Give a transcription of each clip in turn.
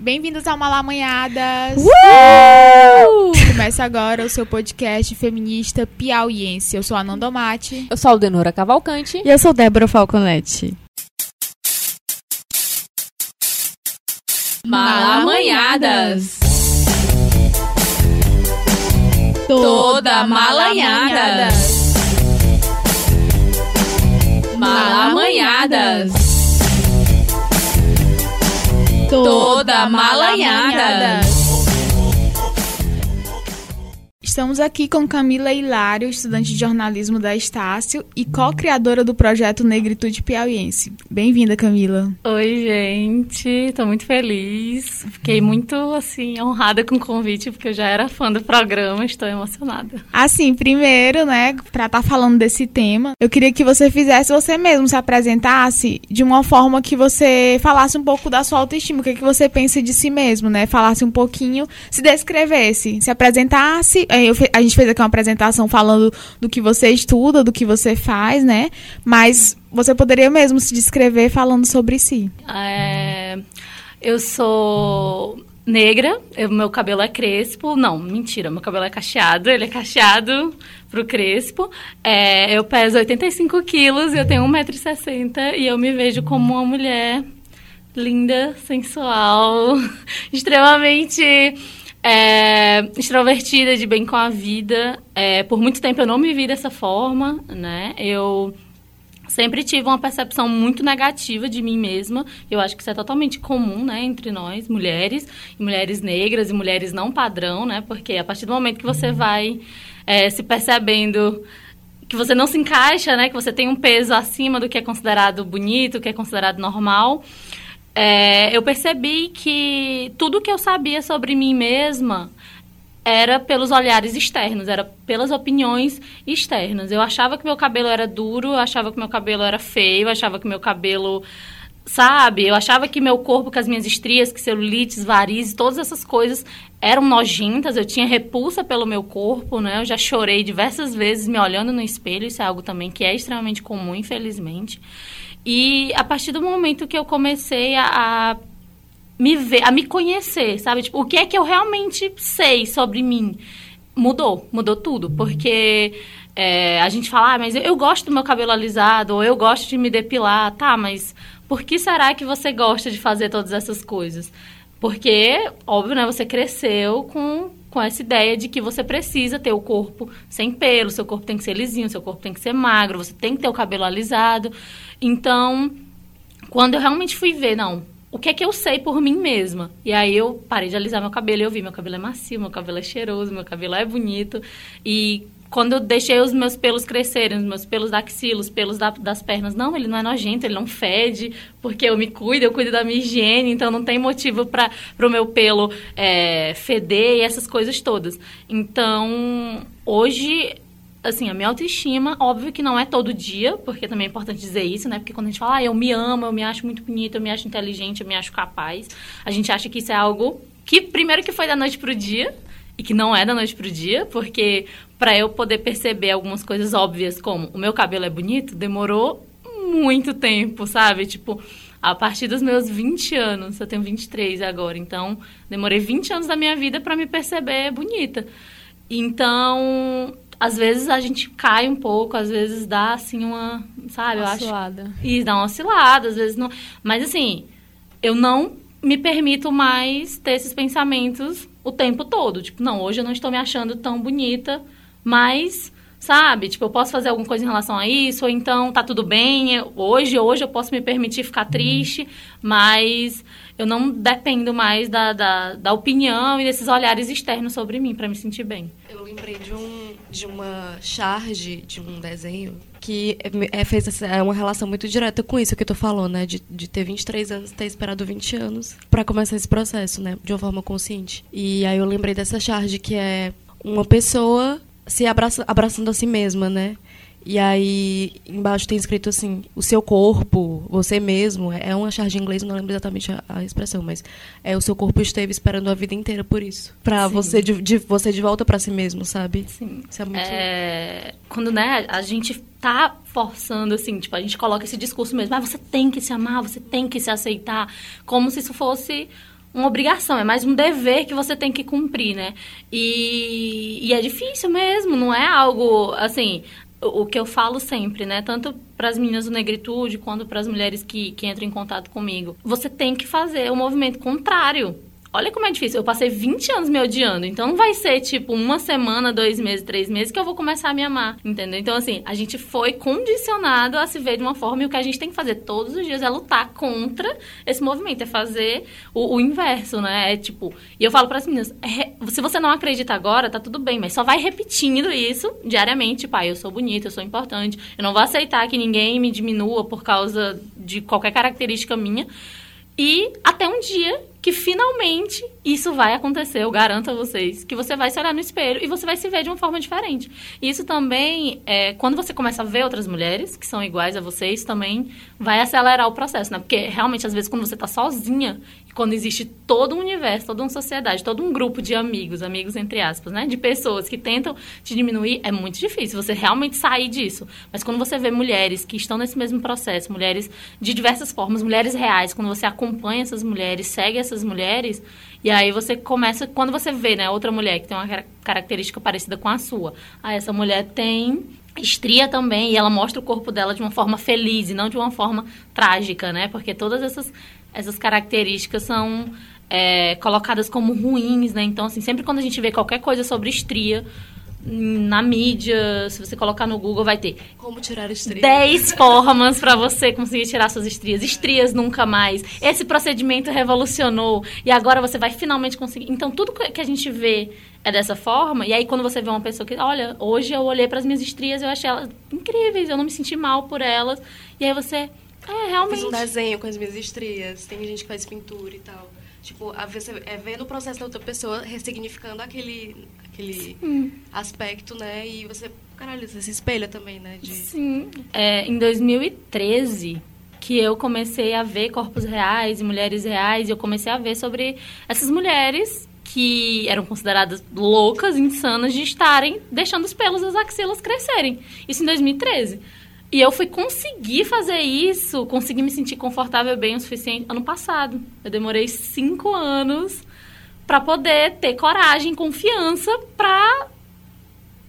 Bem-vindos ao Malamanhadas! Uh! Começa agora o seu podcast feminista piauiense. Eu sou a Nandomate. Eu sou a Aldenora Cavalcante. E eu sou Débora Falconetti. Malamanhadas! Toda malanhada! Malamanhadas! Toda malanhada! Estamos aqui com Camila Hilário, estudante de jornalismo da Estácio e co-criadora do projeto Negritude Piauiense. Bem-vinda, Camila. Oi, gente. Tô muito feliz. Fiquei muito, assim, honrada com o convite, porque eu já era fã do programa. Estou emocionada. Assim, primeiro, né, pra estar tá falando desse tema, eu queria que você fizesse você mesmo, se apresentasse de uma forma que você falasse um pouco da sua autoestima, o que, é que você pensa de si mesmo, né? Falasse um pouquinho, se descrevesse, se apresentasse eu, a gente fez aqui uma apresentação falando do que você estuda, do que você faz, né? Mas você poderia mesmo se descrever falando sobre si. É, eu sou negra, eu, meu cabelo é crespo. Não, mentira, meu cabelo é cacheado, ele é cacheado pro crespo. É, eu peso 85 quilos, eu tenho 1,60m e eu me vejo como uma mulher linda, sensual, extremamente é, extrovertida, de bem com a vida. É, por muito tempo eu não me vi dessa forma, né? Eu sempre tive uma percepção muito negativa de mim mesma. Eu acho que isso é totalmente comum, né, entre nós, mulheres, mulheres negras e mulheres não padrão, né? Porque a partir do momento que você vai é, se percebendo que você não se encaixa, né, que você tem um peso acima do que é considerado bonito, que é considerado normal, é, eu percebi que tudo que eu sabia sobre mim mesma era pelos olhares externos, era pelas opiniões externas. Eu achava que meu cabelo era duro, eu achava que meu cabelo era feio, eu achava que meu cabelo sabe? Eu achava que meu corpo, que as minhas estrias, que celulites, varizes, todas essas coisas eram nojentas, eu tinha repulsa pelo meu corpo, né? Eu já chorei diversas vezes me olhando no espelho, isso é algo também que é extremamente comum, infelizmente. E a partir do momento que eu comecei a, a me ver, a me conhecer, sabe? Tipo, o que é que eu realmente sei sobre mim? Mudou, mudou tudo, porque é, a gente fala, ah, mas eu, eu gosto do meu cabelo alisado, ou eu gosto de me depilar, tá, mas por que será que você gosta de fazer todas essas coisas? Porque, óbvio, né, você cresceu com, com essa ideia de que você precisa ter o corpo sem pelo, seu corpo tem que ser lisinho, seu corpo tem que ser magro, você tem que ter o cabelo alisado. Então, quando eu realmente fui ver, não, o que é que eu sei por mim mesma? E aí eu parei de alisar meu cabelo e eu vi, meu cabelo é macio, meu cabelo é cheiroso, meu cabelo é bonito. E quando eu deixei os meus pelos crescerem, os meus pelos da axila, os pelos da, das pernas, não, ele não é nojento, ele não fede, porque eu me cuido, eu cuido da minha higiene, então não tem motivo para o meu pelo é, feder e essas coisas todas. Então, hoje assim, a minha autoestima, óbvio que não é todo dia, porque também é importante dizer isso, né? Porque quando a gente fala, ah, eu me amo, eu me acho muito bonita, eu me acho inteligente, eu me acho capaz, a gente acha que isso é algo que, primeiro, que foi da noite pro dia, e que não é da noite pro dia, porque para eu poder perceber algumas coisas óbvias, como o meu cabelo é bonito, demorou muito tempo, sabe? Tipo, a partir dos meus 20 anos, eu tenho 23 agora, então demorei 20 anos da minha vida para me perceber bonita. Então, às vezes a gente cai um pouco, às vezes dá assim uma, sabe, uma eu oscilada. acho. E dá uma oscilada, às vezes não. Mas assim, eu não me permito mais ter esses pensamentos o tempo todo. Tipo, não, hoje eu não estou me achando tão bonita, mas sabe? Tipo, eu posso fazer alguma coisa em relação a isso, ou então tá tudo bem, hoje, hoje eu posso me permitir ficar triste, mas eu não dependo mais da, da, da opinião e desses olhares externos sobre mim para me sentir bem. Eu lembrei de, um, de uma charge de um desenho que é, fez é uma relação muito direta com isso que tô falando, né? De, de ter 23 anos, ter esperado 20 anos para começar esse processo, né? De uma forma consciente. E aí eu lembrei dessa charge que é uma pessoa se abraça, abraçando a si mesma, né? E aí, embaixo tem escrito assim: o seu corpo, você mesmo, é uma charge em inglês, não lembro exatamente a, a, expressão, mas é o seu corpo esteve esperando a vida inteira por isso. Pra Sim. você de, de, você de volta para si mesmo, sabe? Sim. Isso é muito. É... Quando, né, a gente tá forçando, assim, tipo, a gente coloca esse discurso mesmo: ah, você tem que se amar, você tem que se aceitar, como se isso fosse uma obrigação, é mais um dever que você tem que cumprir, né? E, e é difícil mesmo, não é algo assim. O, que eu falo sempre, né? Tanto para as meninas do negritude quanto para as mulheres que, que entram em contato comigo. Você tem que fazer o movimento contrário Olha como é difícil. Eu passei 20 anos me odiando. Então não vai ser tipo uma semana, dois meses, três meses que eu vou começar a me amar. Entendeu? Então, assim, a gente foi condicionado a se ver de uma forma e o que a gente tem que fazer todos os dias é lutar contra esse movimento. É fazer o, o inverso, né? É tipo. E eu falo para as meninas: é, se você não acredita agora, tá tudo bem, mas só vai repetindo isso diariamente. Pai, tipo, ah, eu sou bonita, eu sou importante. Eu não vou aceitar que ninguém me diminua por causa de qualquer característica minha. E até um dia que finalmente isso vai acontecer, eu garanto a vocês, que você vai se olhar no espelho e você vai se ver de uma forma diferente. Isso também, é, quando você começa a ver outras mulheres que são iguais a vocês, também vai acelerar o processo, né? Porque realmente, às vezes, quando você está sozinha e quando existe todo um universo, toda uma sociedade, todo um grupo de amigos, amigos entre aspas, né? De pessoas que tentam te diminuir, é muito difícil você realmente sair disso. Mas quando você vê mulheres que estão nesse mesmo processo, mulheres de diversas formas, mulheres reais, quando você acompanha essas mulheres, segue essas mulheres, e aí você começa, quando você vê, né, outra mulher que tem uma característica parecida com a sua, aí essa mulher tem estria também e ela mostra o corpo dela de uma forma feliz e não de uma forma trágica, né? Porque todas essas, essas características são é, colocadas como ruins, né? Então, assim, sempre quando a gente vê qualquer coisa sobre estria, na mídia, se você colocar no Google, vai ter como tirar estrias. 10 formas para você conseguir tirar suas estrias. Estrias nunca mais. Esse procedimento revolucionou e agora você vai finalmente conseguir. Então, tudo que a gente vê é dessa forma. E aí, quando você vê uma pessoa que, olha, hoje eu olhei para as minhas estrias, eu achei elas incríveis, eu não me senti mal por elas. E aí você, é, realmente. Fiz um desenho com as minhas estrias. Tem gente que faz pintura e tal. Tipo, a, você é vendo o processo da outra pessoa ressignificando aquele, aquele aspecto, né? E você, caralho, você se espelha também, né? De... Sim. É, em 2013, que eu comecei a ver corpos reais e mulheres reais, e eu comecei a ver sobre essas mulheres que eram consideradas loucas, insanas de estarem deixando os pelos das axilas crescerem. Isso em 2013. E eu fui conseguir fazer isso, conseguir me sentir confortável bem o suficiente ano passado. Eu demorei cinco anos para poder ter coragem, confiança para,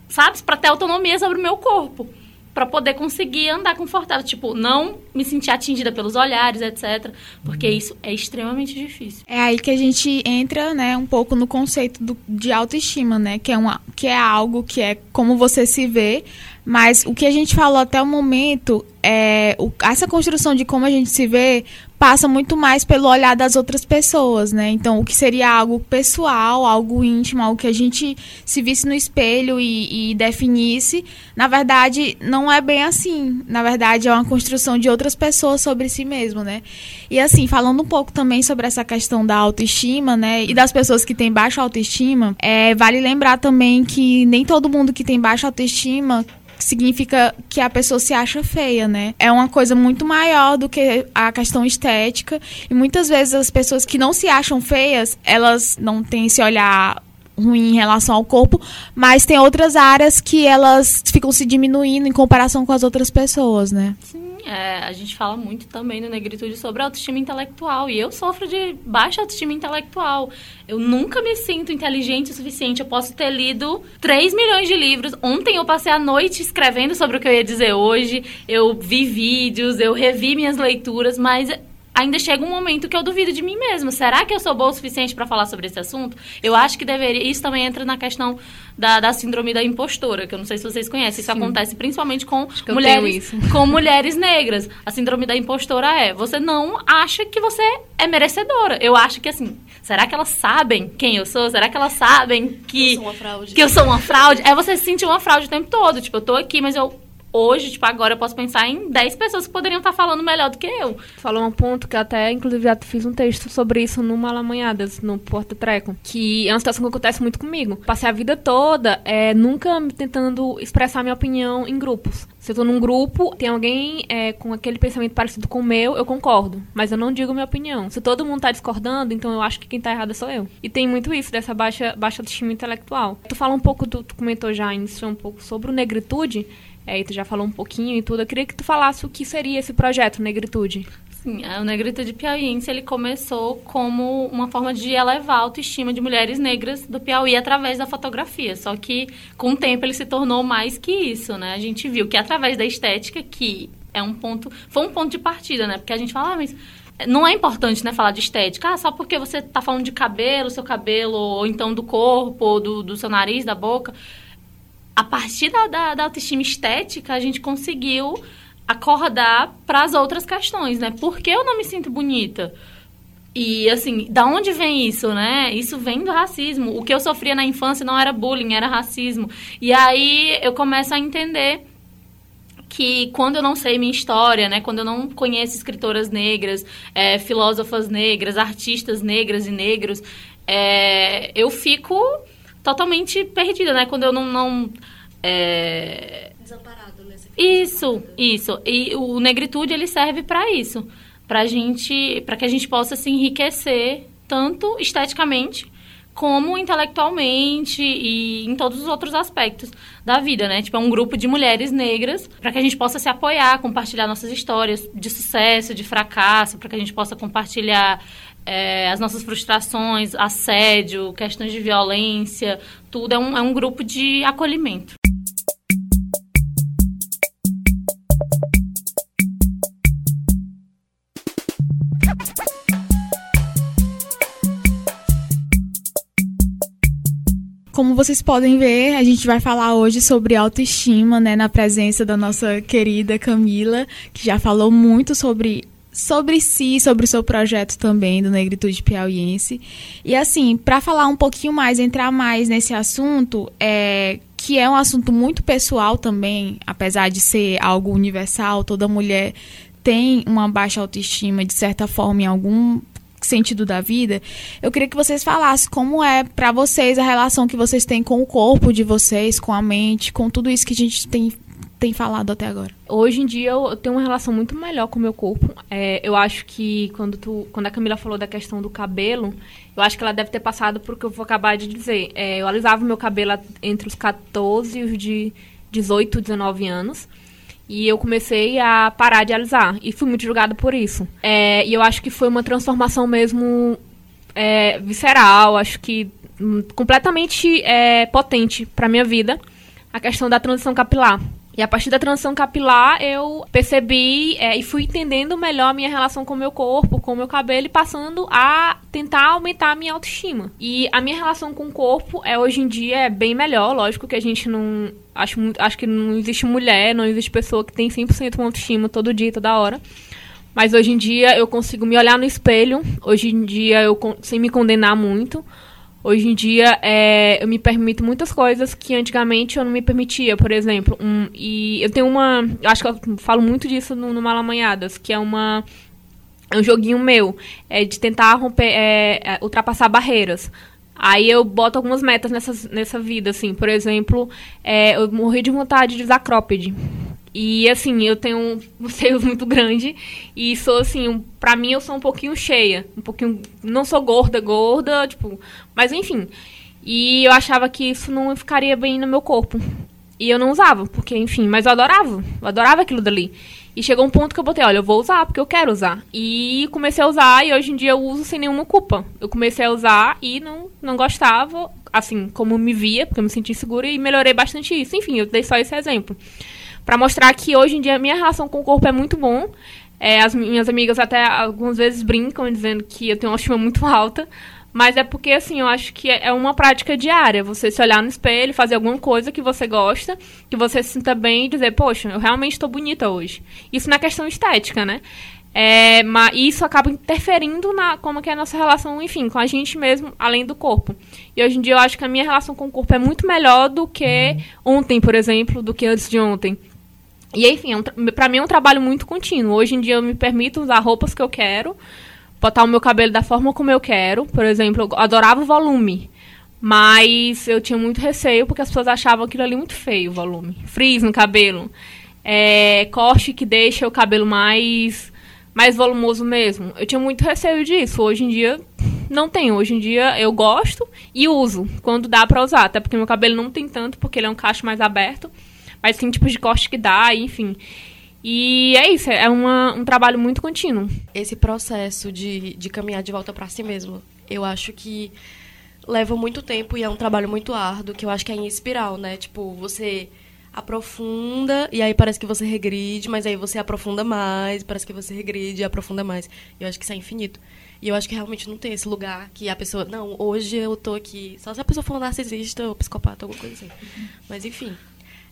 sabe, para ter autonomia sobre o meu corpo, para poder conseguir andar confortável, tipo, não me sentir atingida pelos olhares, etc, porque uhum. isso é extremamente difícil. É aí que a gente entra, né, um pouco no conceito do, de autoestima, né, que é uma que é algo que é como você se vê, mas o que a gente falou até o momento é o, essa construção de como a gente se vê passa muito mais pelo olhar das outras pessoas, né? Então, o que seria algo pessoal, algo íntimo, algo que a gente se visse no espelho e, e definisse, na verdade, não é bem assim. Na verdade, é uma construção de outras pessoas sobre si mesmo, né? E assim, falando um pouco também sobre essa questão da autoestima, né? E das pessoas que têm baixa autoestima, é, vale lembrar também que nem todo mundo que tem baixa autoestima significa que a pessoa se acha feia, né? É uma coisa muito maior do que a questão estética. E muitas vezes as pessoas que não se acham feias, elas não têm esse olhar ruim em relação ao corpo, mas tem outras áreas que elas ficam se diminuindo em comparação com as outras pessoas, né? Sim é, a gente fala muito também no Negritude sobre autoestima intelectual. E eu sofro de baixa autoestima intelectual. Eu nunca me sinto inteligente o suficiente. Eu posso ter lido 3 milhões de livros. Ontem eu passei a noite escrevendo sobre o que eu ia dizer hoje. Eu vi vídeos, eu revi minhas leituras, mas ainda chega um momento que eu duvido de mim mesma. Será que eu sou boa o suficiente para falar sobre esse assunto? Eu acho que deveria. Isso também entra na questão da, da síndrome da impostora, que eu não sei se vocês conhecem. Isso Sim. acontece principalmente com mulheres, com mulheres negras. A síndrome da impostora é: você não acha que você é merecedora. Eu acho que assim. Será que elas sabem quem eu sou? Será que elas sabem que, eu sou uma fraude? que eu sou uma fraude? É você se sentir uma fraude o tempo todo. Tipo, eu tô aqui, mas eu hoje, tipo, agora eu posso pensar em 10 pessoas que poderiam estar falando melhor do que eu. Falou um ponto que até, inclusive, já fiz um texto sobre isso no Malamanhadas, no Porta Treco, que é uma situação que acontece muito comigo. Passei a vida toda é, nunca tentando expressar minha opinião em grupos. Se eu tô num grupo, tem alguém é, com aquele pensamento parecido com o meu, eu concordo. Mas eu não digo minha opinião. Se todo mundo tá discordando, então eu acho que quem tá errado sou eu. E tem muito isso, dessa baixa, baixa autoestima intelectual. Tu fala um pouco, tu, comentou já, iniciou um pouco sobre o negritude. É, tu já falou um pouquinho e tudo. Eu queria que tu falasse o que seria esse projeto Negritude. Sim, o Negritude Piauiense ele começou como uma forma de elevar a autoestima de mulheres negras do Piauí através da fotografia. Só que com o tempo ele se tornou mais que isso, né? A gente viu que através da estética, que é um ponto, foi um ponto de partida, né? Porque a gente fala, ah, mas não é importante, né, falar de estética. Ah, só porque você está falando de cabelo, seu cabelo, ou então do corpo, ou do, do seu nariz, da boca. A partir da, da, da autoestima estética, a gente conseguiu acordar para as outras questões, né? Por que eu não me sinto bonita? E assim, da onde vem isso, né? Isso vem do racismo. O que eu sofria na infância não era bullying, era racismo. E aí eu começo a entender que quando eu não sei minha história, né, quando eu não conheço escritoras negras, é, filósofas negras, artistas negras e negros, é, eu fico totalmente perdida, né? Quando eu não, não é... desamparado nesse isso, isso. E o negritude ele serve para isso, para gente, para que a gente possa se enriquecer tanto esteticamente como intelectualmente e em todos os outros aspectos da vida, né? Tipo, é um grupo de mulheres negras para que a gente possa se apoiar, compartilhar nossas histórias de sucesso, de fracasso, para que a gente possa compartilhar é, as nossas frustrações, assédio, questões de violência, tudo. É um, é um grupo de acolhimento. Como vocês podem ver, a gente vai falar hoje sobre autoestima, né, na presença da nossa querida Camila, que já falou muito sobre sobre si, sobre o seu projeto também do Negritude Piauiense. E assim, para falar um pouquinho mais, entrar mais nesse assunto, é que é um assunto muito pessoal também, apesar de ser algo universal, toda mulher tem uma baixa autoestima de certa forma em algum sentido da vida, eu queria que vocês falassem como é para vocês a relação que vocês têm com o corpo de vocês, com a mente, com tudo isso que a gente tem, tem falado até agora. Hoje em dia eu tenho uma relação muito melhor com o meu corpo. É, eu acho que quando, tu, quando a Camila falou da questão do cabelo, eu acho que ela deve ter passado por que eu vou acabar de dizer. É, eu alisava o meu cabelo entre os 14 e os de 18, 19 anos. E eu comecei a parar de alisar. E fui muito julgada por isso. É, e eu acho que foi uma transformação mesmo é, visceral, acho que hum, completamente é, potente para minha vida a questão da transição capilar. E a partir da transição capilar, eu percebi é, e fui entendendo melhor a minha relação com o meu corpo, com o meu cabelo e passando a tentar aumentar a minha autoestima. E a minha relação com o corpo é hoje em dia é bem melhor, lógico que a gente não acho acho que não existe mulher, não existe pessoa que tem 100% autoestima todo dia, toda hora. Mas hoje em dia eu consigo me olhar no espelho, hoje em dia eu sem me condenar muito Hoje em dia, é, eu me permito muitas coisas que antigamente eu não me permitia, por exemplo. Um, e eu tenho uma. Acho que eu falo muito disso no, no Malamanhadas, que é uma. É um joguinho meu, é de tentar romper, é, é ultrapassar barreiras. Aí eu boto algumas metas nessa, nessa vida, assim. Por exemplo, é, eu morri de vontade de usar cropped. E assim, eu tenho um seios muito grande e sou assim, um, pra mim eu sou um pouquinho cheia, um pouquinho, não sou gorda, gorda, tipo, mas enfim. E eu achava que isso não ficaria bem no meu corpo. E eu não usava, porque enfim, mas eu adorava, eu adorava aquilo dali. E chegou um ponto que eu botei, olha, eu vou usar porque eu quero usar. E comecei a usar e hoje em dia eu uso sem nenhuma culpa. Eu comecei a usar e não, não gostava, assim, como me via, porque eu me senti insegura e melhorei bastante isso. Enfim, eu dei só esse exemplo para mostrar que hoje em dia a minha relação com o corpo é muito bom. É, as minhas amigas até algumas vezes brincam dizendo que eu tenho uma estima muito alta, mas é porque, assim, eu acho que é uma prática diária. Você se olhar no espelho, fazer alguma coisa que você gosta, que você se sinta bem e dizer, poxa, eu realmente estou bonita hoje. Isso na questão estética, né? É, mas isso acaba interferindo na como que é a nossa relação, enfim, com a gente mesmo, além do corpo. E hoje em dia eu acho que a minha relação com o corpo é muito melhor do que ontem, por exemplo, do que antes de ontem. E enfim, é um para mim é um trabalho muito contínuo. Hoje em dia eu me permito usar roupas que eu quero, botar o meu cabelo da forma como eu quero. Por exemplo, eu adorava o volume. Mas eu tinha muito receio porque as pessoas achavam aquilo ali muito feio, o volume. Frizz no cabelo. É, corte que deixa o cabelo mais, mais volumoso mesmo. Eu tinha muito receio disso. Hoje em dia, não tenho. Hoje em dia, eu gosto e uso quando dá pra usar. Até porque meu cabelo não tem tanto, porque ele é um cacho mais aberto mas tem tipos de corte que dá, enfim. E é isso, é uma, um trabalho muito contínuo. Esse processo de, de caminhar de volta para si mesmo, eu acho que leva muito tempo e é um trabalho muito árduo, que eu acho que é em espiral, né? Tipo, você aprofunda e aí parece que você regride, mas aí você aprofunda mais, parece que você regride e aprofunda mais. Eu acho que isso é infinito. E eu acho que realmente não tem esse lugar que a pessoa, não, hoje eu tô aqui, só se a pessoa for narcisista ou psicopata, alguma coisa assim. Mas enfim.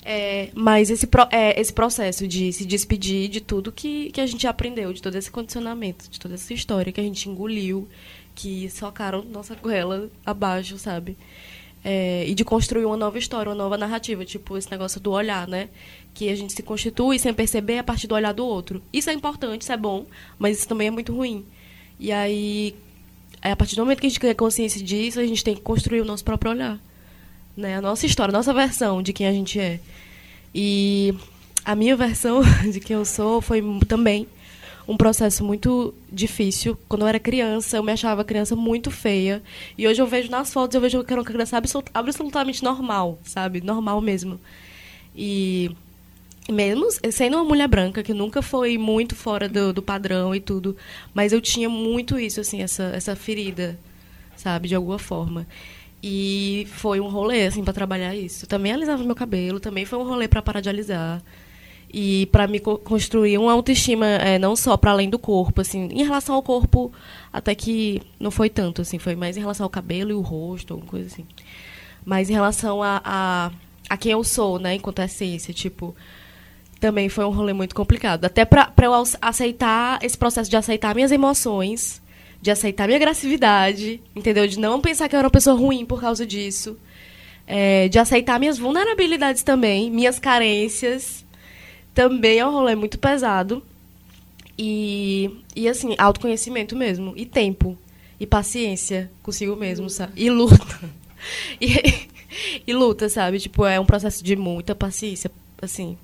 É, mas esse, pro, é, esse processo de se despedir de tudo que, que a gente aprendeu, de todo esse condicionamento, de toda essa história que a gente engoliu, que socaram nossa goela abaixo, sabe? É, e de construir uma nova história, uma nova narrativa, tipo esse negócio do olhar, né? Que a gente se constitui sem perceber a partir do olhar do outro. Isso é importante, isso é bom, mas isso também é muito ruim. E aí, a partir do momento que a gente ganha consciência disso, a gente tem que construir o nosso próprio olhar. Né? A nossa história, a nossa versão de quem a gente é. E a minha versão de quem eu sou foi também um processo muito difícil. Quando eu era criança, eu me achava criança muito feia. E hoje eu vejo nas fotos, eu vejo que era uma criança absolut absolutamente normal, sabe? Normal mesmo. E mesmo sendo uma mulher branca, que nunca foi muito fora do, do padrão e tudo, mas eu tinha muito isso, assim, essa, essa ferida, sabe? De alguma forma. E foi um rolê, assim, para trabalhar isso. Também alisava meu cabelo, também foi um rolê para parar de alisar. E para me co construir uma autoestima é, não só para além do corpo assim em relação ao corpo até que não foi tanto assim foi mais em relação ao cabelo e o rosto alguma coisa assim. Mas em relação a, a, a quem eu sou né enquanto essência tipo também foi um rolê muito complicado. Até para eu aceitar esse processo de aceitar minhas emoções de aceitar minha agressividade entendeu de não pensar que eu era uma pessoa ruim por causa disso é, de aceitar minhas vulnerabilidades também minhas carências também é um rolê muito pesado. E, e assim, autoconhecimento mesmo. E tempo. E paciência consigo mesmo, sabe? E luta. E, e luta, sabe? Tipo, é um processo de muita paciência, assim,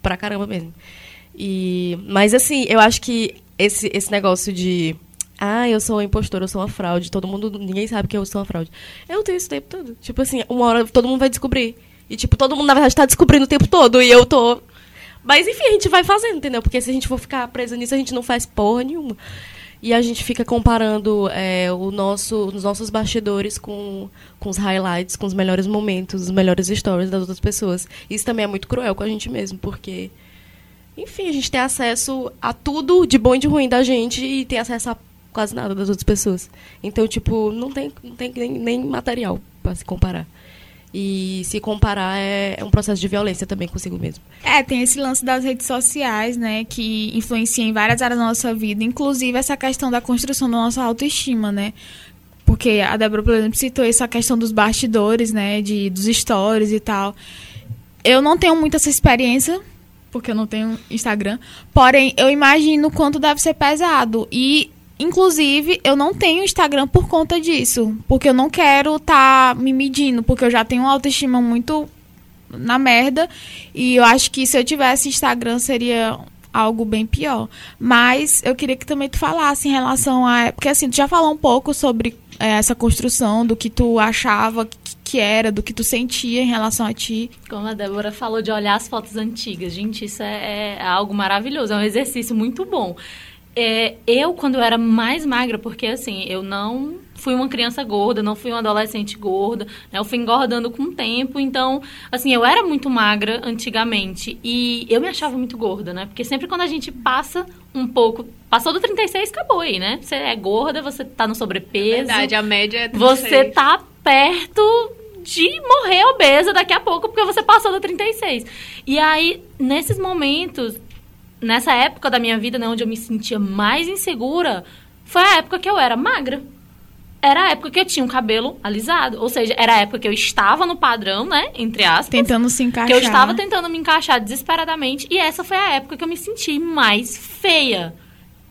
pra caramba mesmo. E, mas assim, eu acho que esse, esse negócio de ah, eu sou uma impostora, eu sou uma fraude, todo mundo, ninguém sabe que eu sou uma fraude. Eu tenho esse tempo todo. Tipo assim, uma hora todo mundo vai descobrir. E tipo, todo mundo na verdade tá descobrindo o tempo todo e eu tô mas enfim, a gente vai fazendo, entendeu? Porque se a gente for ficar preso nisso, a gente não faz porra nenhuma. E a gente fica comparando é, o nosso, os nossos bastidores com, com os highlights, com os melhores momentos, os melhores stories das outras pessoas. Isso também é muito cruel com a gente mesmo, porque, enfim, a gente tem acesso a tudo de bom e de ruim da gente e tem acesso a quase nada das outras pessoas. Então, tipo, não tem, não tem nem, nem material para se comparar. E se comparar é, é um processo de violência também consigo mesmo. É, tem esse lance das redes sociais, né, que influenciam em várias áreas da nossa vida, inclusive essa questão da construção da nossa autoestima, né? Porque a Débora, por exemplo, citou essa questão dos bastidores, né, de, dos stories e tal. Eu não tenho muita essa experiência, porque eu não tenho Instagram, porém, eu imagino quanto deve ser pesado. E Inclusive, eu não tenho Instagram por conta disso. Porque eu não quero estar tá me medindo. Porque eu já tenho uma autoestima muito na merda. E eu acho que se eu tivesse Instagram seria algo bem pior. Mas eu queria que também tu falasse em relação a. Porque assim, tu já falou um pouco sobre é, essa construção do que tu achava que, era, do que tu sentia em relação a ti. Como a Débora falou de olhar as fotos antigas. Gente, isso é, é algo maravilhoso. É um exercício muito bom. É, eu, quando eu era mais magra, porque assim, eu não fui uma criança gorda, não fui uma adolescente gorda, né? Eu fui engordando com o tempo, então, assim, eu era muito magra antigamente e eu me achava muito gorda, né? Porque sempre quando a gente passa um pouco, passou do 36, acabou aí, né? Você é gorda, você tá no sobrepeso. É verdade, a média é 36. Você tá perto de morrer obesa daqui a pouco, porque você passou do 36. E aí, nesses momentos, nessa época da minha vida, né, onde eu me sentia mais insegura, foi a época que eu era magra. Era a época que eu tinha um cabelo alisado. Ou seja, era a época que eu estava no padrão, né? Entre aspas. Tentando se encaixar. Que eu estava tentando me encaixar desesperadamente. E essa foi a época que eu me senti mais feia.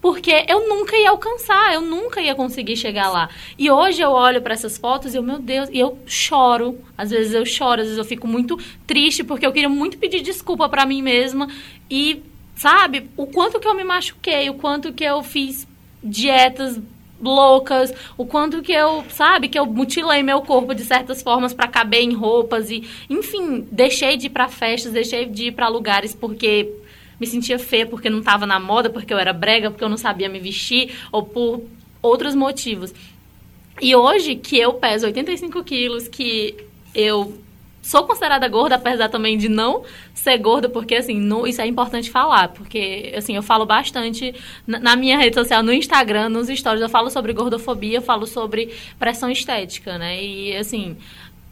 Porque eu nunca ia alcançar, eu nunca ia conseguir chegar lá. E hoje eu olho para essas fotos e eu, meu Deus, e eu choro. Às vezes eu choro, às vezes eu fico muito triste porque eu queria muito pedir desculpa para mim mesma. E sabe? O quanto que eu me machuquei, o quanto que eu fiz dietas loucas, o quanto que eu, sabe, que eu mutilei meu corpo de certas formas para caber em roupas e, enfim, deixei de ir para festas, deixei de ir para lugares porque me sentia feia porque não tava na moda, porque eu era brega, porque eu não sabia me vestir, ou por outros motivos. E hoje que eu peso 85 quilos, que eu sou considerada gorda, apesar também de não ser gorda, porque, assim, isso é importante falar, porque, assim, eu falo bastante na, na, minha rede social, no Instagram, nos stories, eu falo sobre gordofobia, eu falo sobre pressão estética, né? E, assim,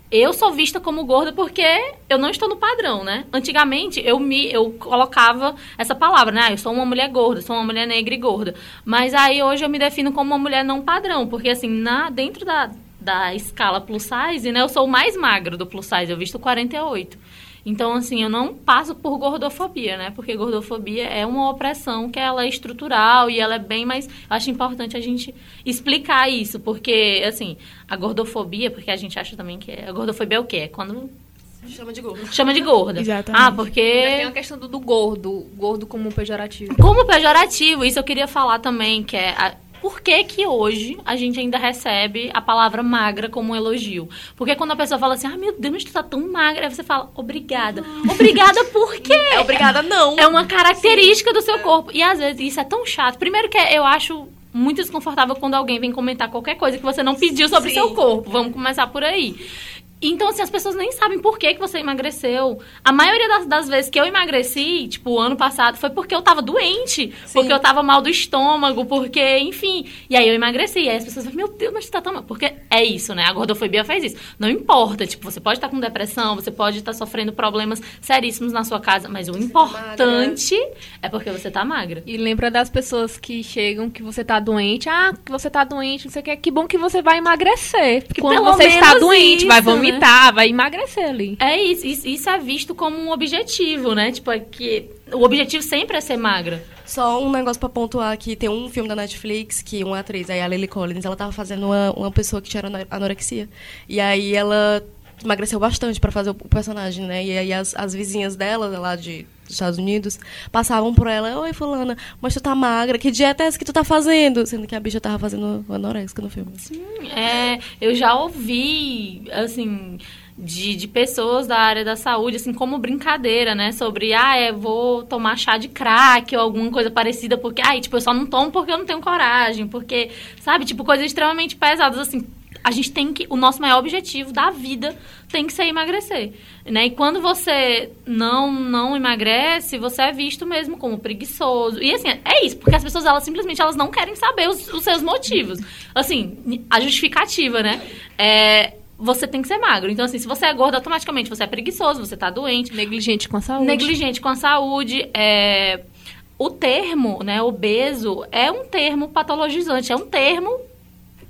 eu sou vista como gorda porque eu não estou no padrão, né? Antigamente, eu me eu colocava essa palavra, né? Ah, eu sou uma mulher gorda, sou uma mulher negra e gorda. Mas aí, hoje, eu me defino como uma mulher não padrão, porque, assim, na, dentro da da escala plus size, né? Eu sou o mais magro do plus size, eu visto 48. Então, assim, eu não passo por gordofobia, né? Porque gordofobia é uma opressão que ela é estrutural e ela é bem mais... Acho importante a gente explicar isso, porque, assim, a gordofobia, porque a gente acha também que é... A gordofobia é o quê? É quando Chama de gorda. Chama de gorda. Exatamente. Ah, porque. tem a questão do, do, gordo, gordo como pejorativo. Como pejorativo, isso eu queria falar também, que é. A por que, que hoje a gente ainda recebe a palavra magra como um elogio? Porque quando a pessoa fala assim, ah, meu Deus, mas tu tá tão magra, aí você fala, obrigada. Obrigada por quê? É obrigada não. É uma característica Sim. do seu corpo. E às vezes isso é tão chato. Primeiro que eu acho muito desconfortável quando alguém vem comentar qualquer coisa que você não pediu sobre o seu corpo. Vamos começar por aí. Então, assim, as pessoas nem sabem por que, que você emagreceu. A maioria das, das vezes que eu emagreci, tipo, o ano passado, foi porque eu tava doente. Sim. Porque eu tava mal do estômago, porque, enfim. E aí eu emagreci. E aí as pessoas falam, meu Deus, mas você tá tão mal. Porque é isso, né? A gordofobia faz isso. Não importa, tipo, você pode estar com depressão, você pode estar sofrendo problemas seríssimos na sua casa, mas o você tá importante tá é porque você tá magra. E lembra das pessoas que chegam que você tá doente. Ah, que você tá doente, não sei o que. Que bom que você vai emagrecer. Porque quando você está doente, isso, vai vomitar vomitar, vai emagrecer ali. É isso, isso, isso é visto como um objetivo, né? Tipo, é que o objetivo sempre é ser magra. Só um negócio pra pontuar que tem um filme da Netflix que uma atriz, aí a Lily Collins, ela tava fazendo uma, uma pessoa que tinha anorexia. E aí ela emagreceu bastante para fazer o personagem, né? E aí as, as vizinhas dela, lá de dos Estados Unidos, passavam por ela, oi fulana, mas tu tá magra, que dieta é essa que tu tá fazendo? Sendo que a bicha tava fazendo anorexica no filme. Sim, é, eu já ouvi, assim, de, de pessoas da área da saúde, assim, como brincadeira, né? Sobre, ah, é, vou tomar chá de crack ou alguma coisa parecida, porque, ai, tipo, eu só não tomo porque eu não tenho coragem, porque, sabe, tipo, coisas extremamente pesadas, assim, a gente tem que. O nosso maior objetivo da vida tem que ser emagrecer. Né? E quando você não, não emagrece, você é visto mesmo como preguiçoso. E assim, é isso, porque as pessoas, elas simplesmente elas não querem saber os, os seus motivos. Assim, a justificativa, né? É, você tem que ser magro. Então, assim, se você é gordo, automaticamente você é preguiçoso, você tá doente. Negligente com a saúde. Negligente com a saúde. É... O termo, né, obeso, é um termo patologizante, é um termo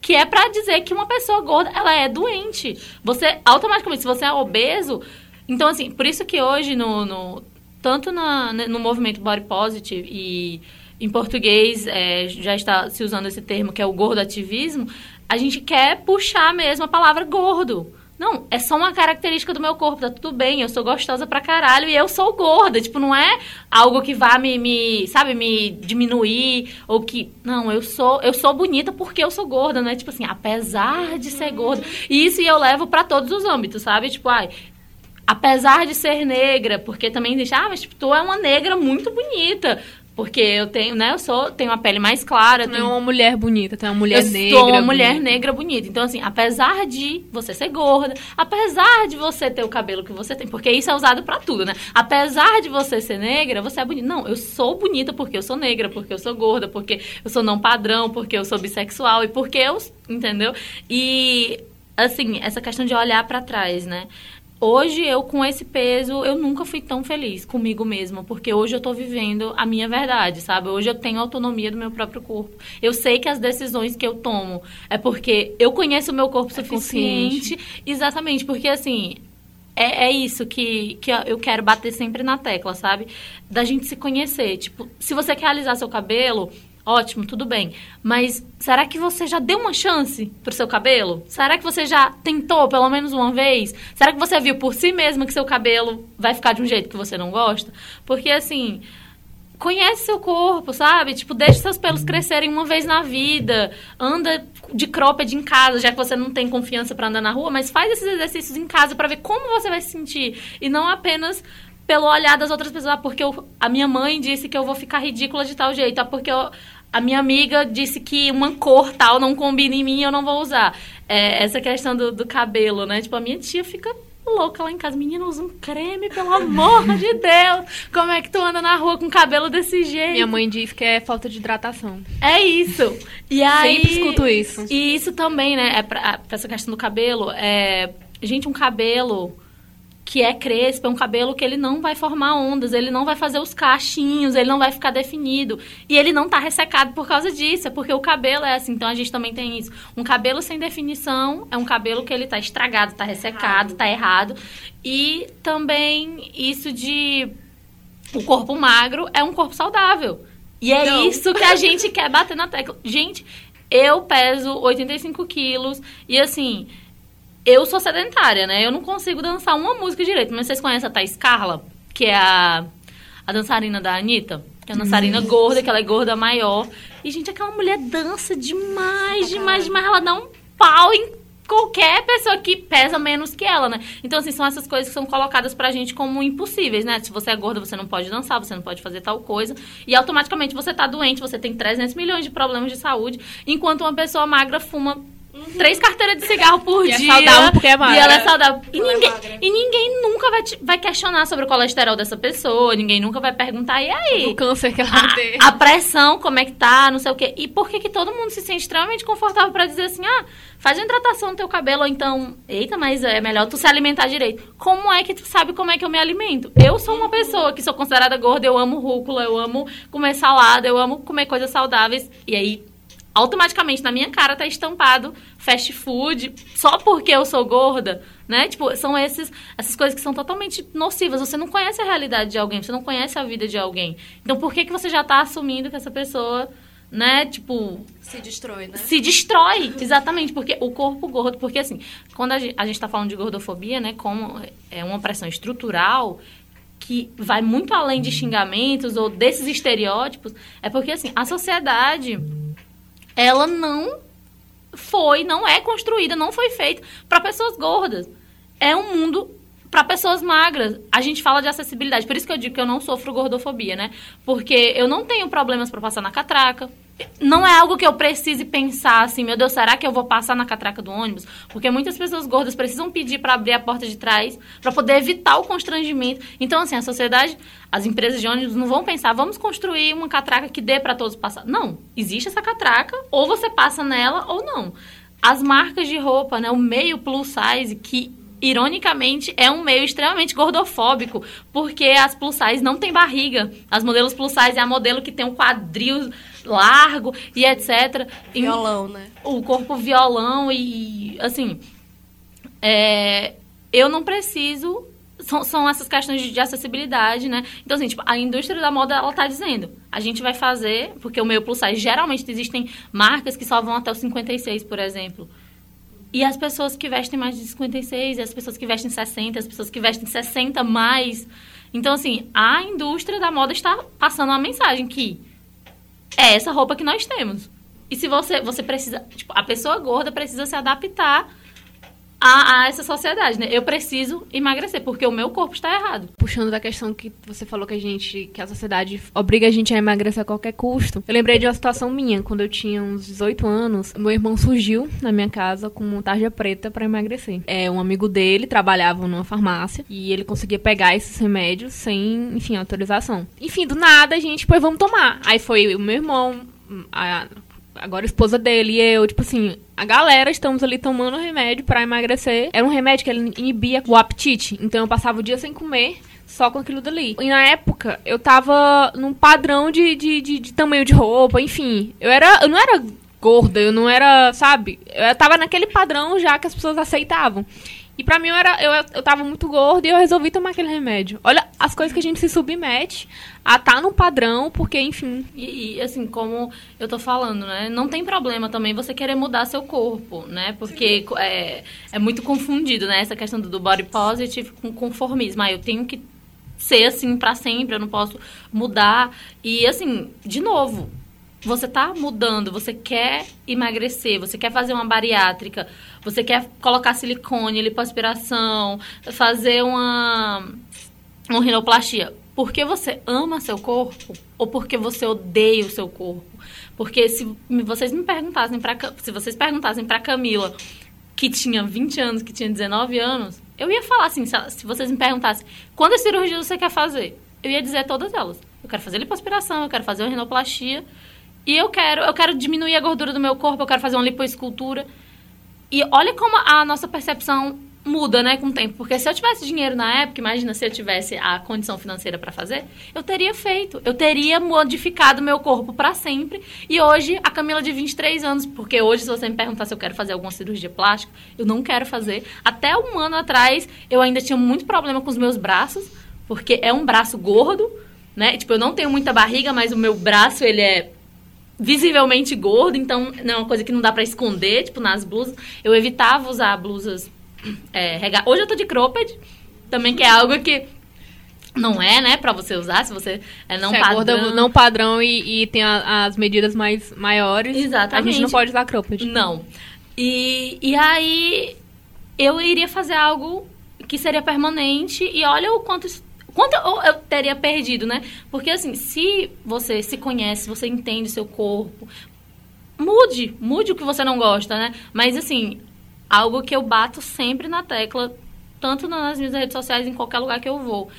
que é para dizer que uma pessoa gorda, ela é doente. Você, automaticamente, se você é obeso... Então, assim, por isso que hoje, no, no tanto na, no movimento Body Positive e em português é, já está se usando esse termo, que é o gordo ativismo, a gente quer puxar mesmo a palavra gordo. Não, é só uma característica do meu corpo, tá tudo bem, eu sou gostosa pra caralho e eu sou gorda. Tipo, não é algo que vá me, me, sabe, me diminuir ou que. Não, eu sou, eu sou bonita porque eu sou gorda, não é tipo assim, apesar de ser gorda. E isso eu levo para todos os âmbitos, sabe? Tipo, ai, apesar de ser negra, porque também diz, ah, mas tipo, tu é uma negra muito bonita. Porque eu tenho, né, eu sou, tenho a pele mais clara. Não é uma mulher bonita, é uma mulher eu negra. Sou uma mulher bonita. negra bonita. Então, assim, apesar de você ser gorda, apesar de você ter o cabelo que você tem, porque isso é usado para tudo, né? Apesar de você ser negra, você é bonita. Não, eu sou bonita porque eu sou negra, porque eu sou gorda, porque eu sou não padrão, porque eu sou bissexual e porque eu, entendeu? E assim, essa questão de olhar para trás, né? Hoje, eu com esse peso, eu nunca fui tão feliz comigo mesma, porque hoje eu tô vivendo a minha verdade, sabe? Hoje eu tenho autonomia do meu próprio corpo. Eu sei que as decisões que eu tomo é porque eu conheço o meu corpo é suficiente. Consciente. Exatamente, porque assim, é, é, isso que, que eu quero bater sempre na tecla, sabe? Da gente se conhecer. Tipo, se você quer alisar seu cabelo, Ótimo, tudo bem. Mas será que você já deu uma chance pro seu cabelo? Será que você já tentou pelo menos uma vez? Será que você viu por si mesma que seu cabelo vai ficar de um jeito que você não gosta? Porque assim, conhece seu corpo, sabe? Tipo, deixa seus pelos crescerem uma vez na vida. Anda de cropped em casa, já que você não tem confiança para andar na rua, mas faz esses exercícios em casa para ver como você vai se sentir e não apenas pelo olhar das outras pessoas. Ah, porque eu- a minha mãe disse que eu vou ficar ridícula de tal jeito. Ah, porque eu- a minha amiga disse que uma cor tal não combina em mim eu não vou usar. É, essa questão do, do cabelo, né? Tipo, a minha tia fica louca lá em casa. Menina, usa um creme, pelo amor de Deus. Como é que tu anda na rua com cabelo desse jeito? Minha mãe diz que é falta de hidratação. É isso. E aí, Sempre escuto isso. E isso também, né? É pra, pra essa questão do cabelo. É, gente, um cabelo que é crespo é um cabelo que ele não vai formar ondas, ele não vai fazer os cachinhos, ele não vai ficar definido. E ele não tá ressecado por causa disso, é porque o cabelo é assim. Então a gente também tem isso. Um cabelo sem definição é um cabelo que ele tá estragado, tá ressecado, tá errado. E também isso de o corpo magro é um corpo saudável. E é Não. isso que a gente quer bater na tecla. Gente, eu peso 85 quilos e assim, eu sou sedentária, né? Eu não consigo dançar uma música direito. Mas vocês conhecem a Thaís Carla? Que é a, a dançarina da Anitta? Que é a dançarina gorda, que ela é gorda maior. E, gente, aquela mulher dança demais, demais, demais. Ela dá um pau em qualquer pessoa que pesa menos que ela, né? Então, assim, são essas coisas que são colocadas pra gente como impossíveis, né? Se você é gorda, você não pode dançar, você não pode fazer tal coisa. E automaticamente você tá doente, você tem 300 milhões de problemas de saúde. Enquanto uma pessoa magra fuma três carteiras de cigarro por E é dia. saudável porque é magra. E ela é saudável. E Ela é ninguém, magra. e ninguém nunca vai, te- vai questionar sobre o colesterol dessa pessoa. Ninguém nunca vai perguntar, e aí? O câncer que ela tem. a, a pressão, como é que tá, não sei o quê. E por que que todo mundo se sente extremamente confortável pra dizer assim, ah, faz uma hidratação no teu cabelo, ou então, eita, mas é melhor tu se alimentar direito. Como é que tu sabe como é que eu me alimento? Eu sou uma pessoa que sou considerada gorda, eu amo rúcula, eu amo comer salada, eu amo comer coisas saudáveis. E aí, automaticamente na minha cara tá estampado fast food só porque eu sou gorda, né? Tipo, são esses, essas coisas que são totalmente nocivas. Você não conhece a realidade de alguém, você não conhece a vida de alguém. Então, por que que você já tá assumindo que essa pessoa, né, tipo, Se destrói, né? se destrói, exatamente, porque o corpo gordo, porque assim, quando a gente, a gente tá falando de gordofobia, né, como é uma pressão estrutural que vai muito além de xingamentos ou desses estereótipos, é porque assim, a sociedade ela não foi, não é construída, não foi feita para pessoas gordas. É um mundo para pessoas magras. A gente fala de acessibilidade, por isso que eu digo que eu não sofro gordofobia, né? Porque eu não tenho problemas para passar na catraca. Não é algo que eu precise pensar assim, meu Deus, será que eu vou passar na catraca do ônibus? Porque muitas pessoas gordas precisam pedir para abrir a porta de trás para poder evitar o constrangimento. Então, assim, a sociedade, as empresas de ônibus não vão pensar, vamos construir uma catraca que dê para todos passar. Não, existe essa catraca, ou você passa nela ou não. As marcas de roupa, né, o meio plus size que ironicamente, é um meio extremamente gordofóbico, porque as plus size não têm barriga. As modelos plus size é a modelo que tem um quadril largo e etc. E Violão, né? o corpo violão e, assim, é, eu não preciso... São, são essas questões de, de acessibilidade, né? Então, assim, tipo, a indústria da moda, ela tá dizendo, a gente vai fazer, porque o meio plus size, geralmente existem marcas que só vão até o 56, por exemplo. E as pessoas que vestem mais de 56, e as pessoas que vestem 60, as pessoas que vestem 60 mais. Então, assim, a indústria da moda está passando uma mensagem que é essa roupa que nós temos. E se você, você precisa. Tipo, a pessoa gorda precisa se adaptar a, a essa sociedade, né? Eu preciso emagrecer, porque o meu corpo está errado. Puxando da questão que você falou que a gente, que a sociedade obriga a gente a emagrecer a qualquer custo. Eu lembrei de uma situação minha, quando eu tinha uns 18 anos, meu irmão surgiu na minha casa com uma tarja preta pra emagrecer. É, um amigo dele trabalhava numa farmácia e ele conseguia pegar esses remédios sem, enfim, autorização. Enfim, do nada a gente, pois vamos tomar. Aí foi o meu irmão, a agora a esposa dele e eu, tipo assim, a galera estamos ali tomando remédio pra emagrecer. Era um remédio que ele inibia o apetite. Então eu passava o dia sem comer. Só com aquilo dali. E na época, eu tava num padrão de, de, de, de tamanho de roupa, enfim. Eu era. Eu não era gorda, eu não era, sabe? Eu tava naquele padrão já que as pessoas aceitavam. E pra mim eu era. Eu, eu tava muito gorda e eu resolvi tomar aquele remédio. Olha as coisas que a gente se submete a tá no padrão, porque, enfim. E, e, assim, como eu tô falando, né? Não tem problema também você querer mudar seu corpo, né? Porque é, é muito confundido, né? Essa questão do, do body positive com conformismo. Ah, eu tenho que ser assim pra sempre, eu não posso mudar. E assim, de novo, você tá mudando, você quer emagrecer, você quer fazer uma bariátrica, você quer colocar silicone, lipoaspiração, fazer uma uma rinoplastia, porque você ama seu corpo ou porque você odeia o seu corpo? Porque se vocês me perguntassem para se vocês perguntassem para Camila que tinha 20 anos, que tinha 19 anos, eu ia falar assim, se, se vocês me perguntassem, quantas cirurgias você quer fazer? Eu ia dizer todas elas. Eu quero fazer lipoaspiração, eu quero fazer uma rinoplastia, e eu quero, eu quero diminuir a gordura do meu corpo, eu quero fazer uma lipoescultura. E olha como a nossa percepção muda, né, com o tempo. Porque se eu tivesse dinheiro na época, imagina se eu tivesse a condição financeira para fazer, eu teria feito. Eu teria modificado meu corpo para sempre. E hoje, a Camila de 23 anos, porque hoje, se você me perguntar se eu quero fazer alguma cirurgia plástica, eu não quero fazer. Até um ano atrás, eu ainda tinha muito problema com os meus braços, porque é um braço gordo, né? Tipo, eu não tenho muita barriga, mas o meu braço, ele é visivelmente gordo, então não é uma coisa que não dá para esconder, tipo, nas blusas. Eu evitava usar blusas é, rega... Hoje eu tô de cropped, também que é algo que não é, né, pra você usar, se você é não se padrão. É gorda, não padrão e, e tem a, as medidas mais maiores. Exatamente. A gente não pode usar cropped. Não. E, e aí eu iria fazer algo que seria permanente e olha o quanto quanto eu, eu teria perdido, né? Porque assim, se você se conhece, você entende seu corpo, mude, mude o que você não gosta, né? Mas assim, algo que eu bato sempre na tecla, tanto nas minhas redes sociais, em qualquer lugar que eu vou.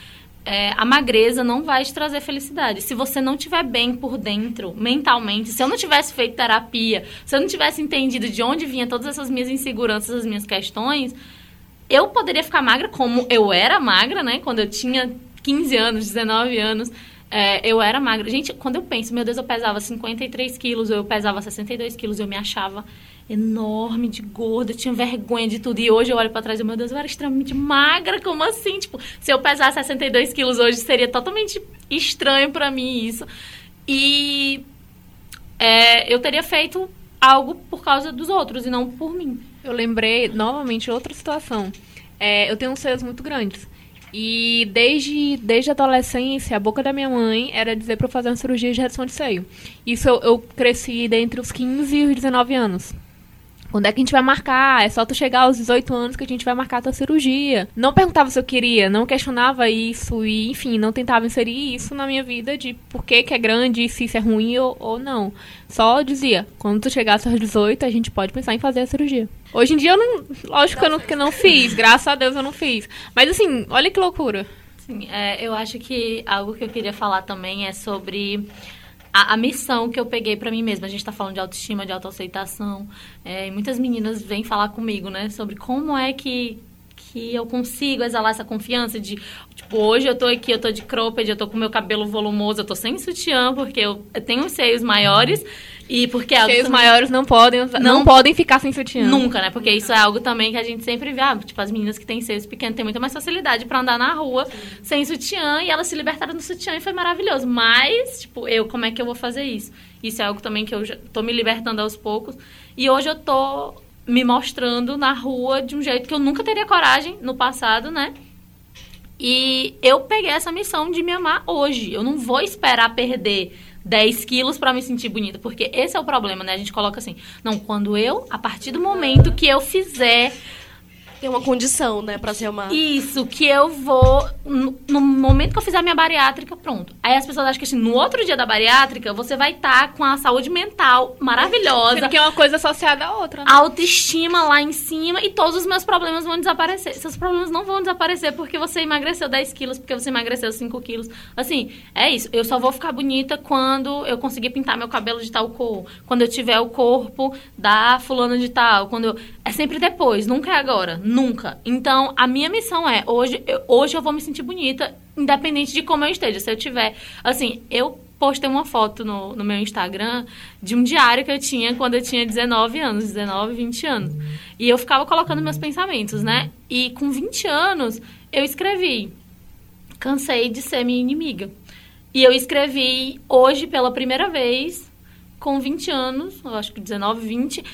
É, a magreza não vai te trazer felicidade. Se você não estiver bem por dentro, mentalmente, se eu não tivesse feito terapia, se eu não tivesse entendido de onde vinha todas essas minhas inseguranças, as minhas questões, eu poderia ficar magra como eu era magra, né? Quando eu tinha 15 anos, 19 anos, é, eu era magra. Gente, quando eu penso, meu Deus, eu pesava 53 quilos, eu pesava 62 quilos, eu me achava enorme, de gorda, tinha vergonha de tudo. E hoje eu olho para trás e, meu Deus, eu era extremamente magra, como assim? Tipo, se eu pesar 62 quilos hoje, seria totalmente estranho para mim isso. E é, eu teria feito algo por causa dos outros e não por mim. Eu lembrei, novamente, outra situação. É, eu tenho seios muito grandes. E desde, desde a adolescência, a boca da minha mãe era dizer para eu fazer uma cirurgia de redução de seio. Isso eu, eu cresci entre os 15 e os 19 anos. Quando é que a gente vai marcar? É só tu chegar aos 18 anos que a gente vai marcar a tua cirurgia. Não perguntava se eu queria, não questionava isso e, enfim, não tentava inserir isso na minha vida de por que, que é grande, se isso é ruim ou, ou não. Só dizia, quando tu chegar aos 18, a gente pode pensar em fazer a cirurgia. Hoje em dia eu não. Lógico que eu não, que não fiz, graças a Deus eu não fiz. Mas assim, olha que loucura. Sim, é, eu acho que algo que eu queria falar também é sobre a, a, missão que eu peguei para mim mesma. A gente está falando de autoestima, de autoaceitação. É, e muitas meninas vêm falar comigo, né? Sobre como é que, que eu consigo exalar essa confiança de... Tipo, hoje eu tô aqui, eu tô de cropped, eu tô com meu cabelo volumoso, eu tô sem sutiã, porque eu, eu tenho os seios maiores... E porque é Seios maiores não podem, não, não, podem ficar sem sutiã. Nunca, né? Porque isso é algo também que a gente sempre vê. Ah, tipo, as meninas que têm seios pequenos têm muita mais facilidade para andar na rua Sim. sem sutiã. E elas se libertaram do sutiã e foi maravilhoso. Mas, tipo, eu, como é que eu vou fazer isso? Isso é algo também que eu tô me libertando aos poucos. E hoje eu tô me mostrando na rua de um jeito que eu nunca teria coragem no passado, né? E eu peguei essa missão de me amar hoje. Eu não vou esperar perder 10 quilos para me sentir bonita. Porque esse é o problema, né? A gente coloca assim, não, quando eu, a partir do momento que eu fizer tem uma condição, né, pra se amar. Isso, que eu vou. No, no, momento que eu fizer a minha bariátrica, pronto. Aí as pessoas acham que assim, no outro dia da bariátrica, você vai estar tá com a saúde mental maravilhosa. Porque é uma coisa associada à outra. Né? Autoestima lá em cima e todos os meus problemas vão desaparecer. Seus problemas não vão desaparecer porque você emagreceu 10 quilos, porque você emagreceu 5 quilos. Assim, é isso. Eu só vou ficar bonita quando eu conseguir pintar meu cabelo de tal cor. Quando eu tiver o corpo da fulana de tal. Quando eu... É sempre depois, nunca é agora Nunca. Então, a minha missão é, hoje eu, hoje eu vou me sentir bonita, independente de como eu esteja. Se eu tiver, assim, eu postei uma foto no, no meu Instagram de um diário que eu tinha quando eu tinha 19 anos, 19, 20 anos. E eu ficava colocando meus pensamentos, né? E com 20 anos, eu escrevi, cansei de ser minha inimiga. E eu escrevi hoje pela primeira vez, com 20 anos, eu acho que 19, 20,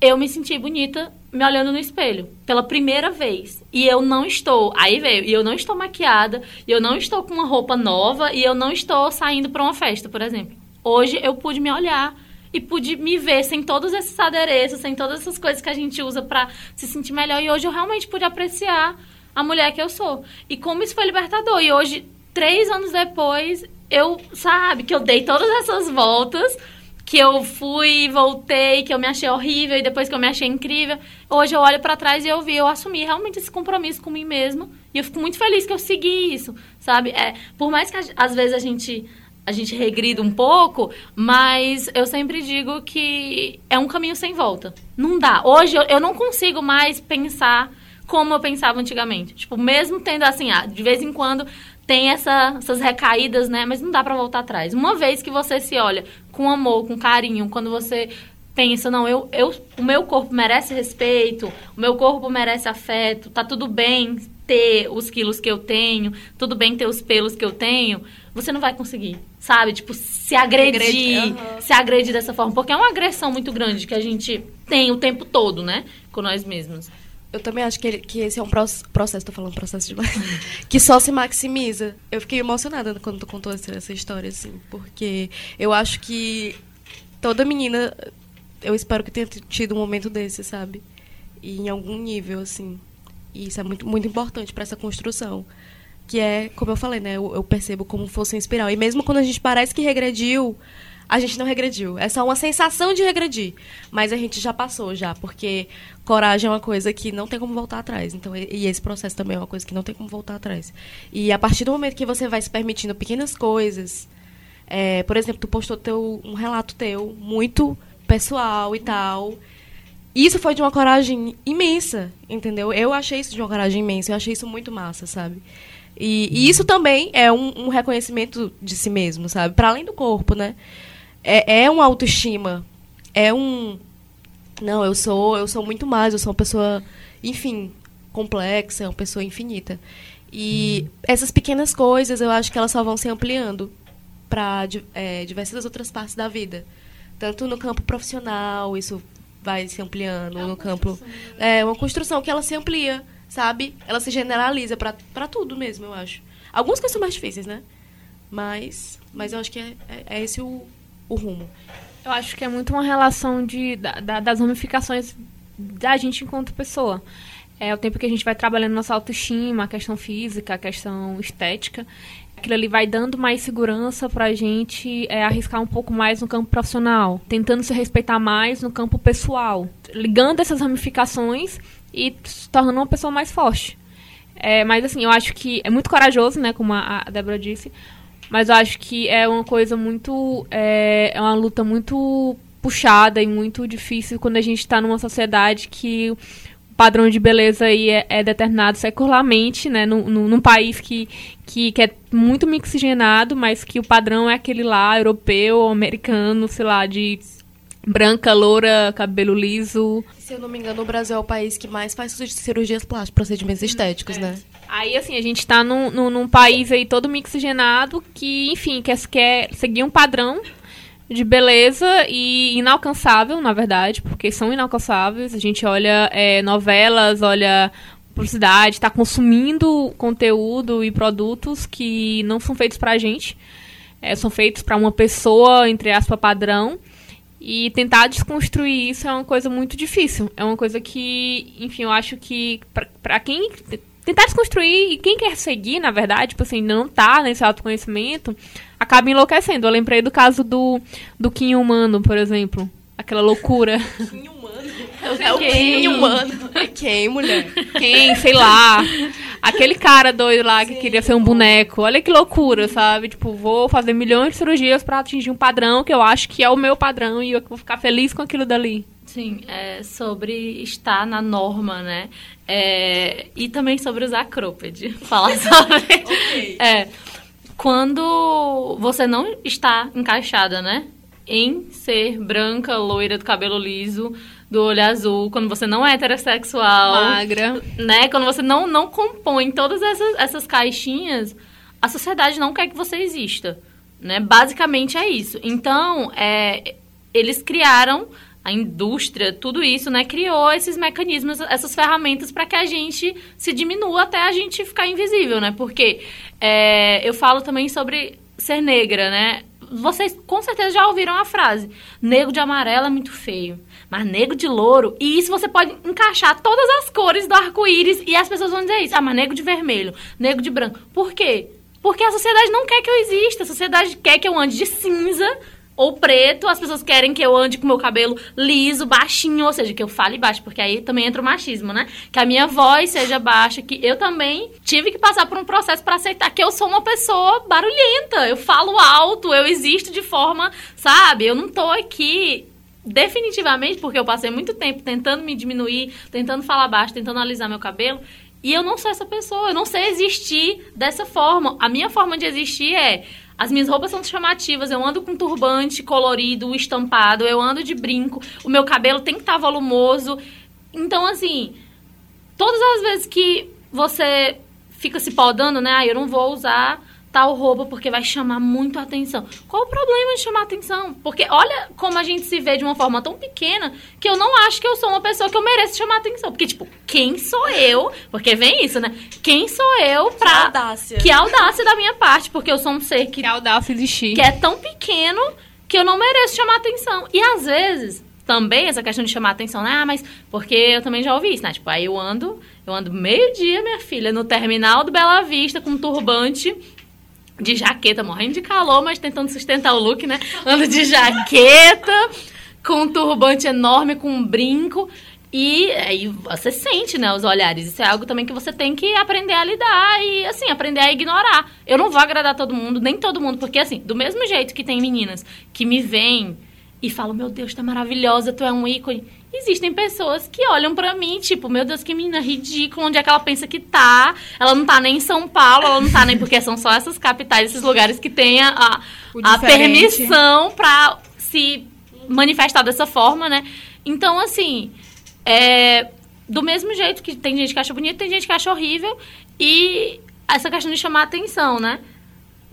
eu me senti bonita me olhando no espelho pela primeira vez. E eu não estou, aí veio, e eu não estou maquiada, e eu não estou com uma roupa nova, e eu não estou saindo para uma festa, por exemplo. Hoje eu pude me olhar e pude me ver sem todos esses adereços, sem todas essas coisas que a gente usa para se sentir melhor. E hoje eu realmente pude apreciar a mulher que eu sou. E como isso foi libertador. E hoje, três anos depois, eu, sabe, que eu dei todas essas voltas, que eu fui, voltei, que eu me achei horrível e depois que eu me achei incrível. Hoje eu olho para trás e eu vi, eu assumi realmente esse compromisso com mim mesmo. E eu fico muito feliz que eu segui isso, sabe? É, por mais que às vezes a gente a gente regrida um pouco, mas eu sempre digo que é um caminho sem volta. Não dá. Hoje eu, eu não consigo mais pensar como eu pensava antigamente. Tipo, mesmo tendo assim, ah, de vez em quando tem essa, essas recaídas, né? Mas não dá para voltar atrás. Uma vez que você se olha com amor, com carinho, quando você pensa, não, eu, eu, o meu corpo merece respeito, o meu corpo merece afeto, tá tudo bem ter os quilos que eu tenho, tudo bem ter os pelos que eu tenho, você não vai conseguir, sabe? Tipo, se agredir, uhum. se agredir dessa forma, porque é uma agressão muito grande que a gente tem o tempo todo, né, com nós mesmos. Eu também acho que, ele, que esse é um processo, tô falando processo demais, que só se maximiza. Eu fiquei emocionada quando tu contou essa, essa história, assim, porque eu acho que toda menina, eu espero que tenha tido um momento desse, sabe? E em algum nível, assim. E isso é muito, muito importante para essa construção. Que é, como eu falei, né? Eu, eu percebo como fosse uma espiral. E mesmo quando a gente parece que regrediu, a gente não regrediu. É só uma sensação de regredir. Mas a gente já passou, já. Porque coragem é uma coisa que não tem como voltar atrás. Então, e esse processo também é uma coisa que não tem como voltar atrás. E a partir do momento que você vai se permitindo pequenas coisas. É, por exemplo, tu postou teu, um relato teu muito pessoal e tal. Isso foi de uma coragem imensa, entendeu? Eu achei isso de uma coragem imensa. Eu achei isso muito massa, sabe? E, e isso também é um, um reconhecimento de si mesmo, sabe? Para além do corpo, né? É, é uma autoestima. É um. Não, eu sou, eu sou muito mais, eu sou uma pessoa, enfim, complexa, uma pessoa infinita. E essas pequenas coisas eu acho que elas só vão se ampliando para é, diversas outras partes da vida. Tanto no campo profissional, isso vai se ampliando, é no campo. Né? É uma construção que ela se amplia, sabe? Ela se generaliza para tudo mesmo, eu acho. Algumas coisas são mais difíceis, né? Mas, mas eu acho que é, é, é esse o, o rumo. Eu acho que é muito uma relação de, da, das ramificações da gente enquanto pessoa. É o tempo que a gente vai trabalhando nossa autoestima, a questão física, a questão estética. Aquilo ali vai dando mais segurança pra gente é, arriscar um pouco mais no campo profissional, tentando se respeitar mais no campo pessoal, ligando essas ramificações e se tornando uma pessoa mais forte. É, mas assim, eu acho que é muito corajoso, né, como a, a Débora disse, mas eu acho que é uma coisa muito. É, é uma luta muito puxada e muito difícil quando a gente está numa sociedade que o padrão de beleza aí é, é determinado secularmente, né? Num, num, país que, que, que, é muito mixigenado, mas que o padrão é aquele lá, europeu, americano, sei lá, de branca, loura, cabelo liso. Se eu não me engano, o Brasil é o país que mais faz cirurgias plásticas, procedimentos estéticos, é. né? Aí, assim, a gente tá num, num, num, país aí todo mixigenado que, enfim, quer, quer seguir um padrão de beleza e inalcançável, na verdade, porque são inalcançáveis. A gente olha é, novelas, olha publicidade, está consumindo conteúdo e produtos que não são feitos pra gente. É, são feitos para uma pessoa, entre aspas, padrão. E tentar desconstruir isso é uma coisa muito difícil. É uma coisa que, enfim, eu acho que para quem tentar desconstruir e quem quer seguir, na verdade, tipo assim, não tá nesse autoconhecimento, acaba enlouquecendo. Eu lembrei do caso do, do Kim Humano, por exemplo. Aquela loucura. Kim Humano? É o Kim Humano. É quem, mulher? Quem, sei lá. Aquele cara doido lá que Sim. queria ser um boneco. Olha que loucura, sabe? Tipo, vou fazer milhões de cirurgias para atingir um padrão que eu acho que é o meu padrão e eu vou ficar feliz com aquilo dali. Sim, é sobre estar na norma, né? É, e também sobre usar cropped. Falar sobre. okay. É, quando você não está encaixada, né? Em ser branca, loira, do cabelo liso, do olho azul, quando você não é heterossexual. Magra. Né? Quando você não, não compõe todas essas, essas caixinhas, a sociedade não quer que você exista. Né? Basicamente é isso. Então, é, eles criaram a indústria, tudo isso, né, criou esses mecanismos, essas ferramentas para que a gente se diminua até a gente ficar invisível, né? Porque é, eu falo também sobre ser negra, né? vocês com certeza já ouviram a frase: negro de amarelo é muito feio, mas negro de louro. E isso você pode encaixar todas as cores do arco-íris e as pessoas vão dizer isso. Ah, mas negro de vermelho, negro de branco. Por quê? Porque a sociedade não quer que eu exista. A sociedade quer que eu ande de cinza ou preto, as pessoas querem que eu ande com meu cabelo liso, baixinho, ou seja, que eu fale baixo, porque aí também entra o machismo, né? Que a minha voz seja baixa, que eu também tive que passar por um processo para aceitar que eu sou uma pessoa barulhenta, eu falo alto, eu existo de forma, sabe? Eu não tô aqui definitivamente porque eu passei muito tempo tentando me diminuir, tentando falar baixo, tentando alisar meu cabelo, e eu não sou essa pessoa, eu não sei existir dessa forma. A minha forma de existir é as minhas roupas são chamativas, eu ando com turbante colorido, estampado, eu ando de brinco, o meu cabelo tem que estar tá volumoso. Então, assim, todas as vezes que você fica se podando, né? Ah, eu não vou usar tal roupa porque vai chamar muito a atenção. Qual o problema de chamar a atenção? Porque olha como a gente se vê de uma forma tão pequena que eu não acho que eu sou uma pessoa que eu mereço chamar a atenção. Porque, tipo, quem sou eu? Porque vem isso, né? Quem sou eu pra. Que audácia. Que audácia da minha parte, porque eu sou um ser que. Que audácia existir. Que é tão pequeno que eu não mereço chamar a atenção. E às vezes. Também essa questão de chamar a atenção, né? Ah, mas porque eu também já ouvi isso, né? Tipo, aí eu ando, eu ando meio-dia, minha filha, no terminal do Bela Vista com um turbante de jaqueta, morrendo de calor, mas tentando sustentar o look, né? Ando de jaqueta, com um turbante enorme, com um brinco. E aí você sente, né, os olhares. Isso é algo também que você tem que aprender a lidar e, assim, aprender a ignorar. Eu não vou agradar todo mundo, nem todo mundo, porque, assim, do mesmo jeito que tem meninas que me veem e falam, meu Deus, tu é maravilhosa, tu é um ícone. Existem pessoas que olham para mim, tipo, meu Deus, que menina ridícula, onde é que ela pensa que tá? Ela não tá nem em São Paulo, ela não tá nem porque são só essas capitais, esses lugares que têm a, a permissão para se manifestar dessa forma, né? Então, assim, é, do mesmo jeito que tem gente que acha bonito, tem gente que acha horrível. E essa questão de chamar atenção, né?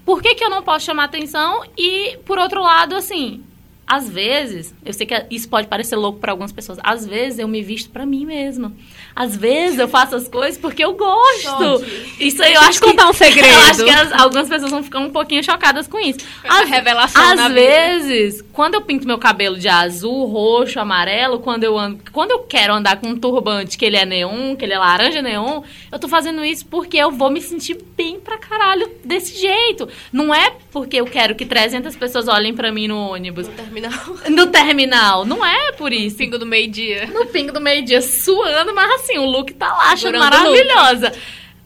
Por que, que eu não posso chamar atenção? E, por outro lado, assim, às vezes, eu sei que isso pode parecer louco para algumas pessoas. Às vezes eu me visto para mim mesma. Às vezes eu faço as coisas porque eu gosto. Isso aí eu acho contar que, um segredo. Eu acho que as, algumas pessoas vão ficar um pouquinho chocadas com isso. Às, revelação às vezes, vida. quando eu pinto meu cabelo de azul, roxo, amarelo, quando eu ando, quando eu quero andar com um turbante que ele é neon, que ele é laranja neon, eu tô fazendo isso porque eu vou me sentir bem pra caralho desse jeito. Não é porque eu quero que 300 pessoas olhem para mim no ônibus terminal. No terminal. Não é por isso. Pingo do meio-dia. No pingo do meio-dia, suando, mas assim, o look tá lá, achando maravilhosa.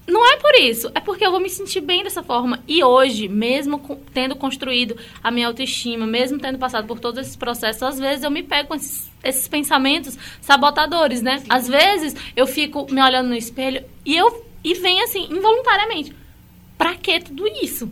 Não é por isso, é porque eu vou me sentir bem dessa forma. E hoje, mesmo com, tendo construído a minha autoestima, mesmo tendo passado por todos esses processos, às vezes eu me pego com esses, esses pensamentos sabotadores, né? Sim. Às vezes eu fico me olhando no espelho e eu e vem assim, involuntariamente. Pra que tudo isso?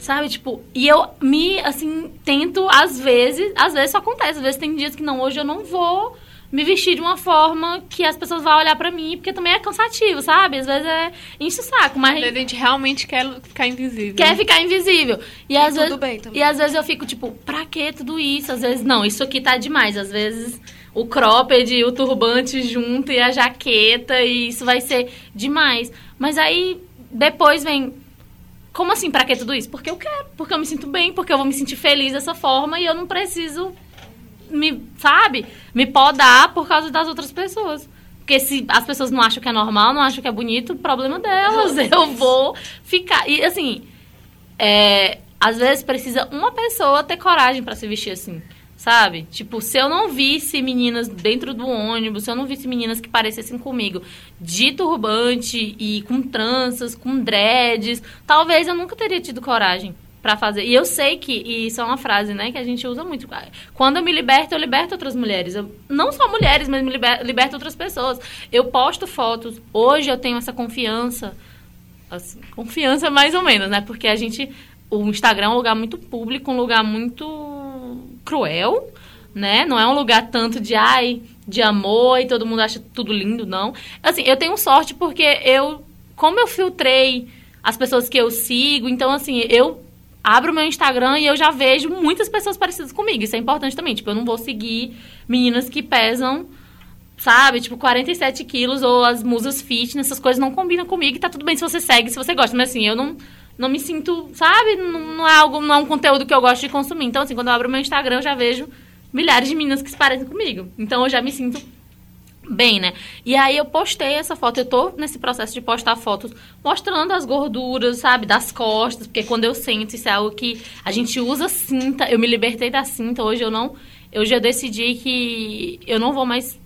Sabe, tipo, e eu me, assim, tento, às vezes, às vezes isso acontece, às vezes tem dias que não, hoje eu não vou me vestir de uma forma que as pessoas vão olhar para mim, porque também é cansativo, sabe? Às vezes é enche o saco, mas... A gente realmente quer ficar invisível. Quer ficar invisível. E, e às vezes, E às vezes eu fico, tipo, pra que tudo isso? Às vezes, não, isso aqui tá demais. Às vezes o cropped, o turbante junto e a jaqueta, e isso vai ser demais. Mas aí, depois vem como assim, pra que tudo isso? Porque eu quero, porque eu me sinto bem, porque eu vou me sentir feliz dessa forma e eu não preciso me, sabe, me podar por causa das outras pessoas. Porque se as pessoas não acham que é normal, não acham que é bonito, problema delas. Eu vou ficar. E assim, é, às vezes precisa uma pessoa ter coragem para se vestir assim sabe? Tipo, se eu não visse meninas dentro do ônibus, se eu não visse meninas que parecessem comigo de turbante e com tranças, com dreads, talvez eu nunca teria tido coragem para fazer. E eu sei que, e isso é uma frase, né, que a gente usa muito. Quando eu me liberto, eu liberto outras mulheres. Eu, não só mulheres, mas me liber, liberto outras pessoas. Eu posto fotos. Hoje eu tenho essa confiança. Assim, confiança mais ou menos, né? Porque a gente. O Instagram é um lugar muito público, um lugar muito cruel, né? Não é um lugar tanto de ai, de amor e todo mundo acha tudo lindo, não. Assim, eu tenho sorte porque eu, como eu filtrei as pessoas que eu sigo, então assim, eu abro meu Instagram e eu já vejo muitas pessoas parecidas comigo. Isso é importante também. Tipo, eu não vou seguir meninas que pesam, sabe, tipo, 47 quilos ou as musas fitness, essas coisas não combinam comigo e tá tudo bem se você segue, se você gosta. Mas assim, eu não não me sinto, sabe? Não, não é algo, não é um conteúdo que eu gosto de consumir. Então, assim, quando eu abro meu Instagram, eu já vejo milhares de meninas que se parecem comigo. Então, eu já me sinto bem, né? E aí eu postei essa foto, eu tô nesse processo de postar fotos mostrando as gorduras, sabe, das costas, porque quando eu sento, isso é algo que a gente usa cinta, eu me libertei da cinta, hoje eu não, eu já decidi que eu não vou mais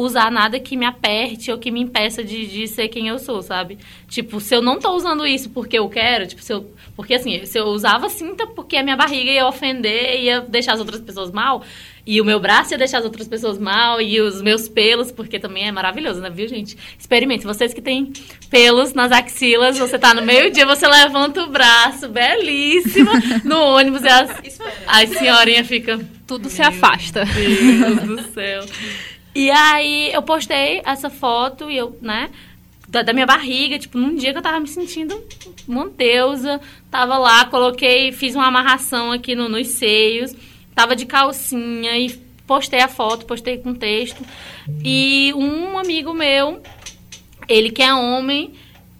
usar nada que me aperte ou que me impeça de, de ser quem eu sou, sabe? Tipo, se eu não tô usando isso porque eu quero, tipo, se eu, porque assim, se eu usava cinta porque a minha barriga ia ofender, ia deixar as outras pessoas mal, e o meu braço ia deixar as outras pessoas mal, e os meus pelos, porque também é maravilhoso, né, viu, gente? Experimente. Vocês que têm pelos nas axilas, você tá no meio-dia, você levanta o braço, belíssima, no ônibus, e as, a senhorinha fica... Tudo se afasta. Deus do céu. E aí eu postei essa foto e eu, né, da, da, minha barriga, tipo, num dia que eu tava me sentindo uma deusa, tava lá, coloquei, fiz uma amarração aqui no, nos seios, tava de calcinha e postei a foto, postei com texto. E um amigo meu, ele que é homem,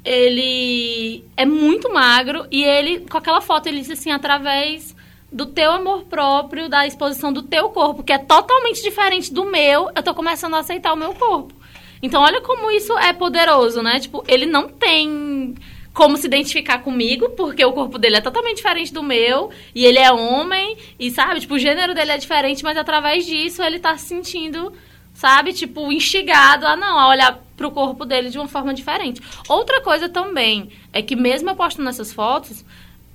ele é muito magro e ele, com aquela foto, ele disse assim, através do teu amor próprio, da exposição do teu corpo, que é totalmente diferente do meu, eu tô começando a aceitar o meu corpo. Então, olha como isso é poderoso, né? Tipo, ele não tem como se identificar comigo, porque o corpo dele é totalmente diferente do meu, e ele é homem, e sabe, tipo, o gênero dele é diferente, mas através disso ele tá se sentindo, sabe, tipo, instigado a não, a olhar pro corpo dele de uma forma diferente. Outra coisa também é que mesmo eu postando essas fotos,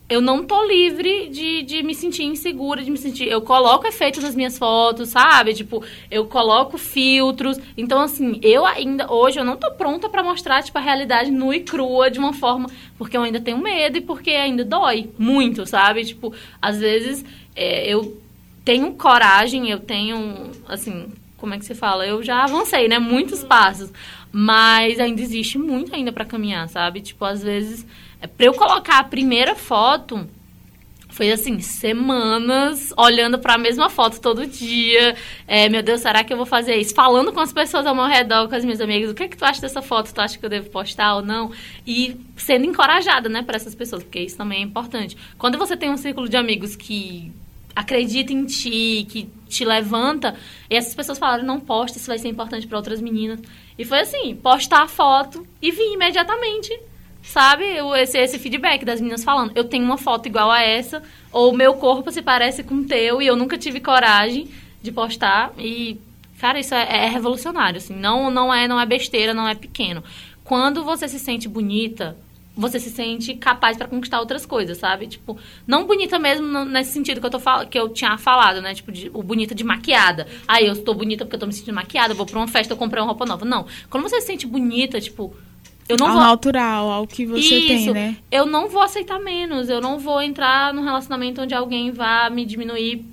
eu não tô livre de, de me sentir insegura, de me sentir. Eu coloco efeitos nas minhas fotos, sabe? Tipo, eu coloco filtros. Então, assim, eu ainda, hoje, eu não tô pronta para mostrar, tipo, a realidade nua e crua de uma forma. Porque eu ainda tenho medo e porque ainda dói muito, sabe? Tipo, às vezes é, eu tenho coragem, eu tenho, assim, como é que se fala? Eu já avancei, né? Muitos passos. Mas ainda existe muito ainda para caminhar, sabe? Tipo, às vezes Pra eu colocar a primeira foto, foi assim, semanas olhando para a mesma foto todo dia. É, meu Deus, será que eu vou fazer isso? Falando com as pessoas ao meu redor, com as minhas amigas, o que é que tu acha dessa foto? Tu acha que eu devo postar ou não? E sendo encorajada, né, para essas pessoas, porque isso também é importante. Quando você tem um círculo de amigos que acredita em ti, que te levanta, e essas pessoas falaram, não posta, isso vai ser importante para outras meninas. E foi assim, postar a foto e vir imediatamente sabe? Esse, esse feedback das meninas falando. Eu tenho uma foto igual a essa, ou meu corpo se parece com o teu, e eu nunca tive coragem de postar. E, cara, isso é, é revolucionário, assim. Não, não, é, não é besteira, não é pequeno. Quando você se sente bonita, você se sente capaz para conquistar outras coisas, sabe? Tipo, não bonita mesmo nesse sentido que eu, tô que eu tinha falado, né? Tipo, de, o bonita de maquiada. Aí eu estou bonita porque eu tô me sentindo maquiada, vou pra uma festa, eu comprei uma roupa nova. Não. Quando você se sente bonita, tipo, eu não ao vou... natural, ao que você Isso. tem, né? Eu não vou aceitar menos. Eu não vou entrar num relacionamento onde alguém vá me diminuir.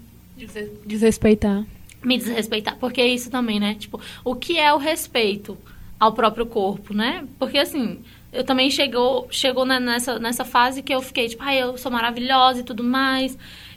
Desrespeitar. Me desrespeitar. Porque é isso também, né? Tipo, o que é o respeito ao próprio corpo, né? Porque assim, eu também chegou, chegou nessa, nessa fase que eu fiquei, tipo, ai, eu sou maravilhosa e tudo mais.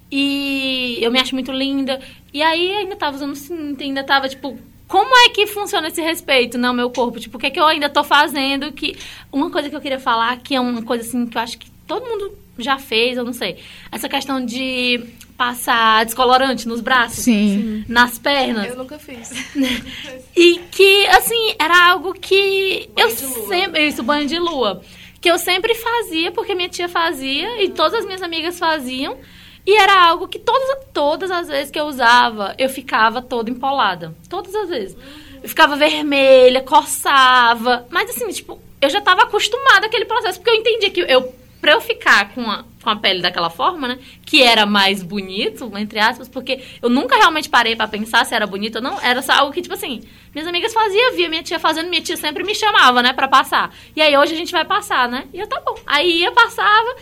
E eu me acho muito linda. E aí ainda tava usando cinta, ainda tava, tipo, como é que funciona esse respeito no meu corpo? Tipo, o que é que eu ainda tô fazendo? Que uma coisa que eu queria falar, que é uma coisa assim que eu acho que todo mundo já fez, eu não sei. Essa questão de passar descolorante nos braços, Sim. nas pernas. Eu nunca fiz. e que, assim, era algo que banho eu sempre. Isso, banho de lua. Que eu sempre fazia, porque minha tia fazia e todas as minhas amigas faziam. E era algo que todas, todas as vezes que eu usava, eu ficava toda empolada. Todas as vezes. Eu ficava vermelha, coçava. Mas assim, tipo, eu já estava acostumada àquele processo, porque eu entendia que eu, pra eu ficar com a, com a pele daquela forma, né? Que era mais bonito, entre aspas, porque eu nunca realmente parei para pensar se era bonito ou não. Era só algo que, tipo assim, minhas amigas faziam, via minha tia fazendo, minha tia sempre me chamava, né, pra passar. E aí hoje a gente vai passar, né? E eu, tá bom. Aí ia, passava.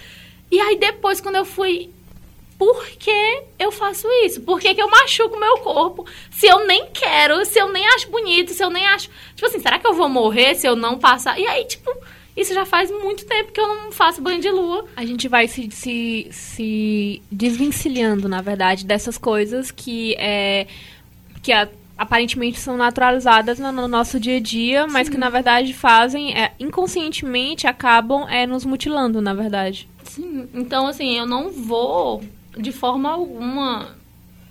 E aí depois, quando eu fui por que eu faço isso? Por que, que eu machuco meu corpo se eu nem quero, se eu nem acho bonito, se eu nem acho. Tipo assim, será que eu vou morrer se eu não passar? E aí, tipo, isso já faz muito tempo que eu não faço banho de lua. A gente vai se, se, se desvencilhando, na verdade, dessas coisas que é. que a, aparentemente são naturalizadas no, no nosso dia a dia, mas que na verdade fazem, é, inconscientemente, acabam é, nos mutilando, na verdade. Sim, então assim, eu não vou de forma alguma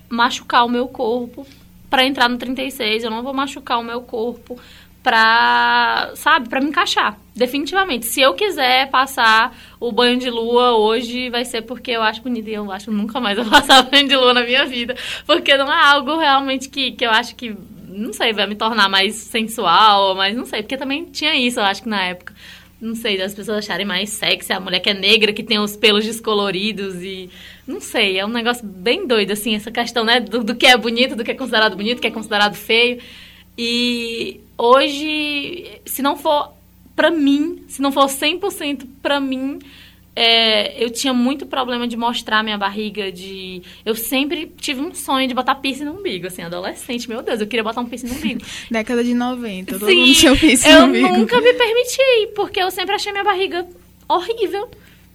machucar o meu corpo para entrar no 36, eu não vou machucar o meu corpo pra, sabe, pra me encaixar. Definitivamente. Se eu quiser passar o banho de lua hoje, vai ser porque eu acho bonito. E eu acho que nunca mais vou passar banho de lua na minha vida. Porque não é algo realmente que, que eu acho que, não sei, vai me tornar mais sensual, mas não sei. Porque também tinha isso, eu acho que na época. Não sei, das pessoas acharem mais sexy a mulher que é negra, que tem os pelos descoloridos e. Não sei, é um negócio bem doido, assim, essa questão, né? Do, do que é bonito, do que é considerado bonito, do que é considerado feio. E hoje, se não for pra mim, se não for 100% pra mim, é, eu tinha muito problema de mostrar minha barriga, de... Eu sempre tive um sonho de botar piercing no umbigo, assim, adolescente. Meu Deus, eu queria botar um piercing no umbigo. Década de 90, todo Sim, mundo tinha piercing eu no umbigo. nunca me permiti, porque eu sempre achei minha barriga horrível.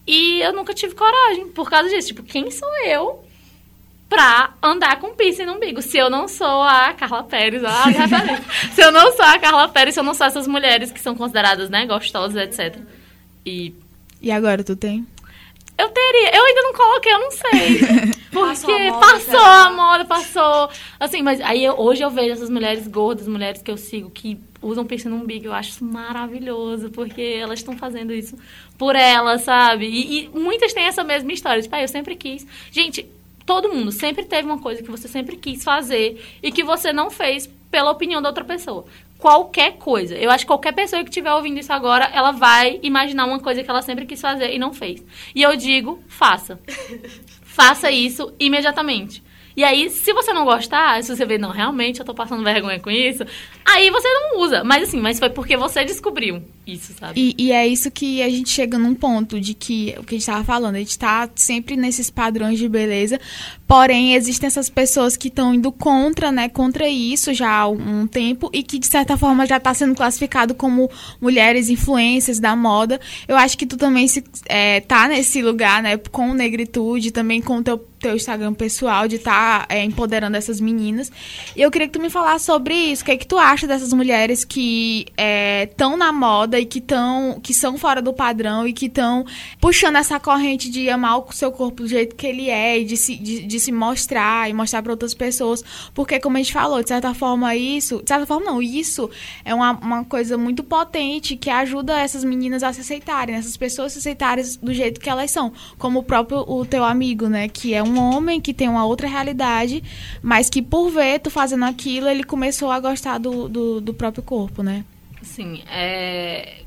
E eu nunca tive coragem por causa disso. Tipo, quem sou eu pra andar com piercing no umbigo? Se eu não sou a Carla Pérez, a se eu não sou a Carla Pérez, se eu não sou essas mulheres que são consideradas, né, gostosas, etc. E E agora tu tem? eu teria, eu ainda não coloquei, eu não sei. Passou Porque a moda, passou a moda, passou. Assim, mas aí eu- hoje eu vejo essas mulheres gordas, mulheres que eu sigo, que usam piercing no umbigo. Eu acho isso maravilhoso, porque elas estão fazendo isso por elas, sabe? E, e muitas têm essa mesma história. Tipo, ah, eu sempre quis. Gente, todo mundo sempre teve uma coisa que você sempre quis fazer e que você não fez pela opinião da outra pessoa. Qualquer coisa. Eu acho que qualquer pessoa que estiver ouvindo isso agora, ela vai imaginar uma coisa que ela sempre quis fazer e não fez. E eu digo, faça. Faça isso imediatamente. E aí, se você não gostar, se você ver, não, realmente eu tô passando vergonha com isso, aí você não usa. Mas assim, mas foi porque você descobriu isso, sabe? E, e é isso que a gente chega num ponto de que, o que a gente tava falando, a gente tá sempre nesses padrões de beleza, porém existem essas pessoas que estão indo contra, né, contra isso já há um tempo e que de certa forma já tá sendo classificado como mulheres influências da moda. Eu acho que tu também se, é, tá nesse lugar, né, com negritude, também com o teu, teu Instagram pessoal, de estar tá, é, empoderando essas meninas. E eu queria que tu me falasse sobre isso, o que é que tu acha dessas mulheres que estão na moda e que estão que são fora do padrão e que estão puxando essa corrente de amar o seu corpo do jeito que ele é e de se, de, de se mostrar e mostrar para outras pessoas. Porque, como a gente falou, de certa forma, isso. De certa forma, não, isso é uma, uma coisa muito potente que ajuda essas meninas a se aceitarem, essas pessoas se aceitarem do jeito que elas são. Como o próprio o teu amigo, né? Que é um homem que tem uma outra realidade, mas que por ver tu fazendo aquilo, ele começou a gostar do, do, do próprio corpo, né? Sim, é,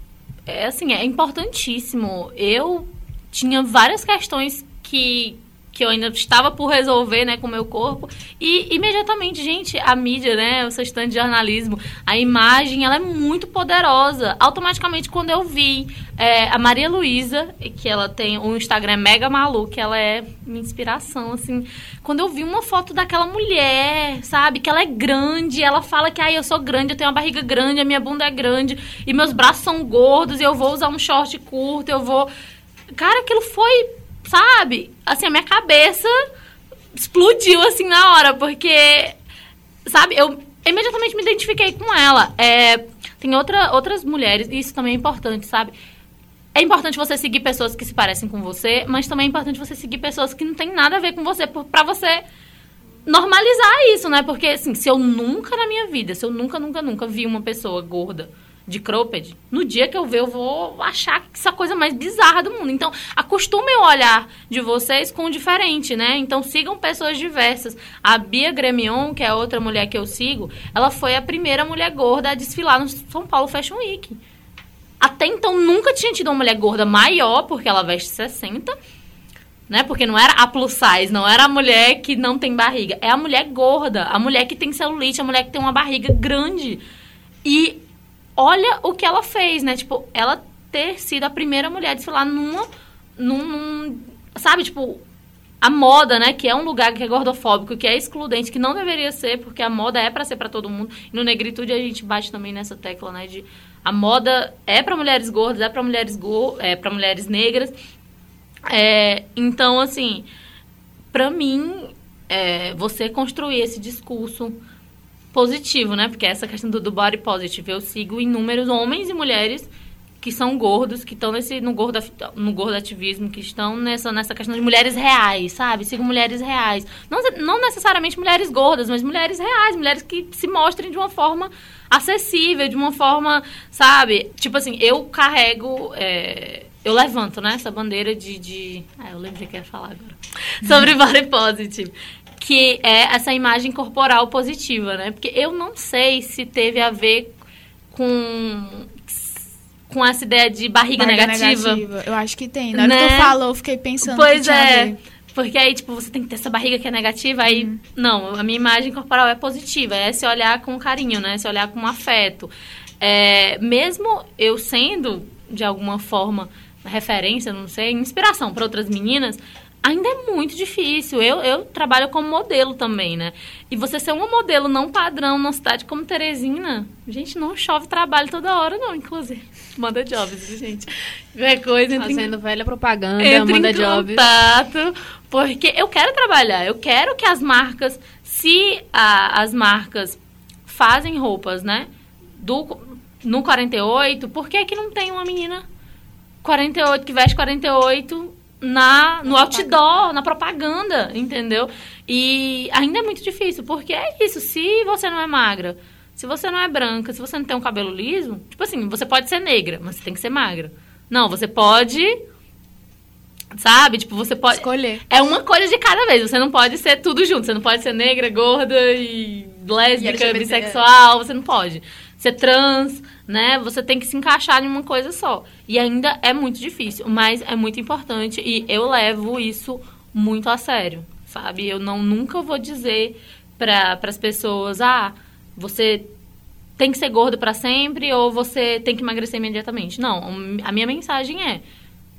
é assim, é importantíssimo. Eu tinha várias questões que, que eu ainda estava por resolver, né, com o meu corpo. E imediatamente, gente, a mídia, né, o seu stand de jornalismo, a imagem, ela é muito poderosa. Automaticamente, quando eu vi é, a Maria Luísa, que ela tem um Instagram mega maluco, ela é minha inspiração, assim. Quando eu vi uma foto daquela mulher, sabe, que ela é grande, ela fala que, ai, eu sou grande, eu tenho uma barriga grande, a minha bunda é grande, e meus braços são gordos, e eu vou usar um short curto, eu vou... Cara, aquilo foi, sabe, assim, a minha cabeça explodiu, assim, na hora, porque, sabe, eu imediatamente me identifiquei com ela. É, tem outra, outras mulheres, e isso também é importante, sabe? É importante você seguir pessoas que se parecem com você, mas também é importante você seguir pessoas que não tem nada a ver com você, pra você normalizar isso, né? Porque, assim, se eu nunca na minha vida, se eu nunca, nunca, nunca vi uma pessoa gorda de cropped, no dia que eu ver, eu vou achar que isso é coisa mais bizarra do mundo. Então, acostumem o olhar de vocês com o diferente, né? Então, sigam pessoas diversas. A Bia Gremion, que é outra mulher que eu sigo, ela foi a primeira mulher gorda a desfilar no São Paulo Fashion Week. Até então, nunca tinha tido uma mulher gorda maior, porque ela veste 60, né? Porque não era a plus size, não era a mulher que não tem barriga. É a mulher gorda, a mulher que tem celulite, a mulher que tem uma barriga grande. E olha o que ela fez, né? Tipo, ela ter sido a primeira mulher a desfilar numa, num, num- sabe, tipo, a moda, né, que é um lugar que é gordofóbico, que é excludente, que não deveria ser, porque a moda é pra ser pra todo mundo. E no negritude a gente bate também nessa tecla, né, de a moda é pra mulheres gordas, é pra mulheres go é para mulheres negras. É, então, assim, pra mim, é, você construir esse discurso positivo, né? Porque essa questão do, do body positive, eu sigo inúmeros homens e mulheres que são gordos, que estão nesse no gordo no gordo ativismo, que estão nessa nessa questão de mulheres reais, sabe? Sigo mulheres reais, não, não necessariamente mulheres gordas, mas mulheres reais, mulheres que se mostrem de uma forma acessível, de uma forma, sabe? Tipo assim, eu carrego é, eu levanto, né, essa bandeira de, de... Ah, eu lembrei que ia falar agora. Sobre body positive que é essa imagem corporal positiva, né? Porque eu não sei se teve a ver com com essa ideia de barriga, barriga negativa. negativa. Eu acho que tem. Na hora né? que tu falou, eu fiquei pensando Pois é. Porque aí, tipo, você tem que ter essa barriga que é negativa, aí... Uhum. Não, a minha imagem corporal é positiva. É se olhar com carinho, né? Se olhar com afeto. É, mesmo eu sendo, de alguma forma, referência, não sei, inspiração para outras meninas, ainda é muito difícil. Eu, eu trabalho como modelo também, né? E você ser uma modelo não padrão numa cidade como Teresina, gente, não chove trabalho toda hora, não, inclusive. Manda jobs, gente. É coisa Fazendo em... velha propaganda, entre manda em jobs. Contato, porque eu quero trabalhar, eu quero que as marcas, se a, as marcas fazem roupas, né? Do, no 48, por que que não tem uma menina 48 que veste 48 na, no outdoor, na propaganda, entendeu? E ainda é muito difícil, porque é isso, se você não é magra, se você não é branca, se você não tem um cabelo liso, tipo assim, você pode ser negra, mas você tem que ser magra. Não, você pode Sabe? Tipo, você pode. Escolher. É uma coisa de cada vez. Você não pode ser tudo junto. Você não pode ser negra, gorda e lésbica, e bissexual. Você não pode. Ser trans, né? Você tem que se encaixar em uma coisa só. E ainda é muito difícil, mas é muito importante e eu levo isso muito a sério, sabe? Eu não nunca vou dizer para as pessoas, ah, você tem que ser gordo para sempre ou você tem que emagrecer imediatamente. Não, a minha mensagem é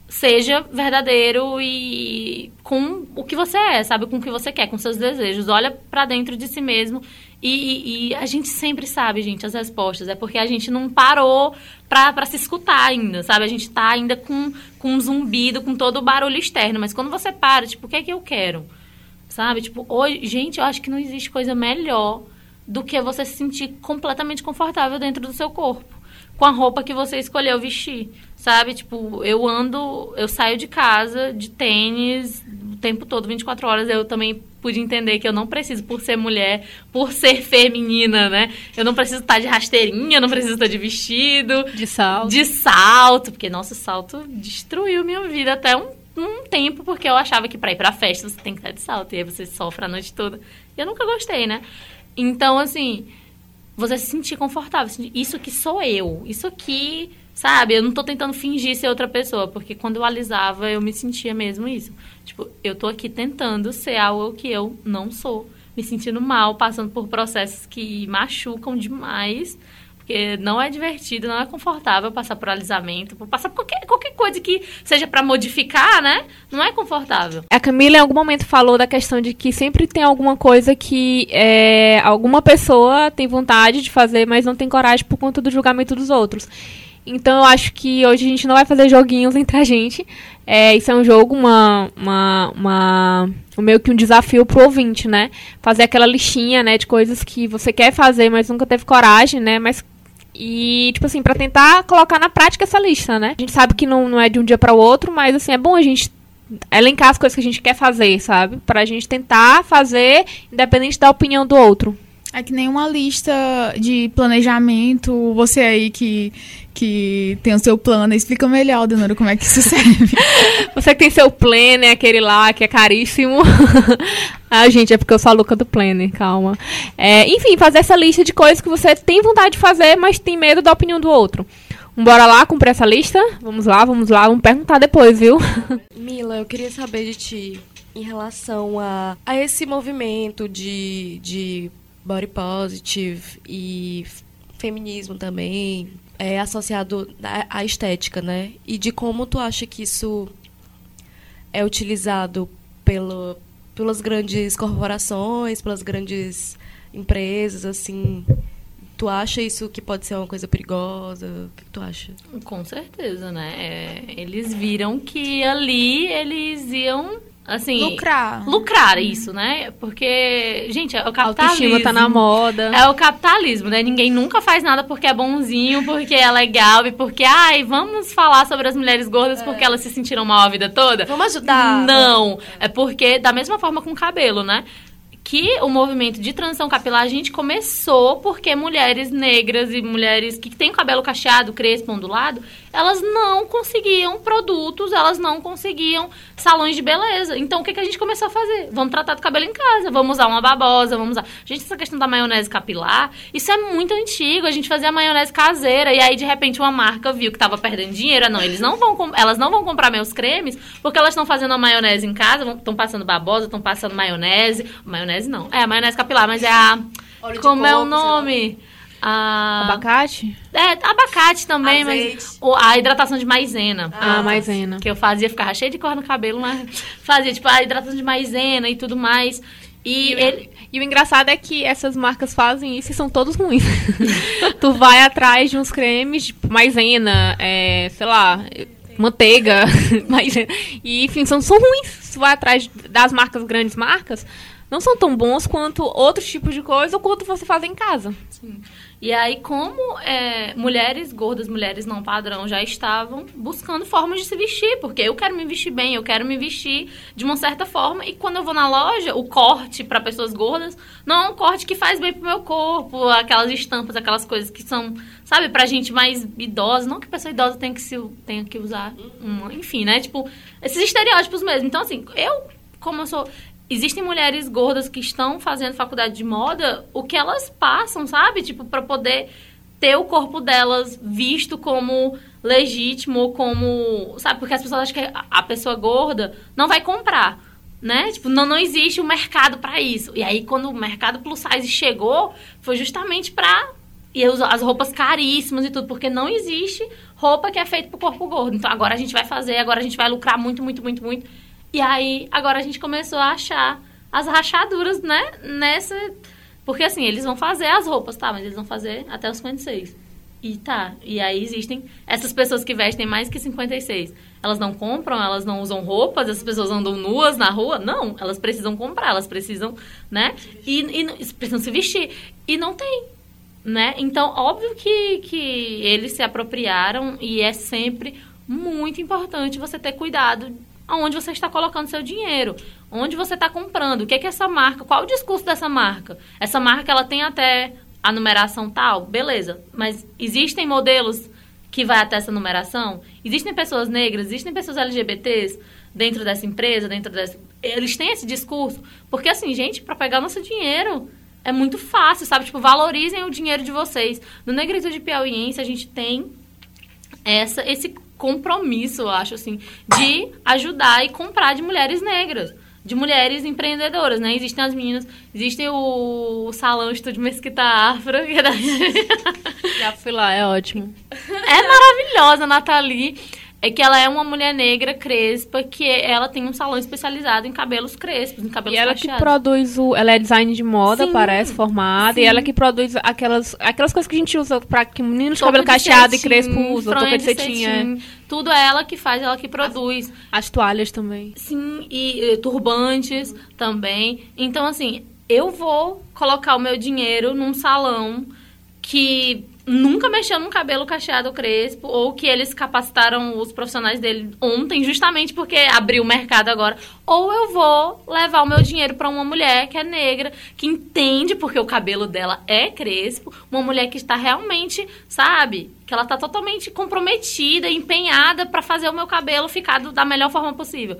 seja verdadeiro e com o que você é, sabe? Com o que você quer, com seus desejos. Olha para dentro de si mesmo e, e, a gente sempre sabe, gente, as respostas. É porque a gente não parou pra, se escutar ainda, sabe? A gente tá ainda com, com um zumbido, com todo o barulho externo. Mas quando você para, tipo, o que é que eu quero? Sabe? Tipo, hoje, gente, eu acho que não existe coisa melhor do que você se sentir completamente confortável dentro do seu corpo com a roupa que você escolheu vestir, sabe? Tipo, eu ando, eu saio de casa de tênis tempo todo, 24 horas. Eu também pude entender que eu não preciso, por ser mulher, por ser feminina, né? Eu não preciso estar de rasteirinha, eu não preciso estar de vestido. De salto. De salto, porque, nosso salto destruiu minha vida até um, um tempo, porque eu achava que pra ir pra festa você tem que estar de salto, e aí você sofre a noite toda. E eu nunca gostei, né? Então, assim, você se sentir confortável. Isso que sou eu. Isso aqui, sabe? Eu não tô tentando fingir ser outra pessoa, porque quando eu alisava, eu me sentia mesmo isso. Tipo, eu tô aqui tentando ser algo que eu não sou. Me sentindo mal, passando por processos que machucam demais porque não é divertido, não é confortável passar por alisamento, passar por qualquer, qualquer coisa que seja para modificar, né? Não é confortável. A Camila em algum momento falou da questão de que sempre tem alguma coisa que é, alguma pessoa tem vontade de fazer, mas não tem coragem por conta do julgamento dos outros. Então eu acho que hoje a gente não vai fazer joguinhos entre a gente. É, isso é um jogo, uma, uma, uma meio que um desafio pro ouvinte, né? Fazer aquela listinha, né, de coisas que você quer fazer, mas nunca teve coragem, né? Mas e, tipo assim, para tentar colocar na prática essa lista, né? A gente sabe que não, não é de um dia para o outro, mas, assim, é bom a gente elencar as coisas que a gente quer fazer, sabe? Pra gente tentar fazer, independente da opinião do outro. É que nem uma lista de planejamento, você aí que, que tem o seu plano, explica melhor, Denora, como é que isso serve. você que tem seu planner, aquele lá que é caríssimo. ah, gente, é porque eu sou a louca do planner, calma. É, enfim, fazer essa lista de coisas que você tem vontade de fazer, mas tem medo da opinião do outro. Bora lá cumprir essa lista? Vamos lá, vamos lá, vamos perguntar depois, viu? Mila, eu queria saber de ti em relação a, a esse movimento de, de body positive e feminismo também é associado à estética, né? E de como tu acha que isso é utilizado pelo, pelas grandes corporações, pelas grandes empresas, assim. Tu acha isso que pode ser uma coisa perigosa? O que tu acha? Com certeza, né? É, eles viram que ali eles iam assim, Lucrar. lucrar isso, né? Porque, gente, é o capitalismo. Autoestima tá na moda. É o capitalismo, né? Ninguém nunca faz nada porque é bonzinho, porque é legal e porque, ai, vamos falar sobre as mulheres gordas porque elas se sentiram mal a vida toda. Vamos ajudar. Não, é porque, da mesma forma com o cabelo, né? Que o movimento de transição capilar a gente começou porque mulheres negras e mulheres que têm o cabelo cacheado, crespo, ondulado, elas não conseguiam produtos, elas não conseguiam salões de beleza. Então o que, que a gente começou a fazer? Vamos tratar do cabelo em casa, vamos usar uma babosa, vamos usar. Gente, essa questão da maionese capilar, isso é muito antigo. A gente fazia maionese caseira e aí de repente uma marca viu que estava perdendo dinheiro. Ah, Não, eles não vão, elas não vão comprar meus cremes porque elas estão fazendo a maionese em casa, estão passando babosa, estão passando maionese. Maionese não, é a maionese capilar, mas é a. Óleo Como é o coco, sei lá. nome? A... Abacate? É, abacate também, Azeite. mas o- a hidratação de maisena. Ah, maisena. Que eu fazia, ficava cheia de cor no cabelo, mas fazia, tipo, a hidratação de maisena e tudo mais. E ele. E o engraçado é que essas marcas fazem isso e são todos ruins. tu vai atrás de uns cremes, tipo maisena, é, sei lá, manteiga, maisena. E, enfim, são, são ruins. Tu vai atrás das marcas, grandes marcas, não são tão bons quanto outros tipos de coisa ou quanto você faz em casa. E aí, como é, mulheres gordas, mulheres não padrão, já estavam buscando formas de se vestir, porque eu quero me vestir bem, eu quero me vestir de uma certa forma. E quando eu vou na loja, o corte para pessoas gordas não é um corte que faz bem pro meu corpo, aquelas estampas, aquelas coisas que são, sabe, pra gente mais idosa. Não que pessoa idosa tenha que, se, tenha que usar, uma, enfim, né? Tipo, esses estereótipos mesmo. Então, assim, eu, como eu sou. Existem mulheres gordas que estão fazendo faculdade de moda, o que elas passam, sabe? Tipo, pra poder ter o corpo delas visto como legítimo, como. Sabe? Porque as pessoas acham que a- pessoa gorda não vai comprar. Né? Tipo, não, não existe um mercado pra isso. E aí, quando o mercado plus size chegou, foi justamente pra. E as roupas caríssimas e tudo, porque não existe roupa que é feita pro corpo gordo. Então agora a gente vai fazer, agora a gente vai lucrar muito, muito, muito, muito. E aí, agora a gente começou a achar as rachaduras, né? Nessa. Porque assim, eles vão fazer as roupas, tá? Mas eles vão fazer até os 56. E tá. E aí existem essas pessoas que vestem mais que 56. Elas não compram, elas não usam roupas, essas pessoas andam nuas na rua. Não, elas precisam comprar, elas precisam, né? E, e precisam se vestir. E não tem. Né? Então, óbvio que, que eles se apropriaram e é sempre muito importante você ter cuidado aonde você está colocando seu dinheiro, onde você está comprando, o que é que essa marca, qual o discurso dessa marca? Essa marca ela tem até a numeração tal, beleza, mas existem modelos que vai até essa numeração? Existem pessoas negras, existem pessoas LGBTs dentro dessa empresa, dentro dessa... Eles têm esse discurso? Porque assim, gente, para pegar nosso dinheiro é muito fácil, sabe? Tipo, valorizem o dinheiro de vocês. No Negritude Piauiense a gente tem essa, esse compromisso, eu acho, assim, de ajudar e comprar de mulheres negras, de mulheres empreendedoras, né? Existem as meninas, existe o Salão Estúdio Mesquita Afra, que é da- Já fui lá, é ótimo. é maravilhosa, Nathalie. É que ela é uma mulher negra crespa, que ela tem um salão especializado em cabelos crespos, em cabelos E ela que cacheados. produz o. Ela é design de moda, Sim, parece, formada. sim. E ela que produz aquelas, aquelas coisas que a gente usa pra que meninos de cabelo cacheado e cetim, crespo usam. Touca de cetim, é. Tudo é ela que faz, ela que produz. As toalhas também. Sim, e, eh, turbantes também. Então, assim, eu vou colocar o meu dinheiro num salão que nunca mexeu num cabelo cacheado crespo, ou que eles capacitaram os profissionais dele ontem, justamente porque abriu o mercado agora. Ou eu vou levar o meu dinheiro para uma mulher que é negra, que entende porque o cabelo dela é crespo, uma mulher que está realmente, sabe, que ela está totalmente comprometida, empenhada para fazer o meu cabelo ficar do- da melhor forma possível.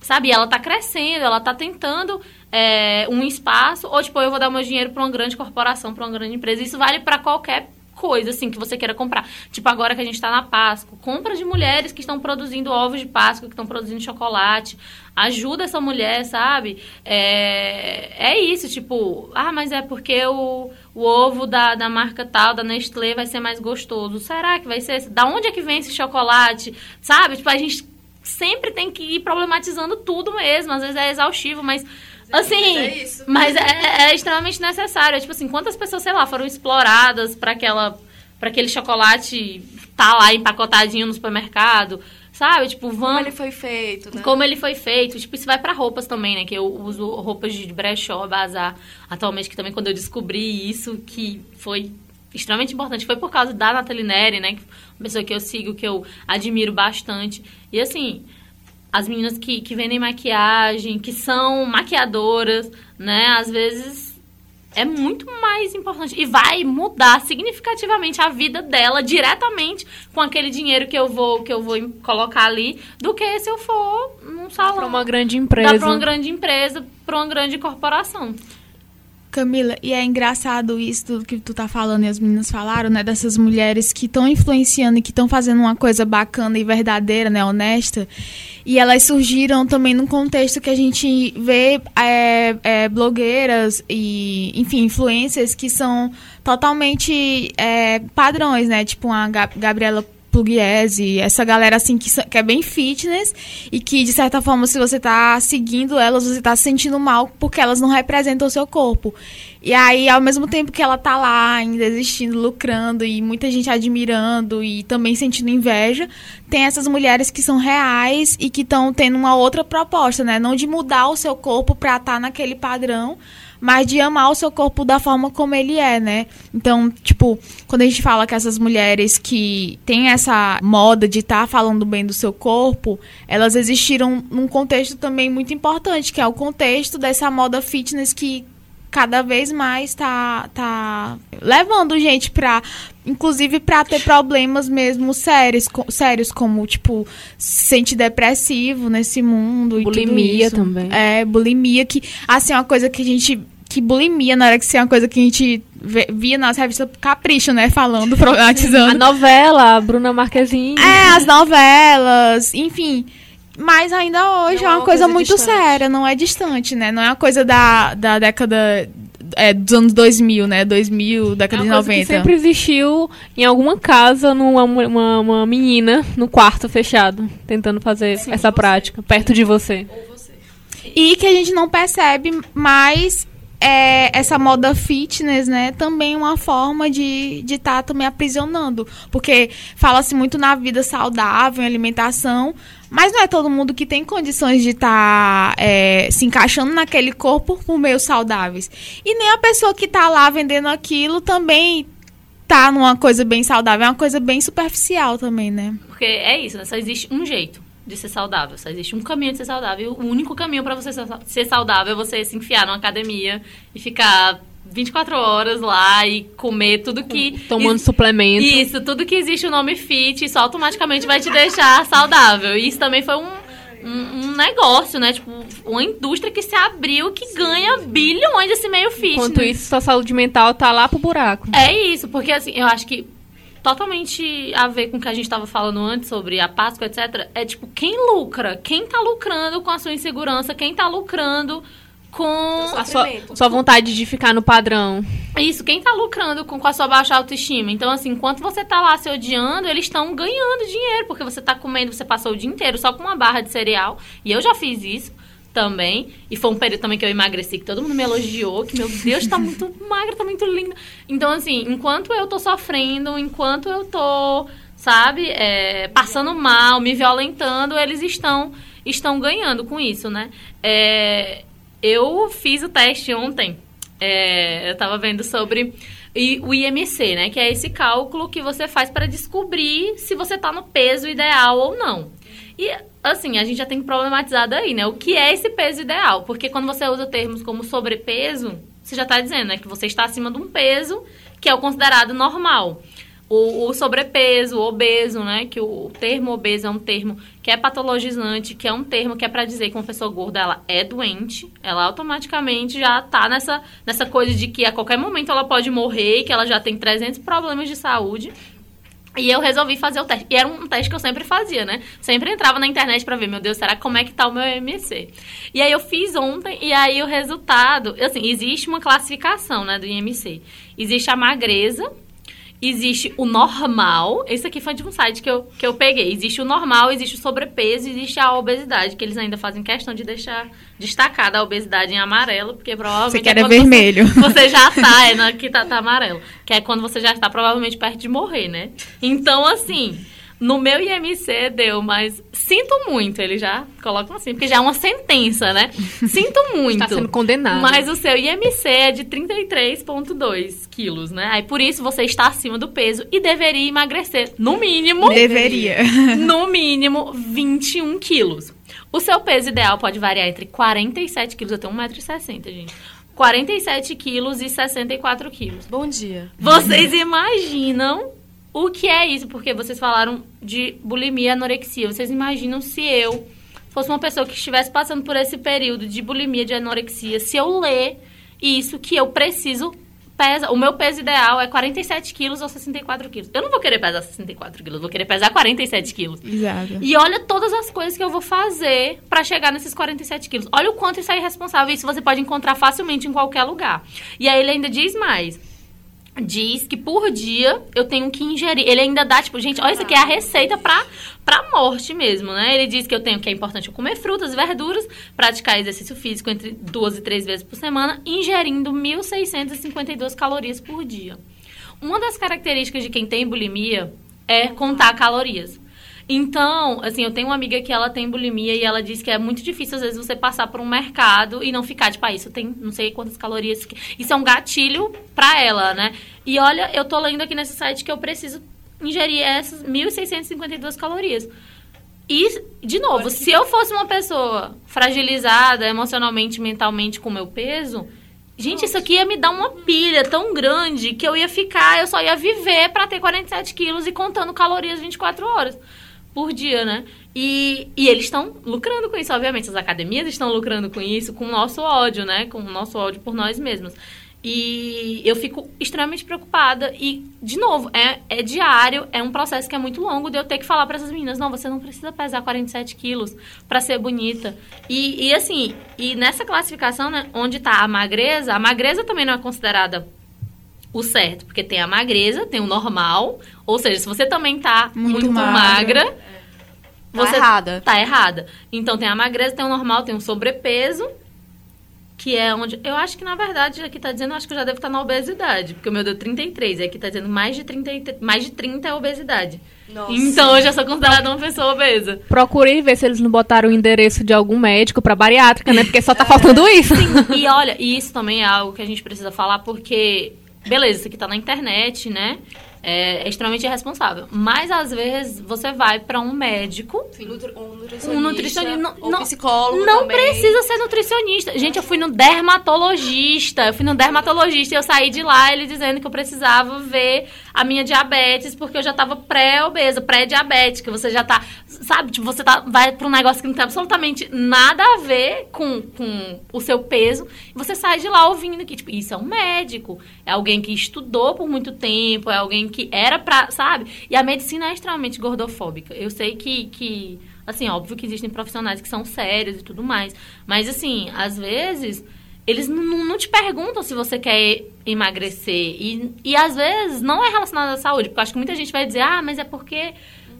Sabe, ela tá crescendo, ela tá tentando é, um espaço, ou tipo, eu vou dar meu dinheiro para uma grande corporação, para uma grande empresa. Isso vale para qualquer coisa, assim, que você queira comprar. Tipo, agora que a gente tá na Páscoa, compra de mulheres que estão produzindo ovos de Páscoa, que estão produzindo chocolate. Ajuda essa mulher, sabe? É, é isso, tipo, ah, mas é porque o, o ovo da, da marca tal, da Nestlé, vai ser mais gostoso. Será que vai ser? Da onde é que vem esse chocolate? Sabe? Tipo, a gente sempre tem que ir problematizando tudo mesmo. Às vezes é exaustivo, mas. Assim, é isso. mas é, é extremamente necessário. É tipo assim, quantas pessoas, sei lá, foram exploradas para aquela para aquele chocolate tá lá empacotadinho no supermercado? sabe? Tipo, Como vamos. ele foi feito, né? Como ele foi feito. Tipo, isso vai pra roupas também, né? Que eu uso roupas de brechó, bazar. Atualmente, que também quando eu descobri isso, que foi extremamente importante. Foi por causa da Nathalie Neri, né? que- Uma pessoa que eu sigo, que eu admiro bastante. E assim, as meninas que, que vendem maquiagem, que são maquiadoras, né? Às vezes é muito mais importante e vai mudar significativamente a vida dela diretamente com aquele dinheiro que eu vou que eu vou colocar ali do que se eu for num salão Pra uma grande empresa. pra uma grande empresa, pra uma grande corporação. Camila, e é engraçado isso tudo que tu tá falando e as meninas falaram, né? Dessas mulheres que estão influenciando e que estão fazendo uma coisa bacana e verdadeira, né? Honesta. E elas surgiram também num contexto que a gente vê é, é, blogueiras e, enfim, influências que são totalmente é, padrões, né? Tipo a Ga- Gabriela Pugliese, essa galera assim que, que é bem fitness e que de certa forma se você tá seguindo elas, você tá se sentindo mal porque elas não representam o seu corpo. E aí, ao mesmo tempo que ela tá lá ainda existindo, lucrando e muita gente admirando e também sentindo inveja, tem essas mulheres que são reais e que estão tendo uma outra proposta, né? Não de mudar o seu corpo pra estar naquele padrão, mas de amar o seu corpo da forma como ele é, né? Então, tipo, quando a gente fala que essas mulheres que têm essa moda de estar falando bem do seu corpo, elas existiram num contexto também muito importante, que é o contexto dessa moda fitness que cada vez mais tá, tá levando gente pra. Inclusive pra ter problemas mesmo sérios, co- sérios como, tipo, se sente depressivo nesse mundo e tudo Bulimia também. É, bulimia, que, assim, é uma coisa que a gente. Que bulimia, na hora que isso é uma coisa que a gente via nas revistas Capricho, né? Falando, A problematizando. novela, a Bruna Marquezine. É, as novelas, enfim. Mas ainda hoje Não é uma, coisa, muito distante. séria, não é distante, né? Não é uma coisa da, da década é, dos anos 2000, né? 2000, É década uma de coisa 90. que sempre existiu em alguma casa, numa uma, uma menina no quarto fechado, tentando fazer essa prática, perto de você. E que a gente não percebe, mas é, essa moda fitness, né, também é uma forma de estar tá também aprisionando. Porque fala-se muito na vida saudável, em alimentação, mas não é todo mundo que tem condições de estar se encaixando naquele corpo por meios saudáveis. E nem a pessoa que está lá vendendo aquilo também tá numa coisa bem saudável, é uma coisa bem superficial também, né? Porque é isso, né? Só existe um jeito de ser saudável. Só existe um caminho de ser saudável. O único caminho pra você ser sa- ser saudável é você se enfiar numa academia e ficar 24 horas lá e comer tudo que. Tomando Isso- suplemento. Isso, tudo que existe o nome fit, isso automaticamente vai te deixar saudável. E isso também foi um, um, um negócio, né? Tipo, uma indústria que se abriu que ganha bilhões desse meio fit. Enquanto isso, sua saúde mental tá lá pro buraco. É isso, porque assim, eu acho que totalmente a ver com o que a gente estava falando antes sobre a Páscoa, etc. É tipo, quem lucra? Quem tá lucrando com a sua insegurança? Quem tá lucrando com A sua, sua vontade de ficar no padrão. isso? Quem tá lucrando com, com a sua baixa autoestima? Então, assim, enquanto você tá lá se odiando, eles estão ganhando dinheiro, porque você tá comendo, você passou o dia inteiro só com uma barra de cereal. E eu já fiz isso também. E foi um período também que eu emagreci, que todo mundo me elogiou, que meu Deus, tá muito magra, tá muito linda. Então, assim, enquanto eu tô sofrendo, enquanto eu tô, sabe, é, passando mal, me violentando, eles estão, estão ganhando com isso, né? É, eu fiz o teste ontem. É, eu tava vendo sobre i- o IMC, né? Que é esse cálculo que você faz para descobrir se você tá no peso ideal ou não. E, assim, a gente já tem problematizado aí, né? O que é esse peso ideal? Porque quando você usa termos como sobrepeso, você já tá dizendo, né? Que você está acima de um peso que é o considerado normal. O, o sobrepeso, o obeso, né? Que o, termo obeso é um termo que é patologizante, que é um termo que é para dizer que uma pessoa gorda ela é doente, ela automaticamente já tá nessa, nessa coisa de que a qualquer momento ela pode morrer, que ela já tem 300 problemas de saúde. E eu resolvi fazer o teste. E era um teste que eu sempre fazia, né? Sempre entrava na internet pra ver, meu Deus, será como é que tá o meu IMC? E aí eu fiz ontem, e aí o resultado... Assim, existe uma classificação, né, do IMC. Existe a magreza, existe o normal. Esse aqui foi de um site que eu, que eu peguei. Existe o normal, existe o sobrepeso, existe a obesidade, que eles ainda fazem questão de deixar destacada a obesidade em amarelo, porque provavelmente... Você quer é é quando vermelho. Você, você já tá, é na que tá, tá amarelo. Que é quando você já está provavelmente perto de morrer, né? Então, assim... No meu IMC deu, mas sinto muito. Ele já coloca assim, porque já é uma sentença, né? Sinto muito. Está sendo condenado. Mas o seu IMC é de 33,2 quilos, né? Aí por isso você está acima do peso e deveria emagrecer, no mínimo. Deveria. No mínimo 21 quilos. O seu peso ideal pode variar entre 47 quilos, eu tenho 1,60m, gente. 47 quilos e 64 quilos. Bom dia. Vocês imaginam o que é isso? Porque vocês falaram de bulimia e anorexia. Vocês imaginam se eu fosse uma pessoa que estivesse passando por esse período de bulimia, de anorexia, se eu ler isso que eu preciso pesa, o meu peso ideal é 47 quilos ou 64 quilos. Eu não vou querer pesar 64 quilos, eu vou querer pesar 47 quilos. Exato. E olha todas as coisas que eu vou fazer pra chegar nesses 47 quilos. Olha o quanto isso é irresponsável. Isso você pode encontrar facilmente em qualquer lugar. E aí ele ainda diz mais. Diz que por dia eu tenho que ingerir. Ele ainda dá, tipo, gente, olha, isso aqui é a receita pra, pra morte mesmo, né? Ele diz que eu tenho que é importante eu comer frutas, verduras, praticar exercício físico entre duas e três vezes por semana, ingerindo 1.652 calorias por dia. Uma das características de quem tem bulimia é contar calorias. Então, assim, eu tenho uma amiga que ela tem bulimia e ela diz que é muito difícil, às vezes, você passar por um mercado e não ficar, tipo, ah, isso tem não sei quantas calorias. Isso é um gatilho pra ela, né? E olha, eu tô lendo aqui nesse site que eu preciso ingerir essas 1.652 calorias. E, de novo, se eu fosse uma pessoa fragilizada emocionalmente, mentalmente com o meu peso, gente, isso aqui ia me dar uma pilha tão grande que eu ia ficar, eu só ia viver pra ter 47 quilos e contando calorias 24 horas por dia, né? E, e eles estão lucrando com isso, obviamente. As academias estão lucrando com isso, com o nosso ódio, né? Com o nosso ódio por nós mesmos. E eu fico extremamente preocupada. E, de novo, é, é diário, é um processo que é muito longo de eu ter que falar para essas meninas: não, você não precisa pesar 47 quilos para ser bonita. E, e, assim, e nessa classificação, né, onde tá a magreza, a magreza também não é considerada o certo, porque tem a magreza, tem o normal, ou seja, se você também tá muito, Muito magra, magra. você errada. tá errada. Então tem a magreza, tem o normal, tem o sobrepeso, que é onde eu acho que na verdade aqui tá dizendo, eu acho que eu já devo estar na obesidade, porque o meu deu 33, e aqui tá dizendo mais de 30, mais de 30 é obesidade. Nossa. Então eu já sou considerada uma pessoa obesa. Procurem ver se eles não botaram o endereço de algum médico pra bariátrica, né? Porque só tá faltando isso. E olha, e isso também é algo que a gente precisa falar, porque, beleza, isso aqui tá na internet, né? É, é extremamente irresponsável. Mas às vezes você vai pra um médico. Sim, um nutricionista. Um nutricionista. Não, ou não- psicólogo não também. precisa ser nutricionista. Gente, eu fui no dermatologista. Eu fui no dermatologista e eu saí de lá ele dizendo que eu precisava ver a minha diabetes, porque eu já tava pré-obesa, pré-diabética. Você já tá. Sabe, tipo, você tá, vai pra um negócio que não tem absolutamente nada a ver com, com o seu peso. E você sai de lá ouvindo que, tipo, isso é um médico. É alguém que estudou por muito tempo, é alguém que era pra. Sabe? E a medicina é extremamente gordofóbica. Eu sei que. que Assim, óbvio que existem profissionais que são sérios e tudo mais. Mas, assim, às vezes, eles não, te perguntam se você quer emagrecer. E, e, às vezes, não é relacionado à saúde. Porque acho que muita gente vai dizer, ah, mas é porque,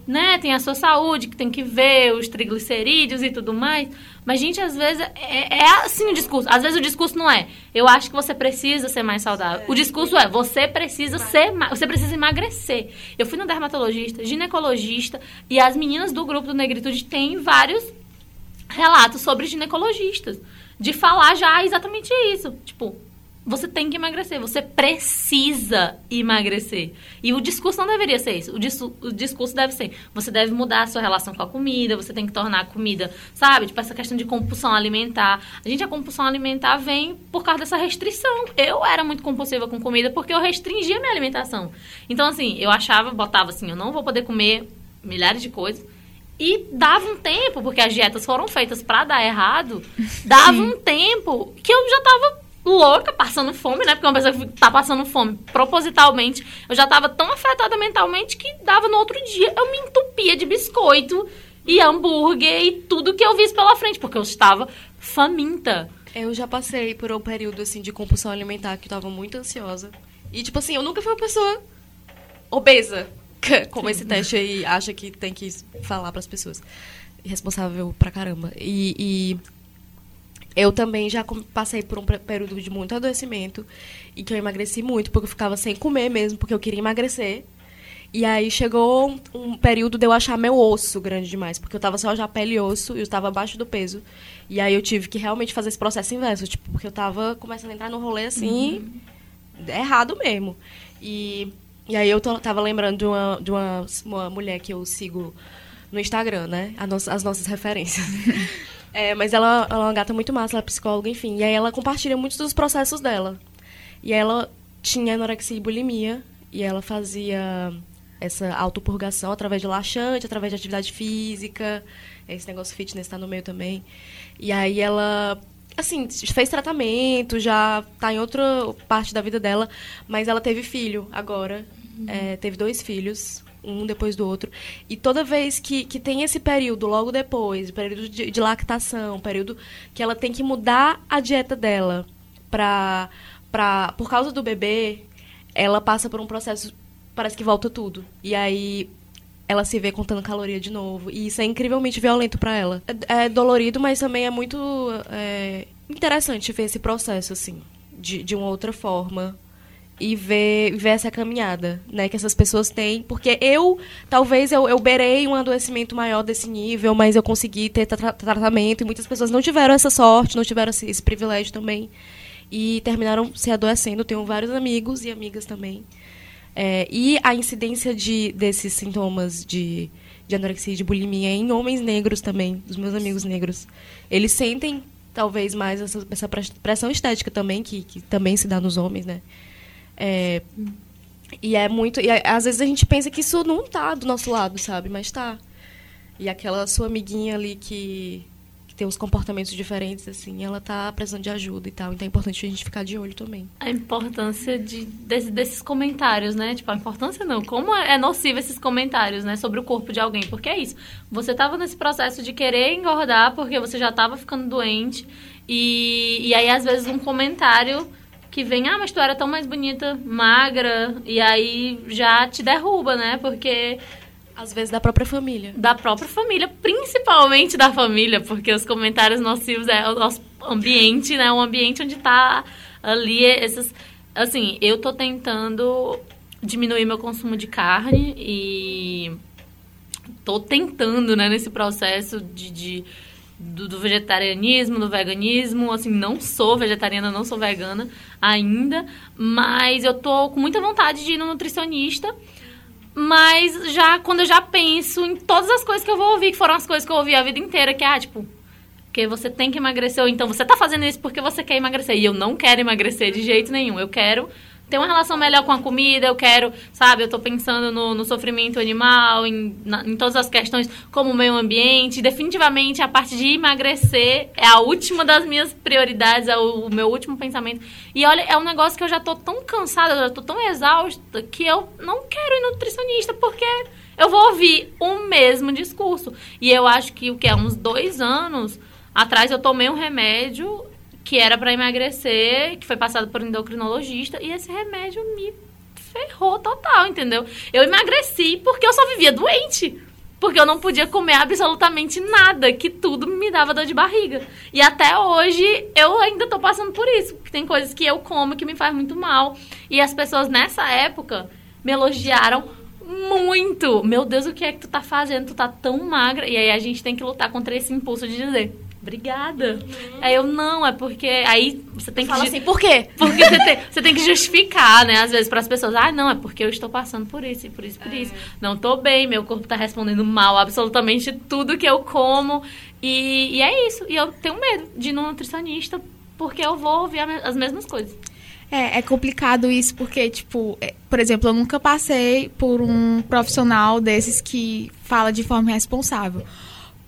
né, tem a sua saúde, que tem que ver os triglicerídeos e tudo mais. Mas, gente, às vezes, é, é assim o discurso. Às vezes o discurso não é, eu acho que você precisa ser mais saudável. O discurso é, você precisa ser, você precisa emagrecer. Eu fui no dermatologista, ginecologista, e as meninas do grupo do Negritude têm vários relatos sobre ginecologistas. De falar já exatamente isso. Tipo, você tem que emagrecer, você precisa emagrecer. E o discurso não deveria ser isso. O, discu- o discurso deve ser: você deve mudar a sua relação com a comida, você tem que tornar a comida, sabe? Tipo, essa questão de compulsão alimentar. A gente, a compulsão alimentar vem por causa dessa restrição. Eu era muito compulsiva com comida porque eu restringia minha alimentação. Então, assim, eu achava, botava assim: eu não vou poder comer milhares de coisas. E dava um tempo, porque as dietas foram feitas pra dar errado, dava um tempo que eu já tava louca, passando fome, né? Porque uma pessoa que tá passando fome propositalmente, eu já tava tão afetada mentalmente que dava no outro dia, eu me entupia de biscoito e hambúrguer e tudo que eu visse pela frente, porque eu estava faminta. Eu já passei por um período, assim, de compulsão alimentar que eu tava muito ansiosa. E, tipo assim, eu nunca fui uma pessoa obesa. Como esse teste aí acha que tem que falar pras pessoas. Responsável pra caramba. E, e eu também já passei por um período de muito adoecimento. E que eu emagreci muito, porque eu ficava sem comer mesmo, porque eu queria emagrecer. E aí chegou um, período de eu achar meu osso grande demais, porque eu tava só já pele e osso e eu tava abaixo do peso. E aí eu tive que realmente fazer esse processo inverso, tipo, porque eu tava começando a entrar no rolê assim, errado mesmo. E, e aí eu tô- tava lembrando de, uma, de uma, uma mulher que eu sigo no Instagram, né? Nossa- as nossas referências. É, mas ela, ela é uma gata muito massa, ela é psicóloga, enfim. E aí ela compartilha muitos dos processos dela. E ela tinha anorexia e bulimia, e ela fazia essa autopurgação através de laxante, através de atividade física. Esse negócio fitness tá no meio também. E aí ela, assim, fez tratamento, já tá em outra parte da vida dela, mas ela teve filho agora. É, teve dois filhos, um depois do outro. E toda vez que, que tem esse período, logo depois, período de, de lactação, período que ela tem que mudar a dieta dela pra, pra, por causa do bebê, ela passa por um processo, parece que volta tudo. E aí ela se vê contando caloria de novo. E isso é incrivelmente violento pra ela. É, é dolorido, mas também é muito é, interessante ver esse processo, assim, de, de uma outra forma. E ver, ver essa caminhada, né, que essas pessoas têm. Porque eu, talvez, eu, eu berei um adoecimento maior desse nível, mas eu consegui ter tra- tratamento. E muitas pessoas não tiveram essa sorte, não tiveram esse, esse privilégio também. E terminaram se adoecendo. Tenho vários amigos e amigas também. É, e a incidência de, desses sintomas de, de anorexia e de bulimia em homens negros também, dos meus amigos negros. Eles sentem, talvez, mais essa, essa pres- pressão estética também, que, que também se dá nos homens, né? É, e é muito. E às vezes a gente pensa que isso não tá do nosso lado, sabe? Mas tá. E aquela sua amiguinha ali que, que tem uns comportamentos diferentes, assim, ela tá precisando de ajuda e tal. Então é importante a gente ficar de olho também. A importância de, desse- desses comentários, né? Tipo, a importância não. Como é nocivo esses comentários, né? Sobre o corpo de alguém. Porque é isso. Você tava nesse processo de querer engordar porque você já tava ficando doente. E, e aí, às vezes, um comentário que vem, ah, mas tu era tão mais bonita, magra. E aí já te derruba, né? Porque Às vezes da própria família. da própria família, principalmente da família, porque os comentários nocivos é o nosso ambiente, né? O ambiente onde tá ali esses. Assim, eu tô tentando diminuir meu consumo de carne e tô tentando, né, nesse processo de, de- do, do vegetarianismo, do veganismo. Assim, não sou vegetariana, não sou vegana ainda, mas eu tô com muita vontade de ir no nutricionista. Mas já quando eu já penso em todas as coisas que eu vou ouvir, que foram as coisas que eu ouvi a vida inteira, que ah, tipo, porque você tem que emagrecer, ou então você tá fazendo isso porque você quer emagrecer. E eu não quero emagrecer de jeito nenhum. Eu quero ter uma relação melhor com a comida, eu quero, sabe, eu tô pensando no, no sofrimento animal, em, na- em todas as questões como o meio ambiente. Definitivamente a parte de emagrecer é a última das minhas prioridades, é o, o meu último pensamento. E olha, é um negócio que eu já tô tão cansada, eu já tô tão exausta que eu não quero ir nutricionista porque eu vou ouvir o mesmo discurso. E eu acho que o que é uns dois anos atrás eu tomei um remédio que era pra emagrecer, que foi passado por um endocrinologista, e esse remédio me ferrou total, entendeu? Eu emagreci porque eu só vivia doente. Porque eu não podia comer absolutamente nada, que tudo me dava dor de barriga. E até hoje eu ainda tô passando por isso. Porque tem coisas que eu como que me faz muito mal. E as pessoas nessa época me elogiaram muito. Meu Deus, o que é que tu tá fazendo? Tu tá tão magra. E aí a gente tem que lutar contra esse impulso de dizer, obrigada. Aí eu, não, é porque. Aí você tem que. Fala assim, por quê? porque você tem, você tem que justificar, né? Às vezes para as pessoas, ah, não, é porque eu estou passando por isso, e por isso, por isso. Não tô bem, meu corpo tá respondendo mal absolutamente tudo que eu como. E, e é isso. E eu tenho medo de ir no nutricionista, porque eu vou ouvir as mesmas coisas. É, é complicado isso porque, tipo, é, por exemplo, eu nunca passei por um profissional desses que fala de forma responsável.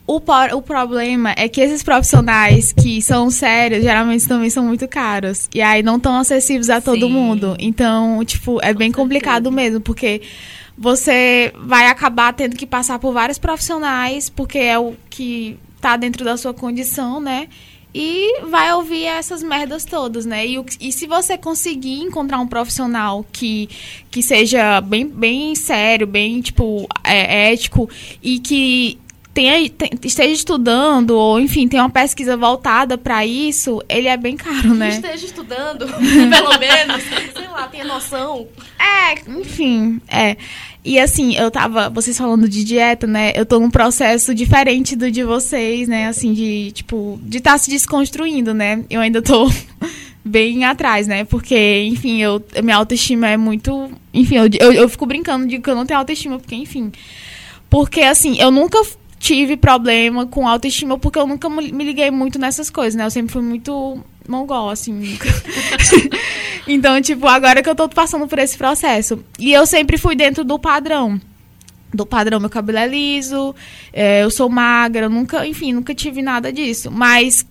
O, por- o problema é que esses profissionais que são sérios, geralmente também são muito caros. E aí não estão acessíveis a todo Sim. mundo. Então, tipo, é bem complicado mesmo, porque você vai acabar tendo que passar por vários profissionais, porque é o que tá dentro da sua condição, né? E vai ouvir essas merdas todas, né? E, e se você conseguir encontrar um profissional que, que seja bem, bem sério, bem, tipo, é, ético e que tenha, tem- esteja estudando, ou enfim, tem uma pesquisa voltada pra isso, ele é bem caro, né? Esteja estudando, pelo menos. Sei lá, tenha noção. É, enfim, é. E assim, eu tava, vocês falando de dieta, né? Eu tô num processo diferente do de vocês, né? Assim, de, tipo, de estar se desconstruindo, né? Eu ainda tô bem atrás, né? Porque, enfim, eu, minha autoestima é muito. Enfim, eu, eu, eu fico brincando, digo que eu não tenho autoestima, porque, enfim. Porque, assim, eu nunca tive problema com autoestima, porque eu nunca me liguei muito nessas coisas, né? Eu sempre fui muito mongol, assim. então, tipo, agora que eu tô passando por esse processo. E eu sempre fui dentro do padrão. Do padrão, meu cabelo é liso, é, eu sou magra, nunca, enfim, nunca tive nada disso. Mas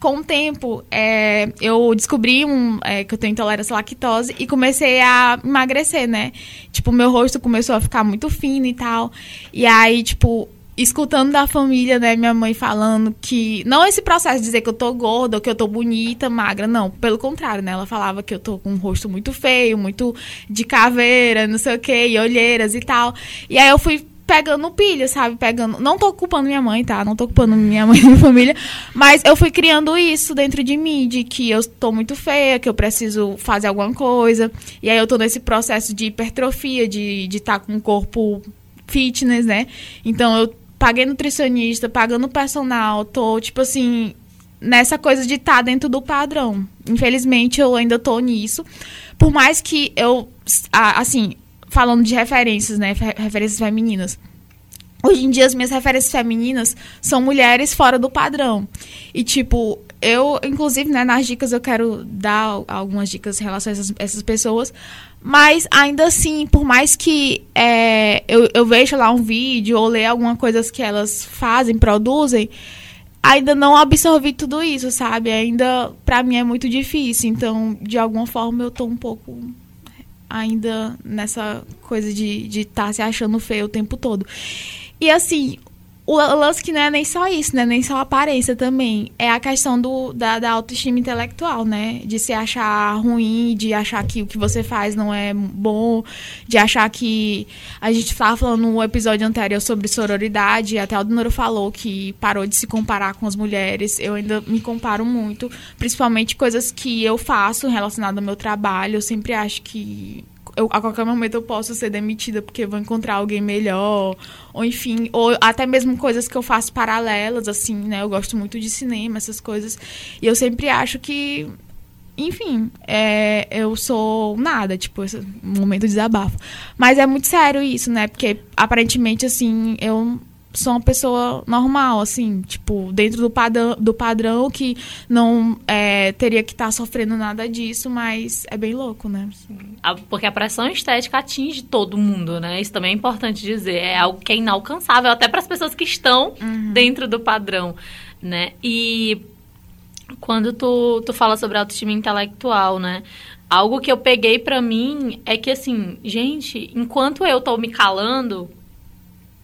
com o tempo, é, eu descobri um, é, que eu tenho intolerância à lactose e comecei a emagrecer, né? Tipo, meu rosto começou a ficar muito fino e tal. E aí, tipo, escutando da família, né, minha mãe falando que não esse processo de dizer que eu tô gorda ou que eu tô bonita, magra, não, pelo contrário, né? Ela falava que eu tô com um rosto muito feio, muito de caveira, não sei o quê, e olheiras e tal. E aí eu fui pegando pilha, sabe? Pegando, não tô culpando minha mãe, tá? Não tô culpando minha mãe e minha família, mas eu fui criando isso dentro de mim, de que eu tô muito feia, que eu preciso fazer alguma coisa. E aí eu tô nesse processo de hipertrofia, de de estar com um corpo fitness, né? Então eu paguei nutricionista, pagando personal, tô tipo assim nessa coisa de estar dentro do padrão. Infelizmente eu ainda tô nisso. Por mais que eu assim, falando de referências, né, fe- referências femininas. Hoje em dia as minhas referências femininas são mulheres fora do padrão. E tipo, eu, inclusive, né, nas dicas eu quero dar algumas dicas em relação a essas, essas pessoas. Mas ainda assim, por mais que é, eu, eu veja lá um vídeo ou ler alguma coisa que elas fazem, produzem, ainda não absorvi tudo isso, sabe? Ainda, pra mim, é muito difícil. Então, de alguma forma, eu tô um pouco ainda nessa coisa de estar de tá se achando feio o tempo todo. E assim, o que não é nem só isso, né? Nem só aparência também. É a questão do, da, da autoestima intelectual, né? De se achar ruim, de achar que o que você faz não é bom, de achar que. A gente estava falando no episódio anterior sobre sororidade, até o Donoro falou que parou de se comparar com as mulheres. Eu ainda me comparo muito, principalmente coisas que eu faço relacionadas ao meu trabalho. Eu sempre acho que eu, a qualquer momento eu posso ser demitida porque vou encontrar alguém melhor, ou enfim, ou até mesmo coisas que eu faço paralelas, assim, né? Eu gosto muito de cinema, essas coisas. E eu sempre acho que, enfim, é, eu sou nada, tipo, esse momento de desabafo. Mas é muito sério isso, né? Porque aparentemente, assim, eu sou uma pessoa normal, assim, tipo, dentro do padrão, do padrão que não é, teria que estar sofrendo nada disso, mas é bem louco, né? Porque a pressão estética atinge todo mundo, né? Isso também é importante dizer. É algo que é inalcançável até para as pessoas que estão dentro do padrão, né? E quando tu, tu fala sobre autoestima intelectual, né? Algo que eu peguei pra mim é que, assim, gente, enquanto eu tô me calando,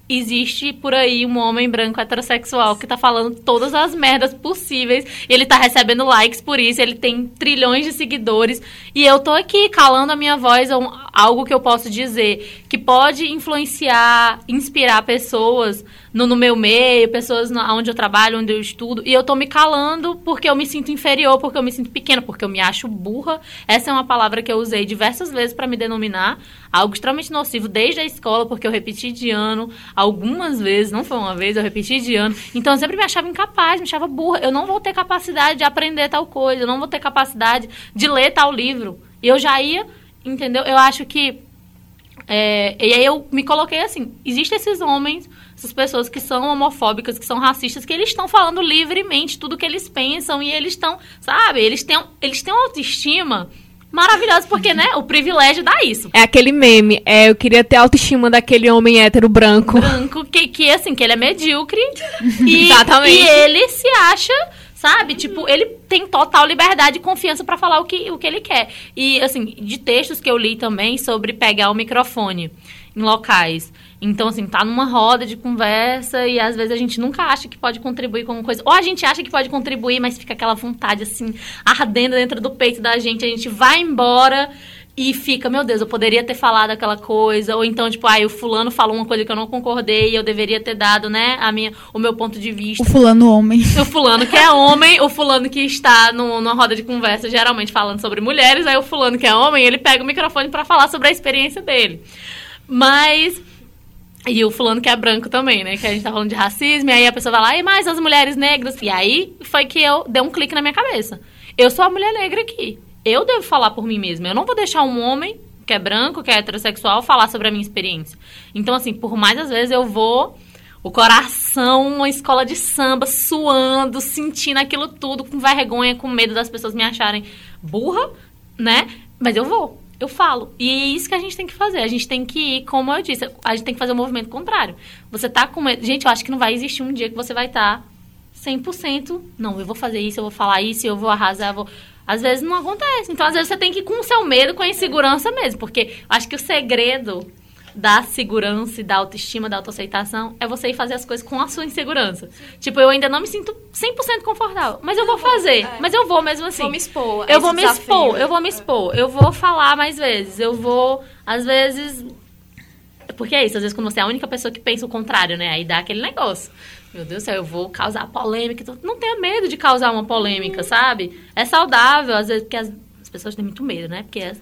existe por aí um homem branco heterossexual que tá falando todas as merdas possíveis. E ele tá recebendo likes por isso, ele tem trilhões de seguidores. E eu tô aqui calando a minha voz, um- algo que eu posso dizer que pode influenciar, inspirar pessoas no, no meu meio, pessoas na, onde eu trabalho, onde eu estudo. E eu tô me calando porque eu me sinto inferior, porque eu me sinto pequena, porque eu me acho burra. Essa é uma palavra que eu usei diversas vezes para me denominar. Algo extremamente nocivo desde a escola, porque eu repeti de ano algumas vezes, não foi uma vez, eu repeti de ano. Então eu sempre me achava incapaz, me achava burra. Eu não vou ter capacidade de aprender tal coisa, eu não vou ter capacidade de ler tal livro. E eu já ia, entendeu? Eu acho que é, e aí eu me coloquei assim, existem esses homens, essas pessoas que são homofóbicas, que são racistas, que eles estão falando livremente tudo que eles pensam e eles estão, sabe, eles têm, eles têm uma autoestima maravilhosa, porque, né, o privilégio dá isso. É aquele meme. É, eu queria ter a autoestima daquele homem hétero branco. Branco, que, que assim, que ele é medíocre e, Exatamente. e ele se acha, sabe, tipo, ele tem total liberdade e confiança pra falar o que, o que ele quer. E, assim, de textos que eu li também sobre pegar o microfone em locais. Então, assim, tá numa roda de conversa e às vezes a gente nunca acha que pode contribuir com alguma coisa. Ou a gente acha que pode contribuir, mas fica aquela vontade, assim, ardendo dentro do peito da gente. A gente vai embora e fica, meu Deus, eu poderia ter falado aquela coisa, ou então, tipo, ai, o fulano falou uma coisa que eu não concordei e eu deveria ter dado, né, a minha, o meu ponto de vista. O fulano homem. O fulano que é homem, o fulano que está no, numa roda de conversa, geralmente falando sobre mulheres, aí o fulano que é homem, ele pega o microfone para falar sobre a experiência dele. Mas. E o fulano que é branco também, né? Que a gente tá falando de racismo, e aí a pessoa vai lá, e mais as mulheres negras. E aí foi que eu dei um clique na minha cabeça. Eu sou a mulher negra aqui. Eu devo falar por mim mesma. Eu não vou deixar um homem que é branco, que é heterossexual, falar sobre a minha experiência. Então, assim, por mais às vezes eu vou o coração, uma escola de samba, suando, sentindo aquilo tudo, com vergonha, com medo das pessoas me acharem burra, né? Mas eu vou, eu falo. E é isso que a gente tem que fazer. A gente tem que ir, como eu disse, a gente tem que fazer o movimento contrário. Você tá com medo. Gente, eu acho que não vai existir um dia que você vai estar tá 100%. Não, eu vou fazer isso, eu vou falar isso, eu vou arrasar, eu vou. Às vezes não acontece. Então, às vezes você tem que ir com o seu medo, com a insegurança mesmo. Porque acho que o segredo da segurança e da autoestima, da autoaceitação, é você ir fazer as coisas com a sua insegurança. Tipo, eu ainda não me sinto 100% confortável, mas eu vou fazer. É. Mas eu vou mesmo assim. Vou me expor. Eu vou me desafio. expor, eu vou me expor. Eu vou falar mais vezes. Eu vou, às vezes. Porque é isso, às vezes quando você é a única pessoa que pensa o contrário, né? Aí dá aquele negócio. Meu Deus do céu, eu vou causar polêmica. Então, Não tenha medo de causar uma polêmica, sabe? É saudável, às vezes, porque as, as pessoas têm muito medo, né? Porque as-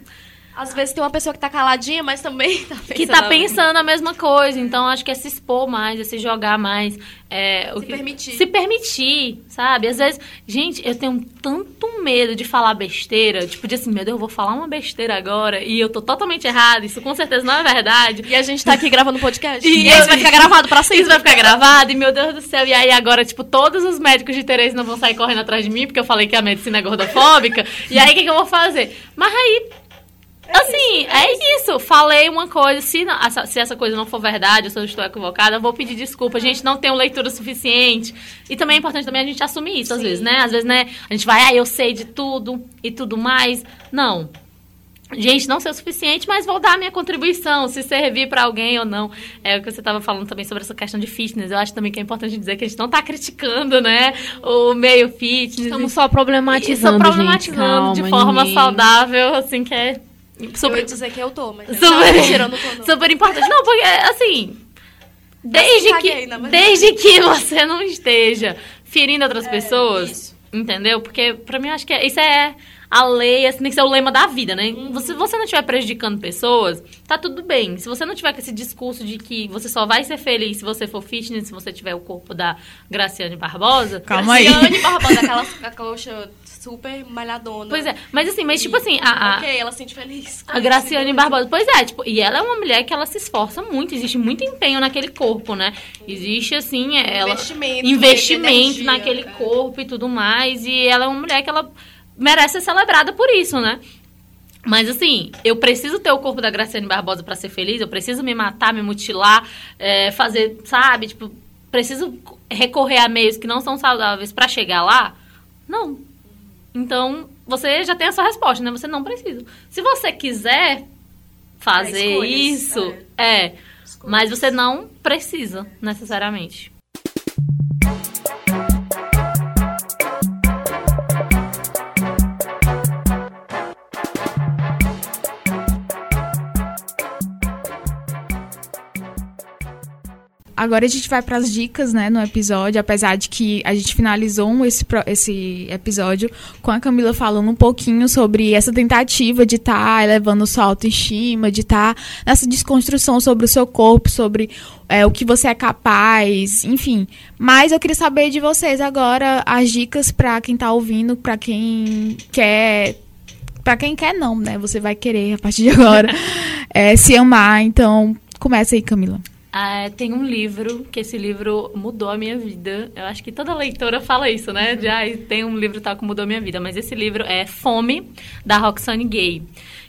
Às vezes tem uma pessoa que tá caladinha, mas também tá pensando. que tá pensando a mesma coisa. Então, acho que é se expor mais, é se jogar mais. É, Se que- permitir. Se permitir, sabe? Às vezes, gente, eu tenho tanto medo de falar besteira. Tipo, de assim, meu Deus, eu vou falar uma besteira agora e eu tô totalmente errada. Isso com certeza não é verdade. E a gente tá aqui gravando podcast. E E, isso vai ficar gravado pra sempre. Isso vai ficar gravado e, meu Deus do céu, e aí agora, tipo, todos os médicos de Tereza não vão sair correndo atrás de mim porque eu falei que a medicina é gordofóbica. e aí, o que, que eu vou fazer? Mas aí, assim, é isso. Falei uma coisa, se, não- essa- se essa coisa não for verdade, ou se eu estou equivocada, eu vou pedir desculpa. A gente não tem uma leitura suficiente. E também é importante também a gente assumir isso, às Sim. vezes, né? Às vezes, né, a gente vai, ah, eu sei de tudo e tudo mais. Não. Gente, não sei o suficiente, mas vou dar a minha contribuição, se servir pra alguém ou não. É o que você estava falando também sobre essa questão de fitness. Eu acho também que é importante dizer que a gente não tá criticando, né, o meio fitness. Estamos só problematizando, só problematizando gente. de Calma, forma ninguém- saudável, assim, que é Eu ia super, dizer que eu tô, mas... Super- Não, mentira, eu não tô, não. super importante. Não, porque, assim, desde que, verdade. desde que você não esteja ferindo outras pessoas, isso. entendeu? Porque, pra mim, acho que é- isso é a lei, assim, tem que ser o lema da vida, né? Uhum. Se você não estiver prejudicando pessoas, tá tudo bem. Se você não tiver com esse discurso de que você só vai ser feliz se você for fitness, se você tiver o corpo da Graciane Barbosa... Calma aí. Graciane Barbosa, aquela a coxa super malhadona. Pois é, mas assim, mas tipo assim, a, a, Ok, ela se sente feliz. A Graciane Barbosa. Pois é, tipo, e ela é uma mulher que ela se esforça muito, existe muito empenho naquele corpo, né? Existe, assim, ela. Investimento, investimento energia, naquele é. corpo e tudo mais. E ela é uma mulher que ela merece ser celebrada por isso, né? Mas assim, eu preciso ter o corpo da Graciane Barbosa pra ser feliz, eu preciso me matar, me mutilar, é, fazer, sabe? Tipo, preciso recorrer a meios que não são saudáveis pra chegar lá? Não. Então, você já tem a sua resposta, né? Você não precisa. Se você quiser fazer escolhas, isso, é. Mas você não precisa, necessariamente. Agora a gente vai para as dicas, né, no episódio, apesar de que a gente finalizou esse, esse episódio com a Camila falando um pouquinho sobre essa tentativa de estar elevando sua autoestima, de estar nessa desconstrução sobre o seu corpo, sobre é, o que você é capaz, enfim. Mas eu queria saber de vocês agora as dicas para quem tá ouvindo, para quem quer Pra quem quer, não, né? Você vai querer a partir de agora é, se amar. Então, começa aí, Camila. Ah, tem um livro, que esse livro mudou a minha vida. Eu acho que toda leitora fala isso, né? De, "Ai, tem um livro tal que mudou a minha vida. Mas esse livro é Fome, da Roxane Gay.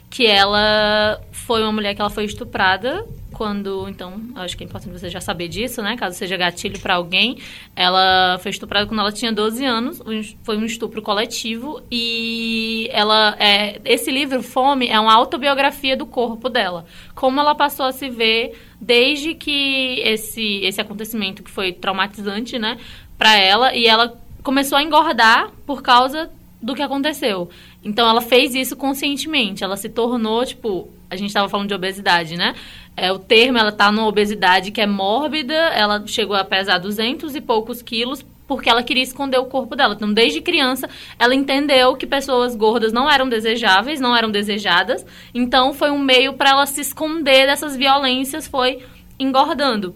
Que ela foi uma mulher que ela foi estuprada quando... Então, acho que é importante você já saber disso, né? Caso seja gatilho pra alguém. Ela foi estuprada quando ela tinha 12 anos. Foi um estupro coletivo. E ela... É, esse livro, Fome, é uma autobiografia do corpo dela. Como ela passou a se ver desde que esse, esse acontecimento que foi traumatizante, né, pra ela, e ela começou a engordar por causa do que aconteceu. Então ela fez isso conscientemente. Ela se tornou, tipo, a gente estava falando de obesidade, né? É, o termo, ela tá numa obesidade que é mórbida, ela chegou a pesar 200 e poucos quilos porque ela queria esconder o corpo dela. Então, desde criança, ela entendeu que pessoas gordas não eram desejáveis, não eram desejadas. Então, foi um meio para ela se esconder dessas violências, foi engordando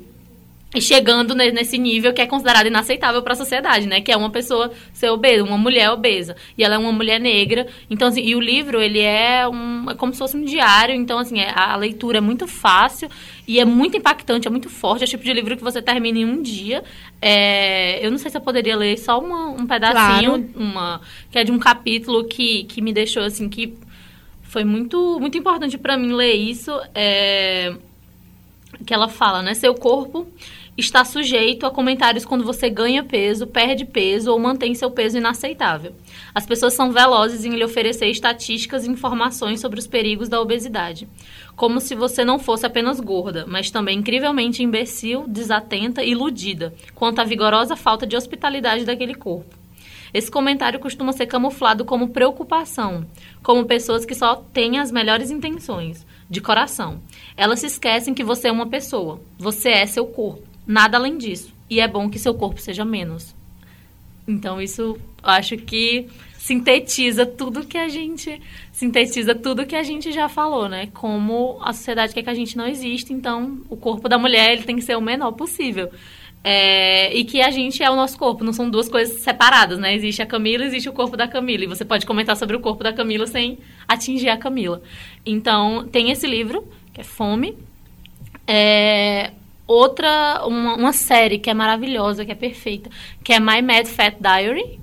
e chegando nesse nível que é considerado inaceitável para a sociedade, né? Que é uma pessoa ser obesa, uma mulher obesa. E ela é uma mulher negra. Então, assim, e o livro, ele é, um, é como se fosse um diário. Então, assim, é, a leitura é muito fácil e é muito impactante, é muito forte. É o tipo de livro que você termina em um dia. É, eu não sei se eu poderia ler só uma, um pedacinho, claro. uma, que é de um capítulo que, que me deixou, assim, que foi muito, muito importante para mim ler isso. É, que ela fala, né? Seu corpo está sujeito a comentários quando você ganha peso, perde peso ou mantém seu peso inaceitável. As pessoas são velozes em lhe oferecer estatísticas e informações sobre os perigos da obesidade, como se você não fosse apenas gorda, mas também incrivelmente imbecil, desatenta e iludida quanto à vigorosa falta de hospitalidade daquele corpo. Esse comentário costuma ser camuflado como preocupação, como pessoas que só têm as melhores intenções, de coração. Elas se esquecem que você é uma pessoa, você é seu corpo Nada além disso. E é bom que seu corpo seja menos. Então, isso acho que sintetiza tudo que a gente sintetiza tudo que a gente já falou, né? Como a sociedade quer que a gente não existe, então o corpo da mulher ele tem que ser o menor possível. É, e que a gente é o nosso corpo, não são duas coisas separadas, né? Existe a Camila, existe o corpo da Camila. E você pode comentar sobre o corpo da Camila sem atingir a Camila. Então, tem esse livro, que é Fome. É, outra, uma, uma série que é maravilhosa, que é perfeita, que é My Mad Fat Diary,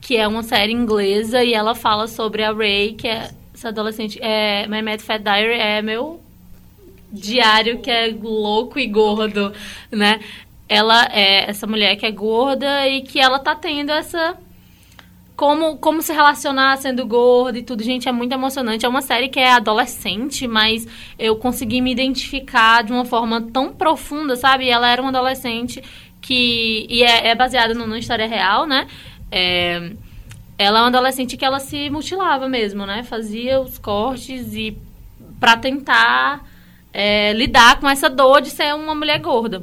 que é uma série inglesa e ela fala sobre a Ray, que é essa adolescente. É, My Mad Fat Diary é meu diário que é louco e gordo, né? Ela é essa mulher que é gorda e que ela tá tendo essa como, como se relacionar sendo gorda e tudo, gente, é muito emocionante. É uma série que é adolescente, mas eu consegui me identificar de uma forma tão profunda, sabe? Ela era uma adolescente que. E é, é baseada numa história real, né? É, ela é uma adolescente que ela se mutilava mesmo, né? Fazia os cortes e para tentar é, lidar com essa dor de ser uma mulher gorda.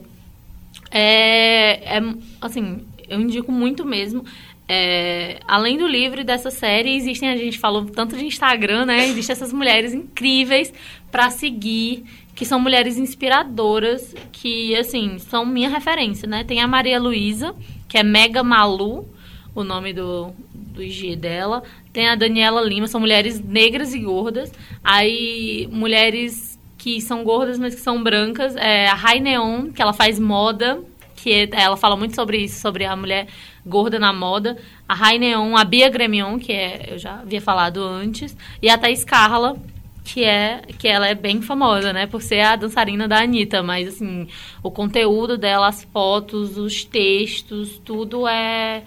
É, é, assim, eu indico muito mesmo. É, além do livro e dessa série, existem, a gente falou tanto de Instagram, né? Existem essas mulheres incríveis para seguir, que são mulheres inspiradoras, que, assim, são minha referência, né? Tem a Maria Luísa, que é Mega Malu, o nome do, do IG dela. Tem a Daniela Lima, são mulheres negras e gordas. Aí, mulheres que são gordas, mas que são brancas. É a Rai Neon, que ela faz moda, que ela fala muito sobre isso, sobre a mulher gorda na moda, a Rai Neon, a Bia Gremion, que é, eu já havia falado antes, e a Thaís Carla, que é que ela é bem famosa, né, por ser a dançarina da Anitta, mas assim, o conteúdo dela, as fotos, os textos, tudo é,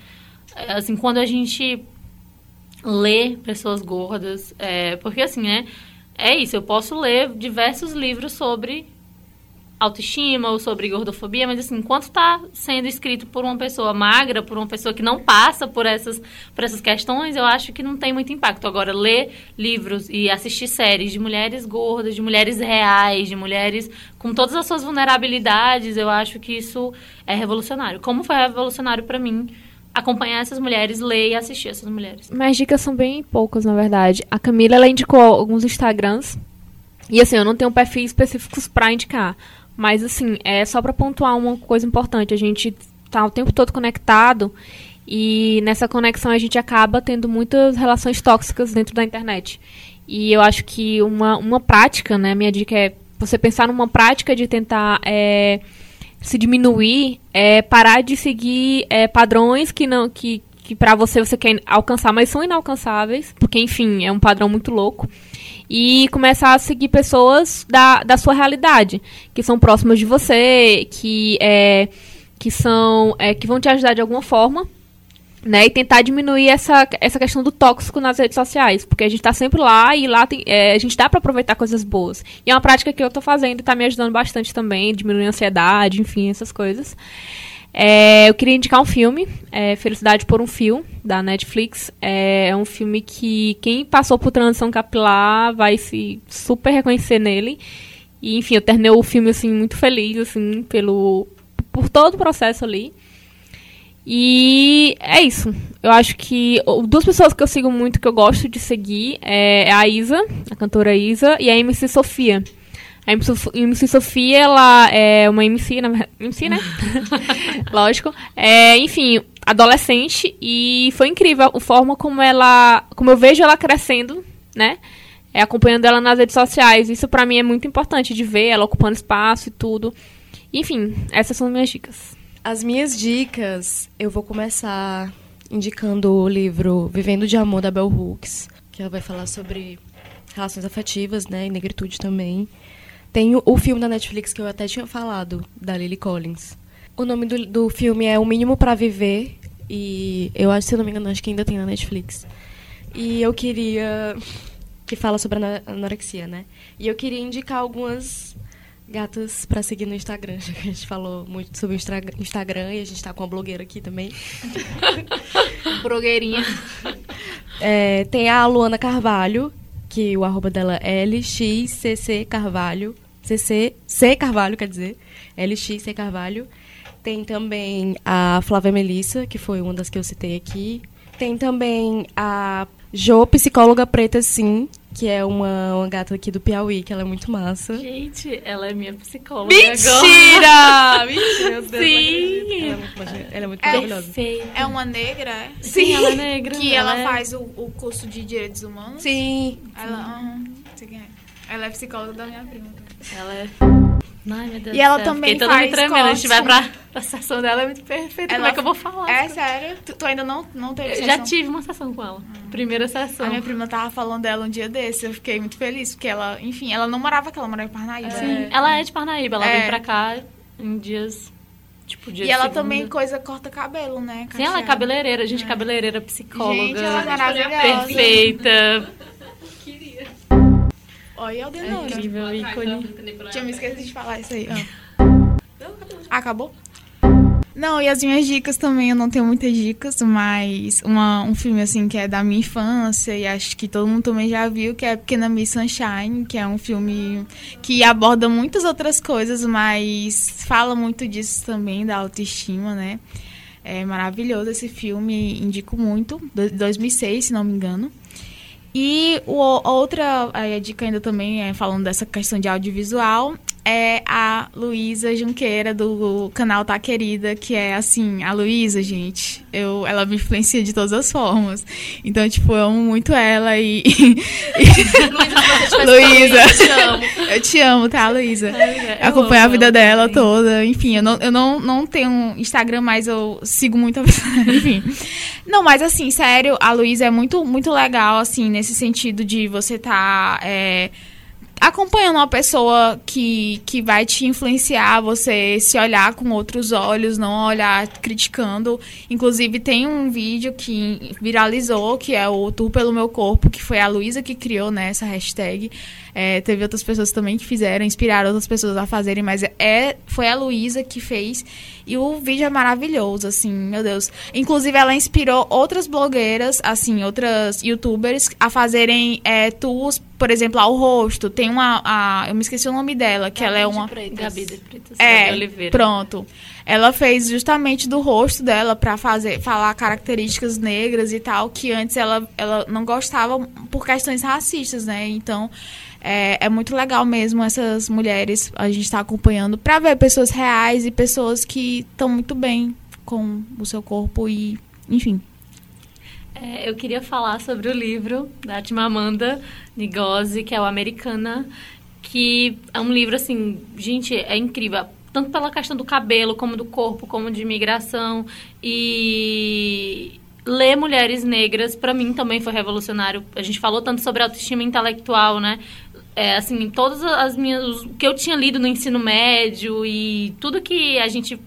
é assim, quando a gente lê pessoas gordas, é, porque assim, né, é isso, eu posso ler diversos livros sobre autoestima ou sobre gordofobia, mas assim, enquanto está sendo escrito por uma pessoa magra, por uma pessoa que não passa por essas, por essas questões, eu acho que não tem muito impacto. Agora, ler livros e assistir séries de mulheres gordas, de mulheres reais, de mulheres com todas as suas vulnerabilidades, eu acho que isso é revolucionário. Como foi revolucionário para mim acompanhar essas mulheres, ler e assistir essas mulheres. Mas dicas são bem poucas, na verdade. A Camila, ela indicou alguns Instagrams. E assim, eu não tenho perfis específicos para indicar. Mas, assim, é só para pontuar uma coisa importante. A gente tá o tempo todo conectado e nessa conexão a gente acaba tendo muitas relações tóxicas dentro da internet. E eu acho que uma, uma prática, né? Minha dica é você pensar numa prática de tentar é, se diminuir, é parar de seguir é, padrões que não que, que para você você quer alcançar, mas são inalcançáveis, porque enfim, é um padrão muito louco e começar a seguir pessoas da, da sua realidade, que são próximas de você, que, é, que são é, que vão te ajudar de alguma forma, né? E tentar diminuir essa, essa questão do tóxico nas redes sociais, porque a gente está sempre lá e lá tem, é, a gente dá para aproveitar coisas boas. E é uma prática que eu estou fazendo e está me ajudando bastante também, diminuir a ansiedade, enfim, essas coisas. É, eu queria indicar um filme, é, Felicidade por um Fio, da Netflix. É, é um filme que quem passou por transição capilar vai se super reconhecer nele. E, enfim, eu terminei o filme, assim, muito feliz, assim, pelo, por todo o processo ali. E é isso. Eu acho que duas pessoas que eu sigo muito, que eu gosto de seguir, é a Isa, a cantora Isa, e a MC Sofia. A MC Sofia, ela é uma MC, na MC, né? Lógico. É, enfim, adolescente, e foi incrível a forma como ela. Como eu vejo ela crescendo, né? É, acompanhando ela nas redes sociais. Isso para mim é muito importante de ver, ela ocupando espaço e tudo. Enfim, essas são minhas dicas. As minhas dicas, eu vou começar indicando o livro Vivendo de Amor da Bell Hooks, que ela vai falar sobre relações afetivas, né, e negritude também. Tem o, filme da Netflix que eu até tinha falado, da Lily Collins. O nome do, do filme é O Mínimo para Viver e eu acho, se não me engano, acho que ainda tem na Netflix. E eu queria que fala sobre anorexia, né? E eu queria indicar algumas gatas para seguir no Instagram, já que a gente falou muito sobre o Instagram e a gente está com uma blogueira aqui também. Blogueirinha. É, tem a Luana Carvalho, que o arroba dela é LXCC Carvalho. CC, C Carvalho, quer dizer. LXC Carvalho. Tem também a Flávia Melissa, que foi uma das que eu citei aqui. Tem também a Jo, psicóloga preta, sim, que é uma, uma gata aqui do Piauí, que ela é muito massa. Gente, ela é minha psicóloga Mentira! agora. Mentira! Meu Deus, Sim! Ela é muito, ela é muito É maravilhosa. Perfeita. É uma negra? é? Sim, ela é negra. Que ela é- faz o, o curso de Direitos Humanos? Sim. Ela, é. Ela é psicóloga da minha prima. Ela é... Ai, meu Deus E ela céu. também Fiquei faz tremendo. A gente vai pra, pra sessão dela, é muito perfeita. Ela- Como é que eu vou falar? É sério? Tu, tu ainda não, não teve Eu sessão? já tive uma sessão com ela. Primeira sessão. A minha prima tava falando dela um dia desse, eu fiquei muito feliz, porque ela, enfim, ela não morava aqui, ela morava em Parnaíba. Sim, né? ela é de Parnaíba. Ela É. vem pra cá em dias... Tipo, dia E ela segunda. também coisa corta cabelo, né? Sim, ela é cabeleireira. Gente, cabeleireira, psicóloga. Gente, ela é maravilhosa. Perfeita. Olha, É Aldenora. incrível, ícone. Tinha me esquecido de falar isso aí. ó. Acabou? Não, e as minhas dicas também, eu não tenho muitas dicas, mas uma, um filme assim que é da minha infância e acho que todo mundo também já viu, que é Pequena Miss Sunshine, que é um filme que aborda muitas outras coisas, mas fala muito disso também, da autoestima, né? É maravilhoso esse filme, indico muito, do- 2006, se não me engano. E o, outra a dica ainda também é falando dessa questão de audiovisual é a Luísa Junqueira do canal Tá Querida, que é assim, a Luísa, gente, eu, ela me influencia de todas as formas. Então, tipo, eu amo muito ela e. Luísa, eu te amo, tá, Luísa? Acompanho a vida dela toda. Enfim, eu não, eu não, não tenho Instagram, mas eu sigo muito a vida. Enfim. Não, mas assim, sério, a Luísa é muito, muito legal, assim, nesse sentido de você tá. é, acompanhando uma pessoa que, que vai te influenciar, você se olhar com outros olhos, não olhar criticando. Inclusive, tem um vídeo que viralizou, que é o Tour pelo Meu Corpo, que foi a Luísa que criou né, essa hashtag. É, teve outras pessoas também que fizeram, inspiraram outras pessoas a fazerem, mas é, foi a Luísa que fez. E o vídeo é maravilhoso, assim, meu Deus. Inclusive, ela inspirou outras blogueiras, assim, outras youtubers a fazerem é, tours, por exemplo, ao rosto. Tem uma. A, eu me esqueci o nome dela, que ela é uma. Gabi de Freitas É, Oliveira. pronto. Ela fez justamente do rosto dela pra fazer falar características negras e tal que antes ela, ela não gostava por questões racistas, né? Então é, é muito legal mesmo essas mulheres a gente tá acompanhando pra ver pessoas reais e pessoas que estão muito bem com o seu corpo e enfim. É, eu queria falar sobre o livro da Timamanda Ngozi, que é o Americana, que é um livro, assim, gente, é incrível. Tanto pela questão do cabelo, como do corpo, como de imigração. E ler Mulheres Negras, para mim, também foi revolucionário. A gente falou tanto sobre autoestima intelectual, né? É, assim, todas as minhas... O que eu tinha lido no ensino médio e tudo que a gente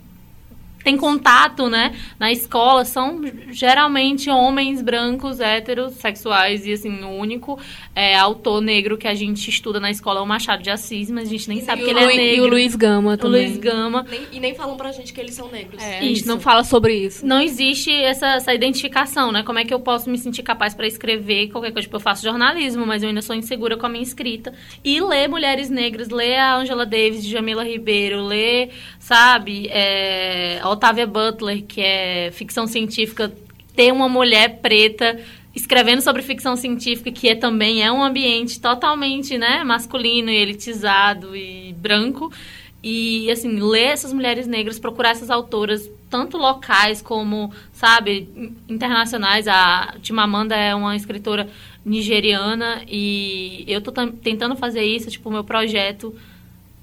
tem contato, né, na escola são geralmente homens brancos, héteros, sexuais e assim, o único é, autor negro que a gente estuda na escola é o Machado de Assis, mas a gente nem E sabe o que ele é Luiz- negro. E o Luiz Gama O também. Luiz Gama. Nem- e nem falam pra gente que eles são negros. É, a gente não fala sobre isso. Não existe essa, essa identificação, né? Como é que eu posso me sentir capaz para escrever qualquer coisa? Tipo, eu faço jornalismo, mas eu ainda sou insegura com a minha escrita. E ler mulheres negras, ler a Angela Davis, Jamila Ribeiro, ler, sabe, é, a Octavia Butler, que é ficção científica, ter uma mulher preta escrevendo sobre ficção científica, que é, também é um ambiente totalmente, né, masculino e elitizado e branco. E, assim, ler essas mulheres negras, procurar essas autoras, tanto locais como, sabe, in- internacionais. A Timamanda é uma escritora nigeriana e eu tô tentando fazer isso. Tipo, o meu projeto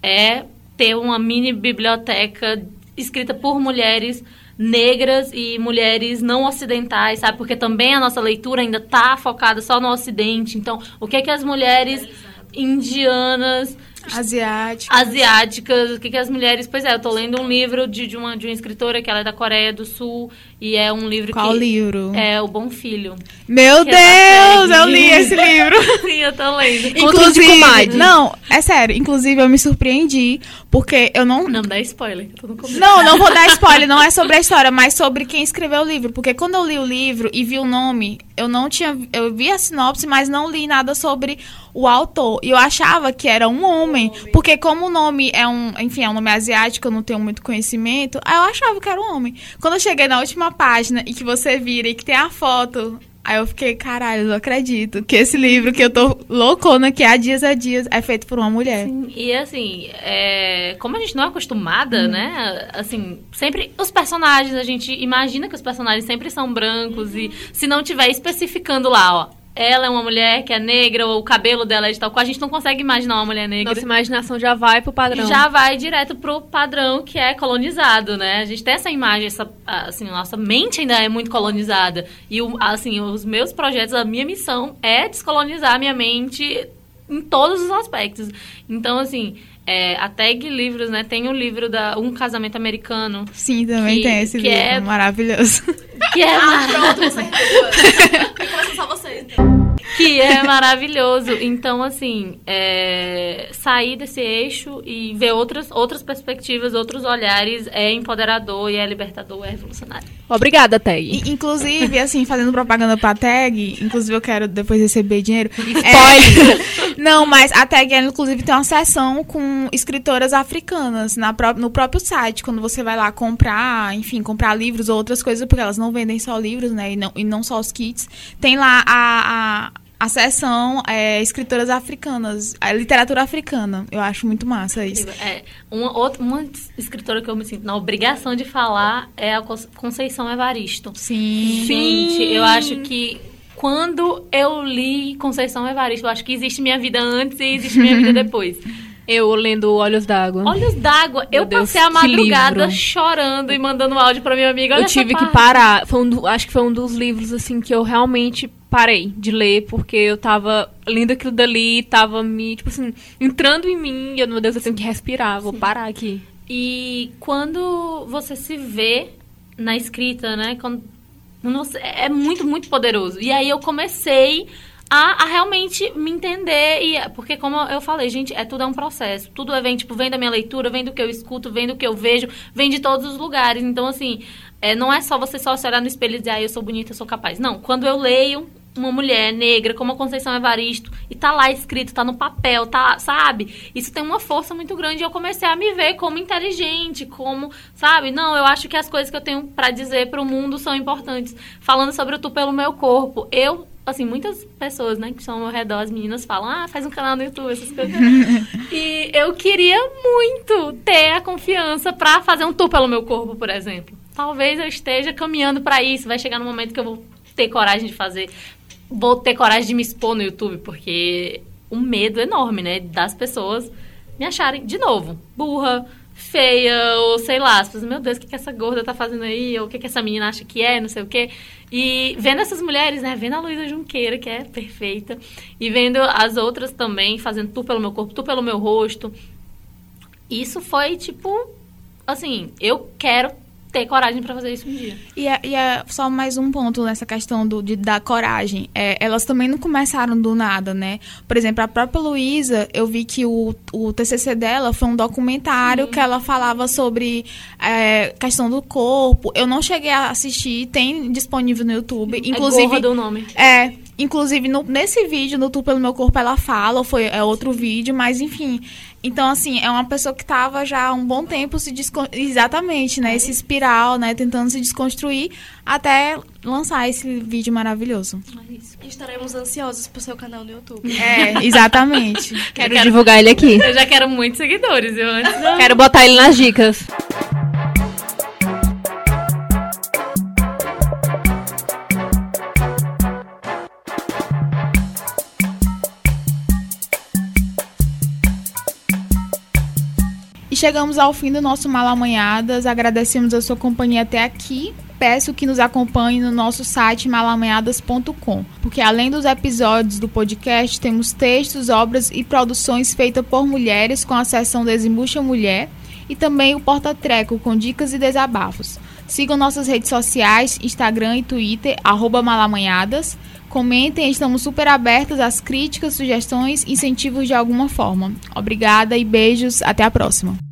é ter uma mini biblioteca escrita por mulheres negras e mulheres não ocidentais, sabe? Porque também a nossa leitura ainda tá focada só no ocidente. Então, o que é que as mulheres indianas Asiático. asiáticas, o que, que as mulheres. Pois é, eu tô lendo um livro de, de, uma, de uma escritora que ela é da Coreia do Sul e é um livro Qual que. livro? É O Bom Filho. Meu é Deus, série. eu li esse livro. Sim, eu tô lendo. Comadre. não, é sério. Inclusive, eu me surpreendi, porque eu não... Não dá spoiler. Não, não vou dar spoiler, não é sobre a história, mas sobre quem escreveu o livro. Porque quando eu li o livro e vi o nome, eu não tinha. Eu vi a sinopse, mas não li nada sobre o autor. E eu achava que era um homem. Porque como o nome é um. Enfim, é um nome asiático, eu não tenho muito conhecimento. Aí eu achava que era um homem. Quando eu cheguei na última página e que você vira e que tem a foto. Aí eu fiquei, caralho, eu não acredito que esse livro que eu tô loucona que há dias a dias é feito por uma mulher. Sim, E assim, é, como a gente não é acostumada, né? Assim, sempre os personagens, a gente imagina que os personagens sempre são brancos e se não tiver especificando lá, ó, ela é uma mulher que é negra ou o cabelo dela é de tal qual, a gente não consegue imaginar uma mulher negra. Nossa imaginação já vai pro padrão. Já vai direto pro padrão que é colonizado, né? A gente tem essa imagem, essa, assim, nossa mente ainda é muito colonizada. E, assim, os meus projetos, a minha missão é descolonizar a minha mente em todos os aspectos. Então, assim, é, a Tag Livros, né? Tem o livro da Um Casamento Americano, Sim, também Que- tem esse que livro é- maravilhoso. que é, Ah, pronto, você E começa só vocês. então. que é maravilhoso. Então, assim, é, sair desse eixo e ver outras, outras perspectivas, outros olhares é empoderador e é libertador, é revolucionário. Obrigada, Tag. Inclusive, assim, fazendo propaganda pra tag, inclusive eu quero depois receber dinheiro. Spoiler! É, não, mas a tag, ela, inclusive, tem uma seção com escritoras africanas na pró- no próprio site, quando você vai lá comprar, enfim, comprar livros ou outras coisas, porque elas não vendem só livros, né, e não, e não só os kits. Tem lá a, a, a seção é, escritoras africanas, a literatura africana. Eu acho muito massa isso. É, uma, outra, uma escritora que eu me sinto na obrigação de falar é a Con- Conceição Evaristo. Sim. Gente, eu acho que quando eu li Conceição Evaristo, eu acho que existe minha vida antes e existe minha vida depois. Eu lendo Olhos d'Água. Olhos d'água, eu Deus, passei a madrugada chorando e mandando áudio pra minha amiga. Olha Eu tive que parar. Foi um do- acho que foi um dos livros, assim, que eu realmente parei de ler, porque eu tava lendo aquilo dali, tava me, tipo assim, entrando em mim, e eu, meu Deus, eu tenho que respirar, vou parar aqui. E quando você se vê na escrita, né? Quando, é muito, muito poderoso. E aí eu comecei a, a realmente me entender. E, porque, como eu falei, gente, é tudo é um processo. Tudo é, vem, tipo, vem da minha leitura, vem do que eu escuto, vem do que eu vejo, vem de todos os lugares. Então, assim, é, não é só você só se olhar no espelho e dizer, ah, eu sou bonita, eu sou capaz. Não, quando eu leio uma mulher negra como a Conceição Evaristo e tá lá escrito, tá no papel, tá, sabe? Isso tem uma força muito grande e eu comecei a me ver como inteligente, como, sabe? Não, eu acho que as coisas que eu tenho pra dizer pro mundo são importantes. Falando sobre o tu pelo meu corpo, eu assim, muitas pessoas, né, que estão ao meu redor, as meninas falam, ah, faz um canal no YouTube, essas coisas. e eu queria muito ter a confiança pra fazer um tour pelo meu corpo, por exemplo. Talvez eu esteja caminhando pra isso, vai chegar no momento que eu vou ter coragem de fazer, vou ter coragem de me expor no YouTube, porque o medo é enorme, né, das pessoas me acharem, de novo, burra, feia, ou sei lá, as pessoas, meu Deus, o que, que essa gorda tá fazendo aí, ou o que, que essa menina acha que é, não sei o quê. E vendo essas mulheres, né, vendo a Luísa Junqueira, que é perfeita, e vendo as outras também fazendo tu pelo meu corpo, tu pelo meu rosto, isso foi tipo, assim, eu quero ter coragem para fazer isso um dia. E é, e é só mais um ponto nessa questão do, de, da coragem. É, elas também não começaram do nada, né? Por exemplo, a própria Luísa, eu vi que o, o TCC dela foi um documentário Sim. que ela falava sobre é, questão do corpo. Eu não cheguei a assistir, tem disponível no YouTube. Inclusive, é do nome. É, Inclusive, no, nesse vídeo, no Tu Pelo Meu Corpo, ela fala, foi, é outro vídeo, mas enfim. Então, assim, é uma pessoa que estava já há um bom tempo se Exatamente, né? Esse espiral, né? Tentando se desconstruir até lançar esse vídeo maravilhoso. É estaremos ansiosos pro seu canal no YouTube. É, exatamente. quero, quero, divulgar ele aqui. Eu já quero muitos seguidores, eu antes. Quero botar ele nas dicas. Chegamos ao fim do nosso Malamanhadas. Agradecemos a sua companhia até aqui. Peço que nos acompanhe no nosso site malamanhadas.com, porque além dos episódios do podcast, temos textos, obras e produções feitas por mulheres com a seção Desembucha Mulher e também o Porta Treco com dicas e desabafos. Sigam nossas redes sociais, Instagram e Twitter, malamanhadas. Comentem, estamos super abertas às críticas, sugestões, incentivos de alguma forma. Obrigada e beijos, até a próxima.